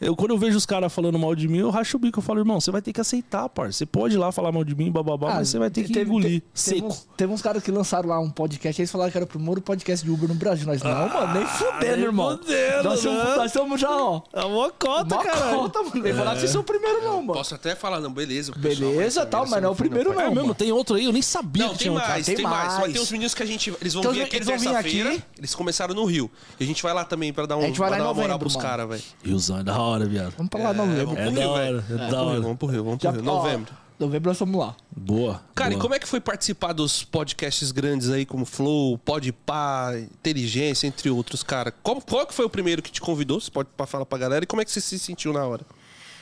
Eu, quando eu vejo os caras falando mal de mim, eu racho o bico. Eu falo, irmão, você vai ter que aceitar, parça. Você pode ir lá falar mal de mim, bababá, mas você vai ter que Ah, teve- engolir. te- seco. Teve uns, teve uns caras que lançaram lá um podcast, eles falaram que era o primeiro podcast de Uber no Brasil. Nós, não, mano, nem fudendo, nem irmão. fudendo, nós, somos, né? nós somos já, ó. É uma cota, Uma cota, mano. Nem falaram que vocês são o primeiro, não, mano. Posso até falar, não, beleza. Beleza, tal, mas não é o primeiro, foi. É não. mesmo, tem outro aí, eu nem sabia Não, que tem tinha outro. mais, tem tem, mais. Vai mais. ter uns meninos que a gente. Eles vão Então, vir aqui eles vão vir terça-feira. aqui? Eles começaram no Rio. E a gente vai lá também pra dar, um, A gente vai pra lá dar em uma moral novembro, pros caras, velho. É da hora, viado. Vamos pra lá, novembro. vamos É pro da Rio, hora, é da Vamos pro Rio, hora. Vamos pro Rio, vamos pro Já- Rio. ó, Novembro. Novembro nós vamos lá. Boa. Cara, boa. e como é que foi participar dos podcasts grandes aí, como Flow, Podpah, Inteligência, entre outros, cara? Qual, qual que foi o primeiro que te convidou? Você pode falar pra galera. E como é que você se sentiu na hora?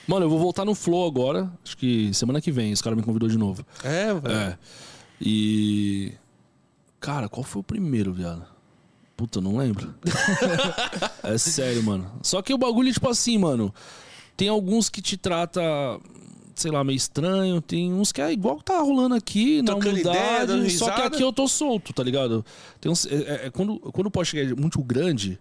Mano, eu vou voltar no Flow agora. Acho que semana que vem. Os caras me convidou de novo. É, velho. É. E. Cara, qual foi o primeiro, viado? Puta, não lembro. é sério, mano. Só que o bagulho, tipo assim, mano. Tem alguns que te trata, sei lá, meio estranho. Tem uns que é igual que tá rolando aqui, na humildade. ideia, só que aqui eu tô solto, tá ligado? Tem uns, é- é- é quando, quando o podcast é muito grande,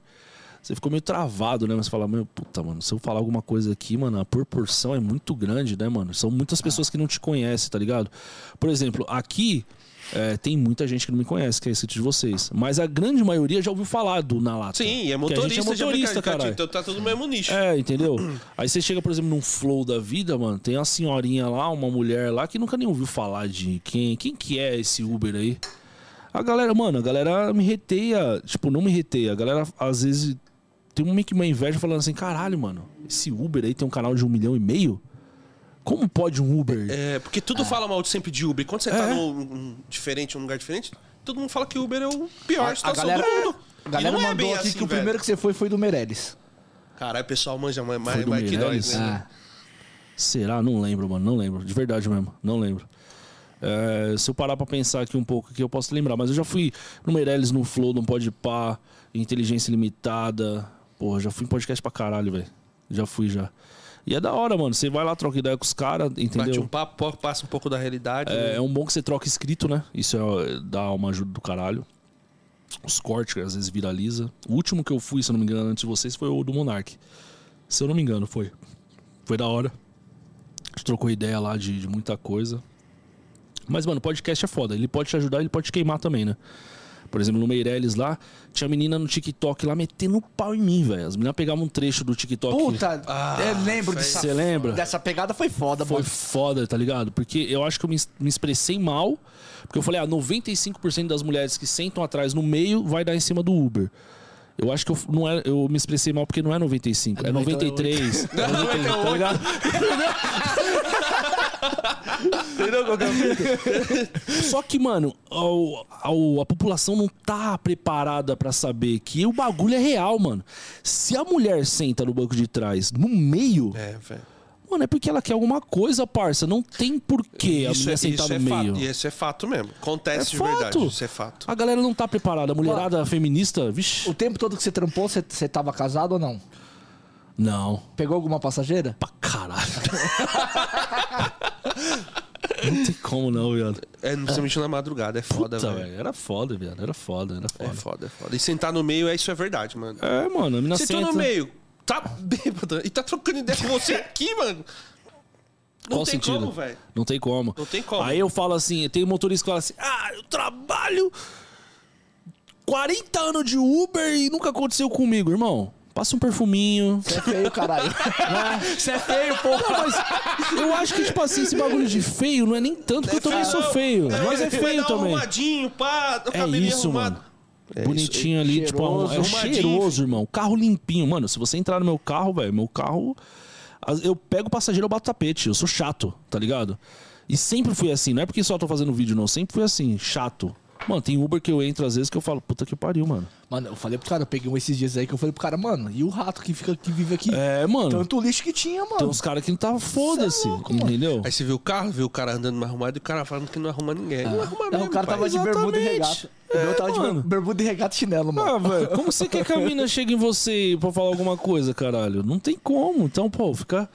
você ficou meio travado, né? Mas você fala, meu, puta, mano, se eu falar alguma coisa aqui, mano, a proporção é muito grande, né, mano? São muitas pessoas que não te conhecem, tá ligado? Por exemplo, aqui é, tem muita gente que não me conhece, que é esse de vocês. Mas a grande maioria já ouviu falar do Na Lata. Sim, é gente motorista, é motorista, caralho. Então tá tudo no mesmo nicho. É, entendeu? Aí você chega, por exemplo, num flow da vida, mano, tem uma senhorinha lá, uma mulher lá que nunca nem ouviu falar de quem, quem que é esse Uber aí. A galera, mano, a galera me reteia, tipo, não me reteia, a galera às vezes tem meio que uma inveja falando assim, caralho, mano, esse Uber aí tem um canal de um milhão e meio? Como pode um Uber? É, porque tudo fala mal de sempre de Uber. Quando você tá É. num, diferente, num lugar diferente, todo mundo fala que Uber é o pior A, a situação galera, do mundo. a galera é mandou bem aqui assim, que o velho. primeiro que você foi foi do Meirelles. Caralho, o pessoal manja mais, mais, do mais que nós, né? Ah. Será? Não lembro, mano. Não lembro. De verdade mesmo. Não lembro. É, se eu parar pra pensar aqui um pouco, aqui eu posso lembrar. Mas eu já fui no Meirelles, no Flow, no Podpah, Inteligência Limitada. Porra, já fui em podcast pra caralho, velho. Já fui, já. E é da hora, mano. Você vai lá, troca ideia com os caras, Bate entendeu? um papo, passa um pouco da realidade. É, né? é um bom que você troca escrito, né? Isso é, dá uma ajuda do caralho. Os cortes, que às vezes viraliza. O último que eu fui, se eu não me engano, antes de vocês, foi o do Monark. Se eu não me engano, foi. Foi da hora. A gente trocou ideia lá de, de muita coisa. Mas, mano, podcast é foda. Ele pode te ajudar, ele pode te queimar também, né? Por exemplo, no Meirelles lá, tinha menina no TikTok lá metendo pau em mim, velho. As meninas pegavam um trecho do TikTok. Puta, Ah, eu lembro dessa, Você lembra? dessa pegada, foi foda, Foi mano. foda, tá ligado? Porque eu acho que eu me, me expressei mal. Porque eu falei, ah, 95% das mulheres que sentam atrás no meio vai dar em cima do Uber. Eu acho que eu, não é, eu me expressei mal porque não é 95, é, É 93. É 93, tá ligado? Entendeu qual que é a fita? Só que, mano, ao- ao- a população não tá preparada pra saber que o bagulho é real, mano. Se a mulher senta no banco de trás, no meio, É, velho. Mano, é porque ela quer alguma coisa, parça. Não tem porquê a Isso mulher é, sentar isso no é meio. fato. E Isso é fato mesmo. Acontece É de fato. verdade. Isso é fato. A galera não tá preparada. A mulherada feminista, vixi. O tempo todo que você trampou, você, você tava casado ou não? Não. Pegou alguma passageira? Pra caralho. não tem como não, viado. É, principalmente na madrugada. É foda, Puta, velho. Era foda, viado. Era foda, era É foda. foda, é foda. E sentar no meio, é, isso é verdade, mano. É, mano, a mina Sentou senta... no meio, tá bêbada e tá trocando ideia com você aqui, mano. Não Qual tem sentido? como, velho. Não tem como. Não tem como. Aí eu falo assim, tem um motorista que fala assim, ah, eu trabalho 40 anos de Uber e nunca aconteceu comigo, irmão. Passa um perfuminho. Você é feio, caralho. Você é feio, porra. Não, mas eu acho que, tipo assim, esse bagulho de feio não é nem tanto, porque eu também sou feio. Mas é Vai feio dar um também. Arrumadinho, pá, o É cabelinho isso, arrumado. mano. É Bonitinho ali, tipo, cheiroso, é arrumadinho, cheiroso, irmão. Carro limpinho. Mano, se você entrar no meu carro, velho, meu carro. Eu pego o passageiro, eu bato tapete. Eu sou chato, tá ligado? E sempre fui assim. Não é porque só tô fazendo vídeo, não. Sempre fui assim, chato. Mano, tem Uber que eu entro às vezes que eu falo, puta que pariu, mano. Mano, eu falei pro cara, eu peguei um esses dias aí que eu falei pro cara, mano, e o rato que fica que vive aqui? É, mano. Tanto lixo que tinha, mano. Tem uns caras que não foda-se, Cê é mano. entendeu? Aí você viu o carro, viu o cara andando mais arrumado e o cara falando que não arruma ninguém. Não arruma Não, mesmo, o cara pai. tava de bermuda e regata. O meu tava de mano. ber- bermuda e regata e chinelo, mano. Ah, velho, como você quer que a mina chegue em você pra falar alguma coisa, caralho? Não tem como. Então, pô, fica.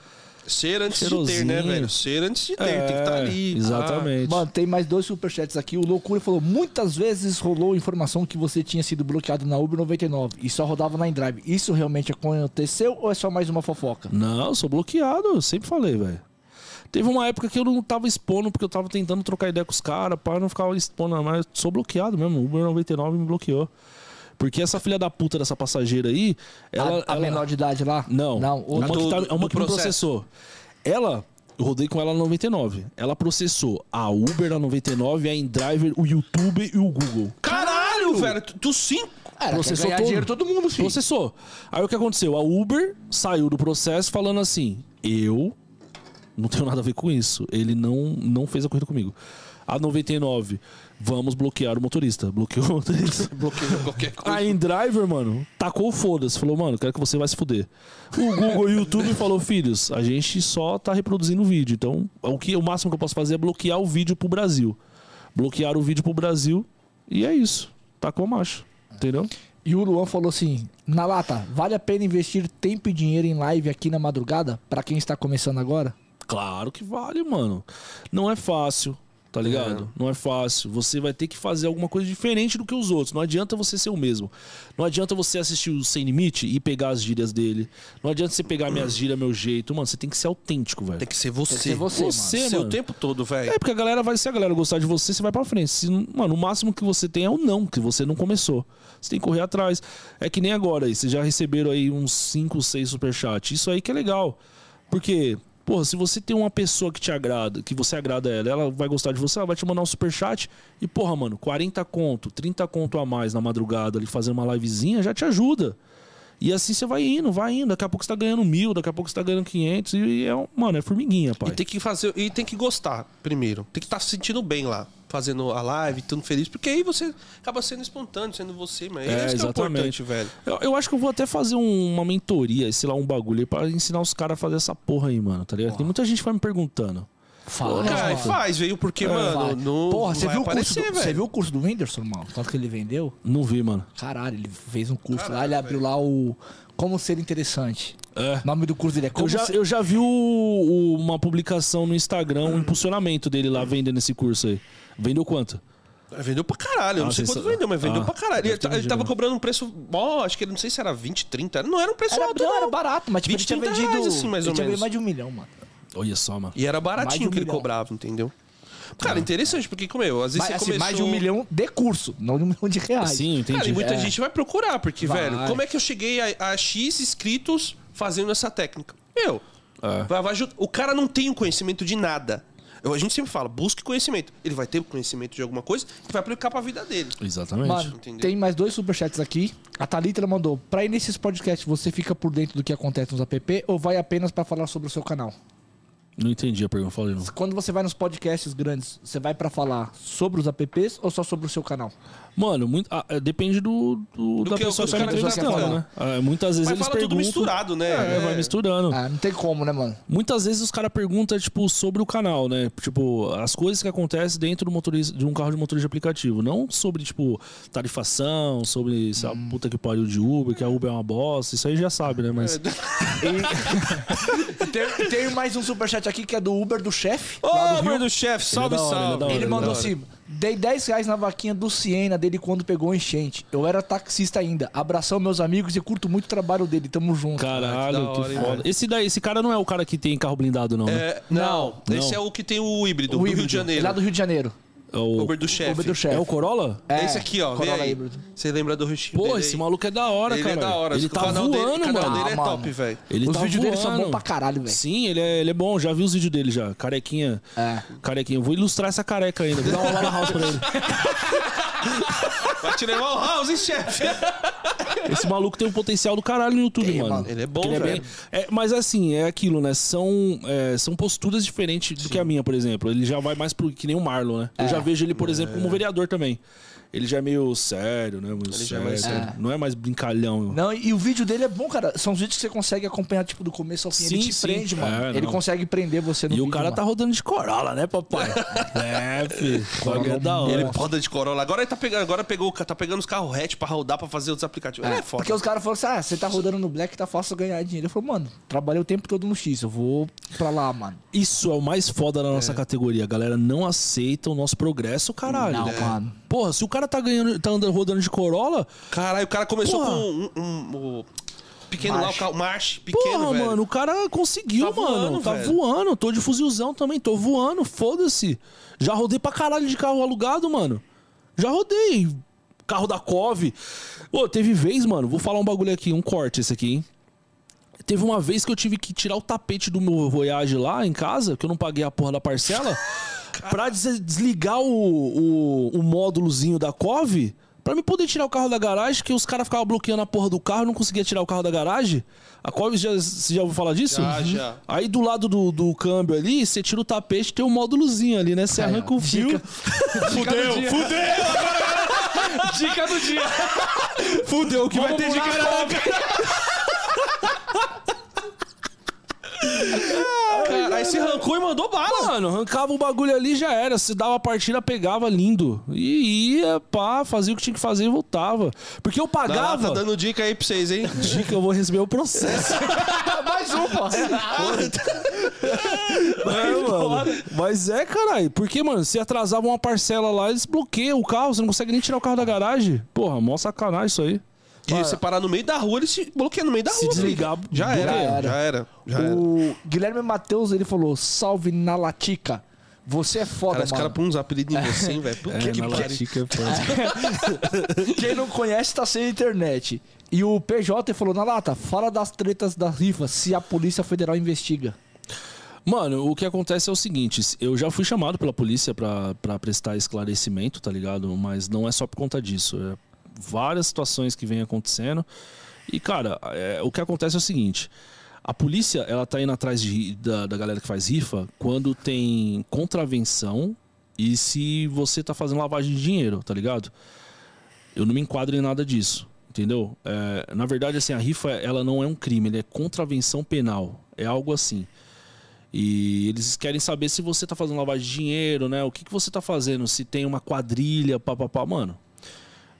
Ser antes de ter, né, velho? Ser antes de ter, tem que estar É, ali. Exatamente. Mano, tem mais dois superchats aqui. O Loucura falou: muitas vezes rolou informação que você tinha sido bloqueado na Uber 99 e só rodava na InDrive. Isso realmente aconteceu ou é só mais uma fofoca? Não, eu sou bloqueado, eu sempre falei, velho. Teve uma época que eu não tava expondo, porque eu tava tentando trocar ideia com os caras, pá, não ficava expondo, eu sou bloqueado mesmo. O Uber 99 me bloqueou. Porque essa filha da puta dessa passageira aí, ela. a, a ela- menor de idade lá? Não, Não, uma, outra. que, do- tá, do uma que processo. processou. Ela, eu rodei com ela na 99. Ela processou a Uber na 99, a InDriver, o YouTube e o Google. Caralho, velho. Tu, tu sim. Era, processou todo. dinheiro todo mundo, filho. Processou. Aí o que aconteceu? A Uber saiu do processo falando assim: eu não tenho nada a ver com isso. Ele não, não fez a corrida comigo. A 99, vamos bloquear o motorista. Bloqueou o motorista. Bloqueia qualquer coisa. A InDriver, mano, tacou foda-se. Falou, mano, quero que você vai se fuder. O Google e o YouTube falou, filhos, a gente só tá reproduzindo o vídeo. Então, o, que, o máximo que eu posso fazer é bloquear o vídeo pro Brasil. Bloquear o vídeo pro Brasil. E é isso. Tacou macho. Entendeu? E o Luan falou assim: na lata, vale a pena investir tempo e dinheiro em live aqui na madrugada? Pra quem está começando agora? Claro que vale, mano. Não é fácil, tá ligado? Não é fácil. Você vai ter que fazer alguma coisa diferente do que os outros. Não adianta você ser o mesmo. Não adianta você assistir o Sem Limite e pegar as gírias dele. Não adianta você pegar minhas gírias, meu jeito. Mano, você tem que ser autêntico, velho. Tem que ser você. Tem que ser você, Você, Ser o mano. tempo todo, velho. É, porque a galera vai, se a galera gostar de você, você vai pra frente. Se, mano, o máximo que você tem é o não, que você não começou. Você tem que correr atrás. É que nem agora aí, vocês já receberam aí uns 5, 6 superchats. Isso aí que é legal. Porque, porra, se você tem uma pessoa que te agrada, que você agrada ela, ela vai gostar de você, ela vai te mandar um superchat. E, porra, mano, 40 conto, 30 conto a mais na madrugada ali, fazer uma livezinha, já te ajuda. E assim você vai indo, vai indo. Daqui a pouco você tá ganhando mil, daqui a pouco você tá ganhando 500. E é, mano, é formiguinha, pai. E tem que fazer. E tem que gostar primeiro. Tem que estar se sentindo bem lá. Fazendo a live, tudo feliz. Porque aí você acaba sendo espontâneo, sendo você, mas É, é, isso que é exatamente. importante, velho. Eu, eu acho que eu vou até fazer um- uma mentoria, sei lá, um bagulho aí pra ensinar os caras a fazer essa porra aí, mano, tá ligado? Tem muita gente que vai me perguntando. Fala. Cara, faz, veio porque, mano, Vai. não Porra, você viu, o curso aparecer, do, você viu o curso do Whindersson, mano? Quanto que ele vendeu? Não vi, mano. Caralho, ele fez um curso lá, Caralho, ele abriu lá o Como Ser Interessante. É. O nome do curso dele é Como Eu já, Ser... eu já vi o- o- uma publicação no Instagram, um impulsionamento dele lá vendendo esse curso aí. Vendeu quanto? Vendeu pra caralho. Eu Ah, não sei quanto vendeu, mas vendeu Ah, pra caralho. Ele, ele tava cobrando um preço. Ó, acho que ele não sei se era 20, 30. Não era um preço Era, alto, não, não. era barato, mas tipo, 20, ele tinha 30 vendido... reais, assim, mais ele ou tinha menos. vendido mais de um milhão, mano. Olha só, mano. E era baratinho um que ele milhão. cobrava, entendeu? Cara, interessante, porque como eu, às vezes você assim, começou... mais de um milhão de curso, não de um milhão de reais. Sim, entendi. Cara, e muita É. gente vai procurar, porque, Vai. velho, como é que eu cheguei a, a X inscritos fazendo essa técnica? Meu, É. vai, vai o cara não tem o conhecimento de nada. Eu- a gente sempre fala, busque conhecimento. Ele vai ter conhecimento de alguma coisa e vai aplicar pra vida dele. Exatamente. Mano, Entendeu? tem mais dois superchats aqui. A Thalita mandou: Pra ir nesses podcasts, você fica por dentro do que acontece nos app ou vai apenas pra falar sobre o seu canal? Não entendi a pergunta, falei não. Quando você vai nos podcasts grandes, você vai pra falar sobre os apps ou só sobre o seu canal? Mano, muito, ah, é, depende do, do- Do da que o- pessoa do que tá cara me que tá falando. né? Ah, muitas vezes Mas eles fala tudo perguntam... misturado, né? É, vai misturando. Ah, não tem como, né, mano? Muitas vezes os caras perguntam, tipo, sobre o canal, né? Tipo, as coisas que acontecem dentro do motorista, de um carro de motorista de aplicativo. Não sobre, tipo, tarifação, sobre se a Hum. puta que pariu de Uber, que a Uber é uma bosta. Isso aí já sabe, né? Mas... E tem, tem mais um superchat aqui que é do Uber do chefe. Ô. Uber do chefe, salve, hora, ele é salve. da hora, Ele ele mandou hora. assim: dei 10 reais na vaquinha do Siena dele quando pegou a enchente. Eu era taxista ainda. Abração, meus amigos, e curto muito o trabalho dele. Tamo junto. Caralho, da que, hora, hein, foda. Esse, daí, esse cara não é o cara que tem carro blindado, não, né? É, não, Não. esse é o que tem o híbrido, o do híbrido, Rio de Janeiro. Lá do Rio de Janeiro. É o, Uber do chefe. Uber do chefe. é o Corolla? É esse aqui, ó. Corolla aí. híbrido. Você lembra do rostinho Pô, dele esse aí? maluco é da hora, Ele cara. é da hora. Ele o tá canal dele, voando, o canal mano. dele é mano. top, velho. Ele Os tá vídeos dele são voando. bons pra caralho, velho. Sim, ele é, ele é bom. Já vi os vídeos dele já. Carequinha. É. Carequinha. Eu vou ilustrar essa careca ainda. Vou dar uma bola house pra ele. Vai te levar o house, hein, chefe? Esse maluco tem um potencial do caralho no YouTube, Tem, mano. Ele é bom, Ele é bem- é, mas assim, é aquilo, né? São, é, são posturas diferentes do que a minha, por exemplo. Ele já vai mais pro que nem o Marlon, né? Eu já vejo ele, por exemplo, como vereador também. Ele já é meio sério, né? Meio Ele já sério. é mais sério. Não é mais brincalhão. Não, e o vídeo dele é bom, cara. São os vídeos que você consegue acompanhar, tipo, do começo ao fim. ele Sim, te sim. prende, mano. É, ele não. consegue prender você no E vídeo, o cara tá mano. rodando de Corolla, né, papai? é, filho. Bagulho é da hora. Ele roda de Corolla. Agora ele tá pegando, agora pegou, tá pegando os carros hatch pra rodar, pra fazer outros aplicativos. Ele é foda. Porque os caras falaram assim: ah, você tá rodando no Black, tá fácil ganhar dinheiro. Eu falei, mano, trabalhei o tempo todo no X, eu vou pra lá, mano. Isso é o mais foda da nossa categoria. A galera não aceita o nosso progresso, caralho. Não, mano. Porra, se o cara tá ganhando, tá andando, rodando de Corolla, Caralho, o cara começou Porra. com um, um- o pequeno lá, o March. carro March, pequeno, porra, velho. mano, o cara conseguiu, Tá mano. voando, tá velho. voando. Tô de fuzilzão também, tô voando, foda-se. Já rodei pra caralho de carro alugado, mano. Já rodei. Carro da Cove. Pô, teve vez, mano, vou falar um bagulho aqui, um corte esse aqui, hein? Teve uma vez que eu tive que tirar o tapete do meu Voyage lá em casa, que eu não paguei a porra da parcela, pra des- desligar o, o, o módulozinho da Cove, pra me poder tirar o carro da garagem, que os caras ficavam bloqueando a porra do carro, não conseguia tirar o carro da garagem. A Cove, já, você já ouviu falar disso? Já, já. Aí do lado do, do câmbio ali, você tira o tapete, tem um módulozinho ali, né? Você arranca o fio. dica- Fudeu, fudeu! Dica do dia. Fudeu, o que vai ter de caraca? Cara, aí você arrancou e mandou bala. Mano, arrancava o bagulho ali já era. Se dava a partida, pegava lindo. E ia, pá, fazia o que tinha que fazer e voltava. Porque eu Tá pagava. tá dando dica aí pra vocês, hein? Dica, eu vou receber o processo. Mais um, pô. É, mano. Mas é, caralho. Porque, mano, se atrasava uma parcela lá, eles bloqueiam o carro. Você não consegue nem tirar o carro da garagem. Porra, mó sacanagem isso aí. E você parar no meio da rua, ele se bloqueia no meio da Se rua. desligar, filho. já era, bloqueia. já era, já era. O Guilherme Matheus, ele falou: salve na latica. Você é foda, Cara, mano. cara põe uns apelidos em você, velho? Puta É, que na pariu. latica, pô. Quem não conhece tá sem internet. E o PJ falou: na lata, fala das tretas da rifa se a Polícia Federal investiga. Mano, o que acontece é o seguinte, eu já fui chamado pela polícia pra, pra prestar esclarecimento, tá ligado? Mas não é só por conta disso. É várias situações que vêm acontecendo. E, cara, é, o que acontece é o seguinte. A polícia, ela tá indo atrás de, da, da galera que faz rifa quando tem contravenção e se você tá fazendo lavagem de dinheiro, tá ligado? Eu não me enquadro em nada disso, entendeu? É, na verdade, assim, a rifa, ela não é um crime, é contravenção penal. É algo assim. E eles querem saber se você tá fazendo lavagem de dinheiro, né? O que, que você tá fazendo? Se tem uma quadrilha, papapá. Mano,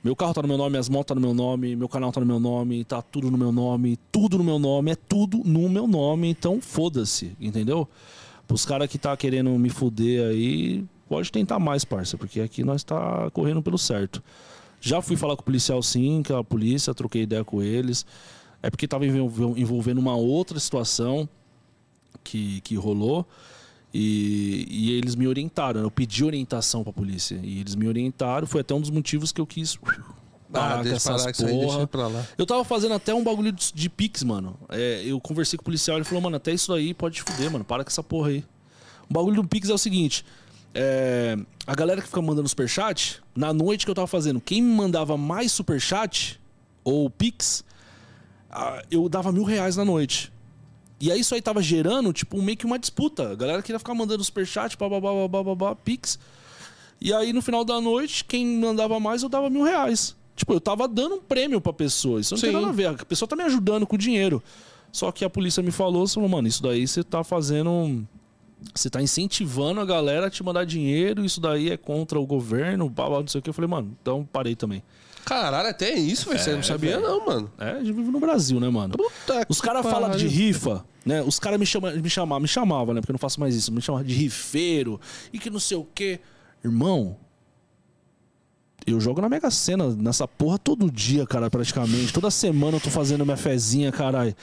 meu carro tá no meu nome, as motos tá no meu nome, meu canal tá no meu nome, tá tudo no meu nome, tudo no meu nome, é tudo no meu nome, então foda-se, entendeu? Os caras que tá querendo me fuder aí, pode tentar mais, parça, porque aqui nós tá correndo pelo certo. Já fui falar com o policial sim, com a polícia, troquei ideia com eles. É porque tava envol- envolvendo uma outra situação que, que rolou. E, e eles me orientaram, eu pedi orientação pra polícia. E eles me orientaram, foi até um dos motivos que eu quis parar com deixa essas parar, aí. Eu tava fazendo até um bagulho de, de Pix, mano. É, eu conversei com o policial, ele falou, mano, até isso aí pode te fuder, mano. Para com essa porra aí. O bagulho do Pix é o seguinte. é, a galera que fica mandando superchat, na noite que eu tava fazendo, quem me mandava mais superchat, ou Pix, ah, eu dava mil reais na noite. E aí isso aí tava gerando, tipo, meio que uma disputa. A galera queria ficar mandando superchat, bababá, bababá, Pix. E aí no final da noite, quem mandava mais, eu dava mil reais. Tipo, eu tava dando um prêmio pra pessoa. Isso não tem Sim. nada a ver. A pessoa tá me ajudando com o dinheiro. Só que a polícia me falou, falou, mano, isso daí você tá fazendo. Você tá incentivando a galera a te mandar dinheiro, isso daí é contra o governo, blá, blá, não sei o que. Eu falei, mano, então parei também. Caralho, até isso, velho. Você É, não sabia, velho. não, mano. É, a gente vive no Brasil, né, mano? Puta Os caras falam de rifa, né? Os caras me chamam, me chamavam, me chamavam, né? Porque eu não faço mais isso. Me chamavam de rifeiro e que não sei o quê. Irmão, eu jogo na Mega Sena nessa porra todo dia, cara, praticamente. Toda semana eu tô fazendo minha fezinha, caralho.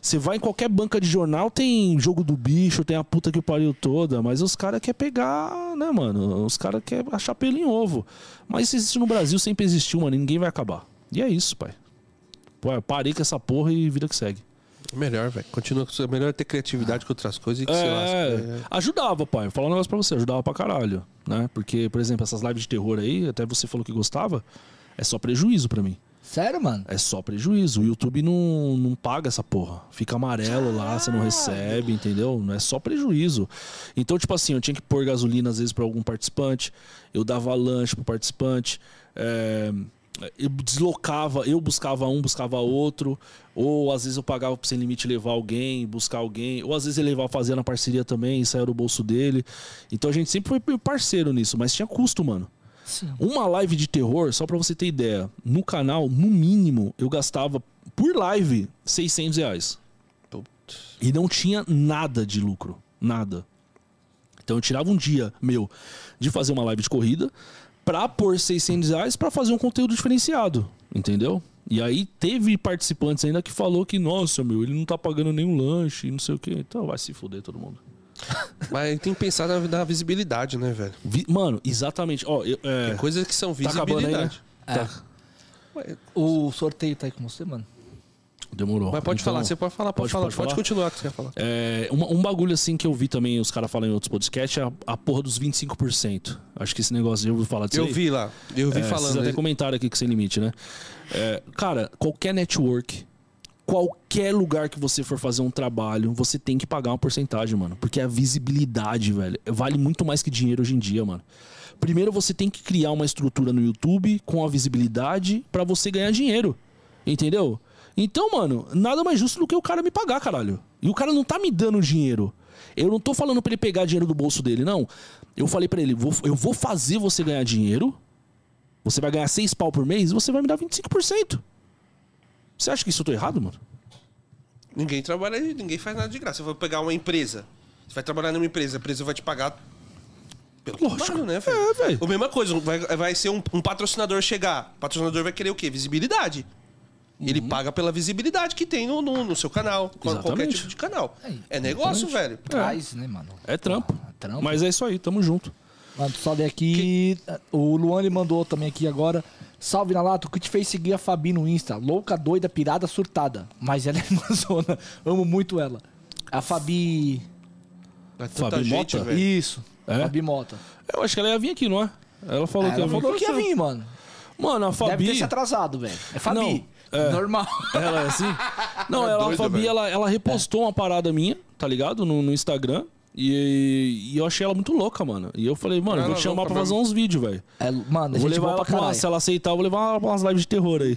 Você vai em qualquer banca de jornal, tem jogo do bicho, tem a puta que pariu toda, mas os caras querem pegar, né, mano? Os caras querem achar pelo em ovo. Mas isso existe no Brasil, sempre existiu, mano, e ninguém vai acabar. E é isso, pai. Pô, parei com essa porra e vida que segue. Melhor, velho. Continua com isso. Melhor é ter criatividade que outras coisas e que se lasca. É, É. ajudava, pai. Vou falar um negócio pra você, ajudava pra caralho, né? Porque, por exemplo, essas lives de terror aí, até você falou que gostava, é só prejuízo pra mim. Sério, mano? É só prejuízo. O YouTube não, não paga essa porra. Fica amarelo lá, você não recebe, entendeu? Não é só prejuízo. Então, tipo assim, eu tinha que pôr gasolina às vezes pra algum participante, eu dava lanche pro participante, é, eu deslocava, eu buscava um, buscava outro, ou às vezes eu pagava pro sem limite levar alguém, buscar alguém, ou às vezes ele levava fazendo a parceria também, e saia do bolso dele. Então a gente sempre foi parceiro nisso, mas tinha custo, mano. Sim. Uma live de terror, só pra você ter ideia, no canal, no mínimo, eu gastava por live 600 reais. Putz. E não tinha nada de lucro. Nada. Então eu tirava um dia meu de fazer uma live de corrida pra pôr 600 reais pra fazer um conteúdo diferenciado. Entendeu? E aí teve participantes ainda que falou que, nossa, meu, ele não tá pagando nenhum lanche e não sei o quê. Então vai se fuder todo mundo. Mas tem que pensar na, na visibilidade, né, velho? Vi- Mano, exatamente. Ó, eu, é, Tem coisas que são tá acabando aí, né? visibilidade. Tá. Ué, O sorteio tá aí com você, mano? Demorou. Mas pode Então, falar, você pode falar, pode, pode- falar. pode Pode, continuar que você quer falar. É, uma- um bagulho assim que eu vi também os caras falam em outros podcasts é a, a porra dos 25%. Acho que esse negócio, já ouviu falar disso Eu aí? vi lá, eu vi É, falando. Vocês até comentaram aqui que sem limite, né? É, cara, qualquer network, qualquer lugar que você for fazer um trabalho, você tem que pagar uma porcentagem, mano. Porque a visibilidade, velho, vale muito mais que dinheiro hoje em dia, mano. Primeiro você tem que criar uma estrutura no YouTube com a visibilidade pra você ganhar dinheiro. Entendeu? Então, mano, nada mais justo do que o cara me pagar, caralho. E o cara não tá me dando dinheiro. Eu não tô falando pra ele pegar dinheiro do bolso dele, não. Eu falei pra ele, vou- eu vou fazer você ganhar dinheiro. Você vai ganhar 6 pau por mês e você vai me dar 25%. Você acha que isso eu tô errado, mano? Ninguém trabalha, ninguém faz nada de graça. Você vai pegar uma empresa. Você vai trabalhar numa empresa, a empresa vai te pagar pelo Lógico. trabalho, né, velho? É, velho. A mesma coisa, vai, vai ser um, um patrocinador chegar. O patrocinador vai querer o quê? Visibilidade. Ele paga pela visibilidade que tem no, no, no seu canal, com qualquer Uhum. Exatamente. tipo de canal. Aí, É negócio, velho. Traz, né, mano? É trampo. Ah, trampo. Mas é isso aí, tamo junto. Mano, só ler aqui. O Luan ele mandou também aqui agora. Salve Nalato, o que te fez seguir a Fabi no Insta? Louca, doida, pirada, surtada. Mas ela é irmãzona. Amo muito ela. A Fabi. É tanta Fabi gente, Mota? velho. Isso. É? Fabi Mota. Eu acho que ela ia vir aqui, não é? Ela falou que ela ia vir. falou que ia vir, mano. Mano, a Deve ter Fabi. se atrasado, velho. É Fabi. Não, é. Normal. Ela é assim? Não, Ela é ela, doida, a Fabi, velho. ela, ela repostou uma parada minha, tá ligado? No, no Instagram. E, e eu achei ela muito louca, mano. E eu falei, mano, eu vou Ela te chamar louca pra fazer mesmo. uns vídeos, velho. É, mano, Vou gente levar ela pra uma, se ela aceitar, eu vou levar ela pra umas lives de terror aí.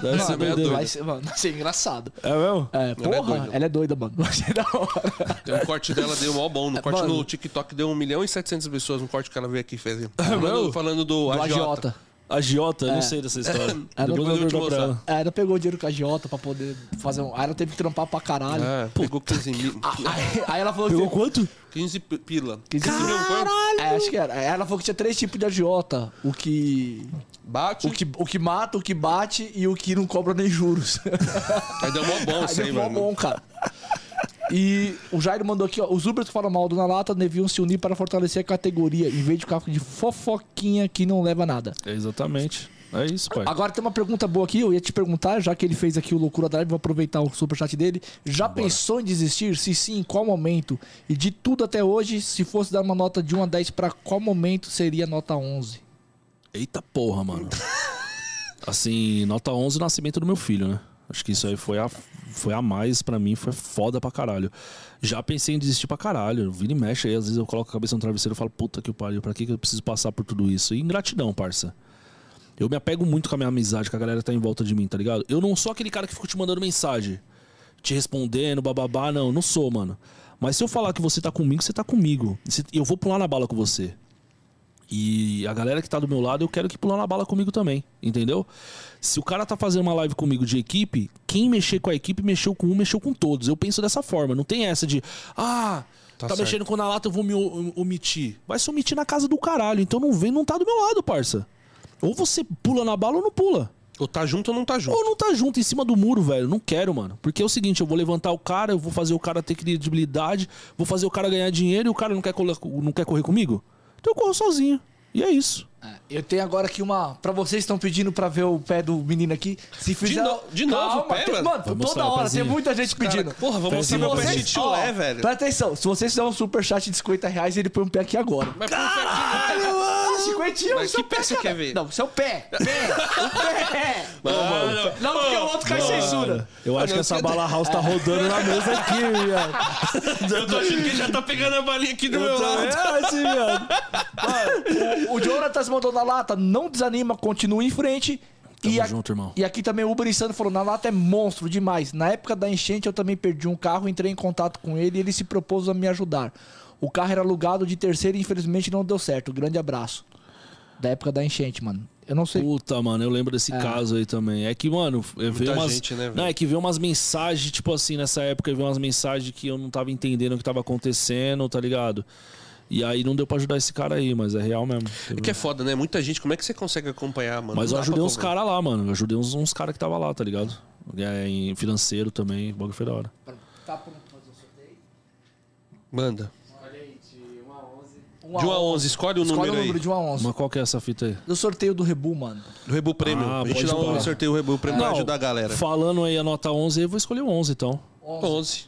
Deve ser Não, é doido. Vai ser, mano, vai ser engraçado. É mesmo? É, porra, doida. ela é doida, mano. Vai ser da hora. Tem um corte dela deu mó bom. No corte Mano. no TikTok deu 1 milhão e 700 pessoas. No corte que ela veio aqui e fez. Falando, falando do, Do agiota. agiota. Agiota, eu É. não sei dessa história. Ela Depois eu vou te mostrar. É, ela pegou dinheiro com a agiota pra poder fazer um. Aí ela teve que trampar pra caralho. É, pegou 15 mil. Aí, aí ela falou Pegou que. quanto? 15 pi- pila. 15 mil, foi? É, acho que era. Ela falou que tinha três tipos de agiota: o que. Bate. O que, o que mata, o que bate e o que não cobra nem juros. Aí deu mó bom Aí isso aí, deu mó mano. bom, cara. E o Jairo mandou aqui, ó. Os Ubers que falam mal do Na Lata deviam se unir para fortalecer a categoria, em vez de ficar de fofoquinha que não leva a nada. É exatamente. É isso, pai. Agora tem uma pergunta boa aqui, eu ia te perguntar, já que ele fez aqui o Loucura Drive, vou aproveitar o superchat dele. Já pensou em desistir? Se sim, em qual momento? E de tudo até hoje, se fosse dar uma nota de 1 a 10, para qual momento seria nota 11? Eita porra, mano. Assim, nota 11 o nascimento do meu filho, né? Acho que isso aí foi a, foi a mais pra mim, foi foda pra caralho. Já pensei em desistir pra caralho. Vira e mexe aí, às vezes eu coloco a cabeça no travesseiro e falo, puta que pariu, pra que que eu preciso passar por tudo isso? E ingratidão, parça. Eu me apego muito com a minha amizade, com a galera que tá em volta de mim, tá ligado? Eu não sou aquele cara que fica te mandando mensagem, te respondendo, bababá, não, não sou, mano. Mas se eu falar que você tá comigo, você tá comigo. Eu vou pular na bala com você. E a galera que tá do meu lado, eu quero que pular na bala comigo também, entendeu? Se o cara tá fazendo uma live comigo de equipe, quem mexer com a equipe, mexeu com um, mexeu com todos. Eu penso dessa forma, não tem essa de, ah, tá, Tá mexendo com na lata, eu vou me omitir. Vai se omitir na casa do caralho, então não vem, não tá do meu lado, parça. Ou você pula na bala ou não pula. Ou tá junto ou não tá junto. Ou não tá junto em cima do muro, velho. Não quero, mano. Porque é o seguinte, eu vou levantar o cara, eu vou fazer o cara ter credibilidade, vou fazer o cara ganhar dinheiro e o cara não quer, não quer correr comigo? Então eu corro sozinho. E é isso. Eu tenho agora aqui uma. Pra vocês que estão pedindo pra ver o pé do menino aqui. Se fizer. no- de novo o pé, tem- mano? Mano, toda hora, pezinho. tem muita gente pedindo. Porra, vamos mostrar meu pé de chulé, velho. Presta atenção, se vocês fizer um superchat de 50 reais, ele põe um pé aqui agora. Mas por que- Ah, 50 Mas que pé você quer ver? Não, seu pé. Pé. o pé. Mano, Não, porque o outro cai censura. Eu acho que essa bala house tá rodando na mesa aqui, viado. eu tô achando que já tá pegando a balinha aqui do meu lado. É, assim, viado. O, o Jonatas mandou na lata, não desanima, continua em frente. Tamo e, a- junto, irmão. e aqui também o Uber Insano falou, na lata é monstro demais. Na época da enchente eu também perdi um carro, entrei em contato com ele e ele se propôs a me ajudar. O carro era alugado de terceiro e infelizmente não deu certo. Grande abraço. Da época da enchente, mano. Eu não sei. Puta, mano, eu lembro desse caso aí também. É que, mano, eu vi umas. gente, né, velho? não, é que veio umas mensagens, tipo assim, nessa época, veio umas mensagens que eu não tava entendendo o que tava acontecendo, tá ligado? E aí não deu pra ajudar esse cara aí, mas é real mesmo. É que é foda, né? Muita gente, como é que você consegue acompanhar, mano? Mas Não eu ajudei uns caras lá, mano. Eu ajudei uns, uns caras que tava lá, tá ligado? É, em financeiro também, o bagulho foi da hora. Tá pronto pra fazer o sorteio? Manda. Um De 1 a 11, escolhe o Escolhe número o número aí. de 1 a 11. Mas qual que é essa fita aí? Do sorteio do Rebu, mano. Do Rebu Prêmio. Ah, a gente dá um sorteio o Rebu Prêmio pra ajudar a galera. Falando aí a nota 11, eu vou escolher o 11, então. 11.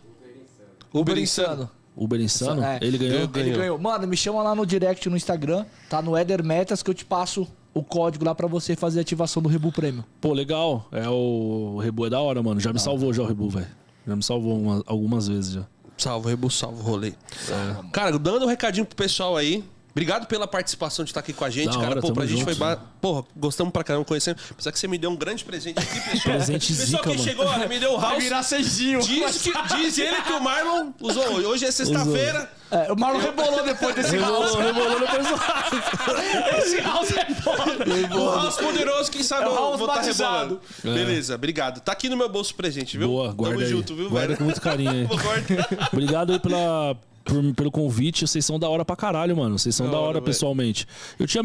Uber Insano. Uber Insano? É. Ele ganhou? Ele Ganhou. ganhou. Mano, me chama lá no direct no Instagram, tá no Eder Metas que eu te passo o código lá pra você fazer a ativação do Rebu Prêmio. Pô, legal. É o... o Rebu é da hora, mano. Já me salvou já o Rebu, velho. Já me salvou uma- algumas vezes já. Salvo, Rebu, salvo, rolê. Cara, dando um recadinho pro pessoal aí. Obrigado pela participação de estar aqui com a gente, Da cara. hora, Pô, pra gente junto. foi. Ba... Porra, gostamos pra caramba conhecendo. Apesar que você me deu um grande presente aqui, pessoal. Presente pessoal zica, que mano. chegou, olha, me deu o house. Seijinho. Diz, que, diz ele que o Marlon usou hoje. É sexta-feira. É, o Marlon rebolou depois desse house. rebolou depois do Esse house é foda. O House poderoso, quem sabe É o eu House vou estar batizado. rebolando. Beleza, obrigado. Tá aqui no meu bolso presente, viu? Boa, guarda Tamo aí. junto, viu, guarda velho? com muito carinho aí. Obrigado aí pela, por- pelo convite. Vocês são da hora pra caralho, mano. Vocês são Da da hora, hora pessoalmente. Eu tinha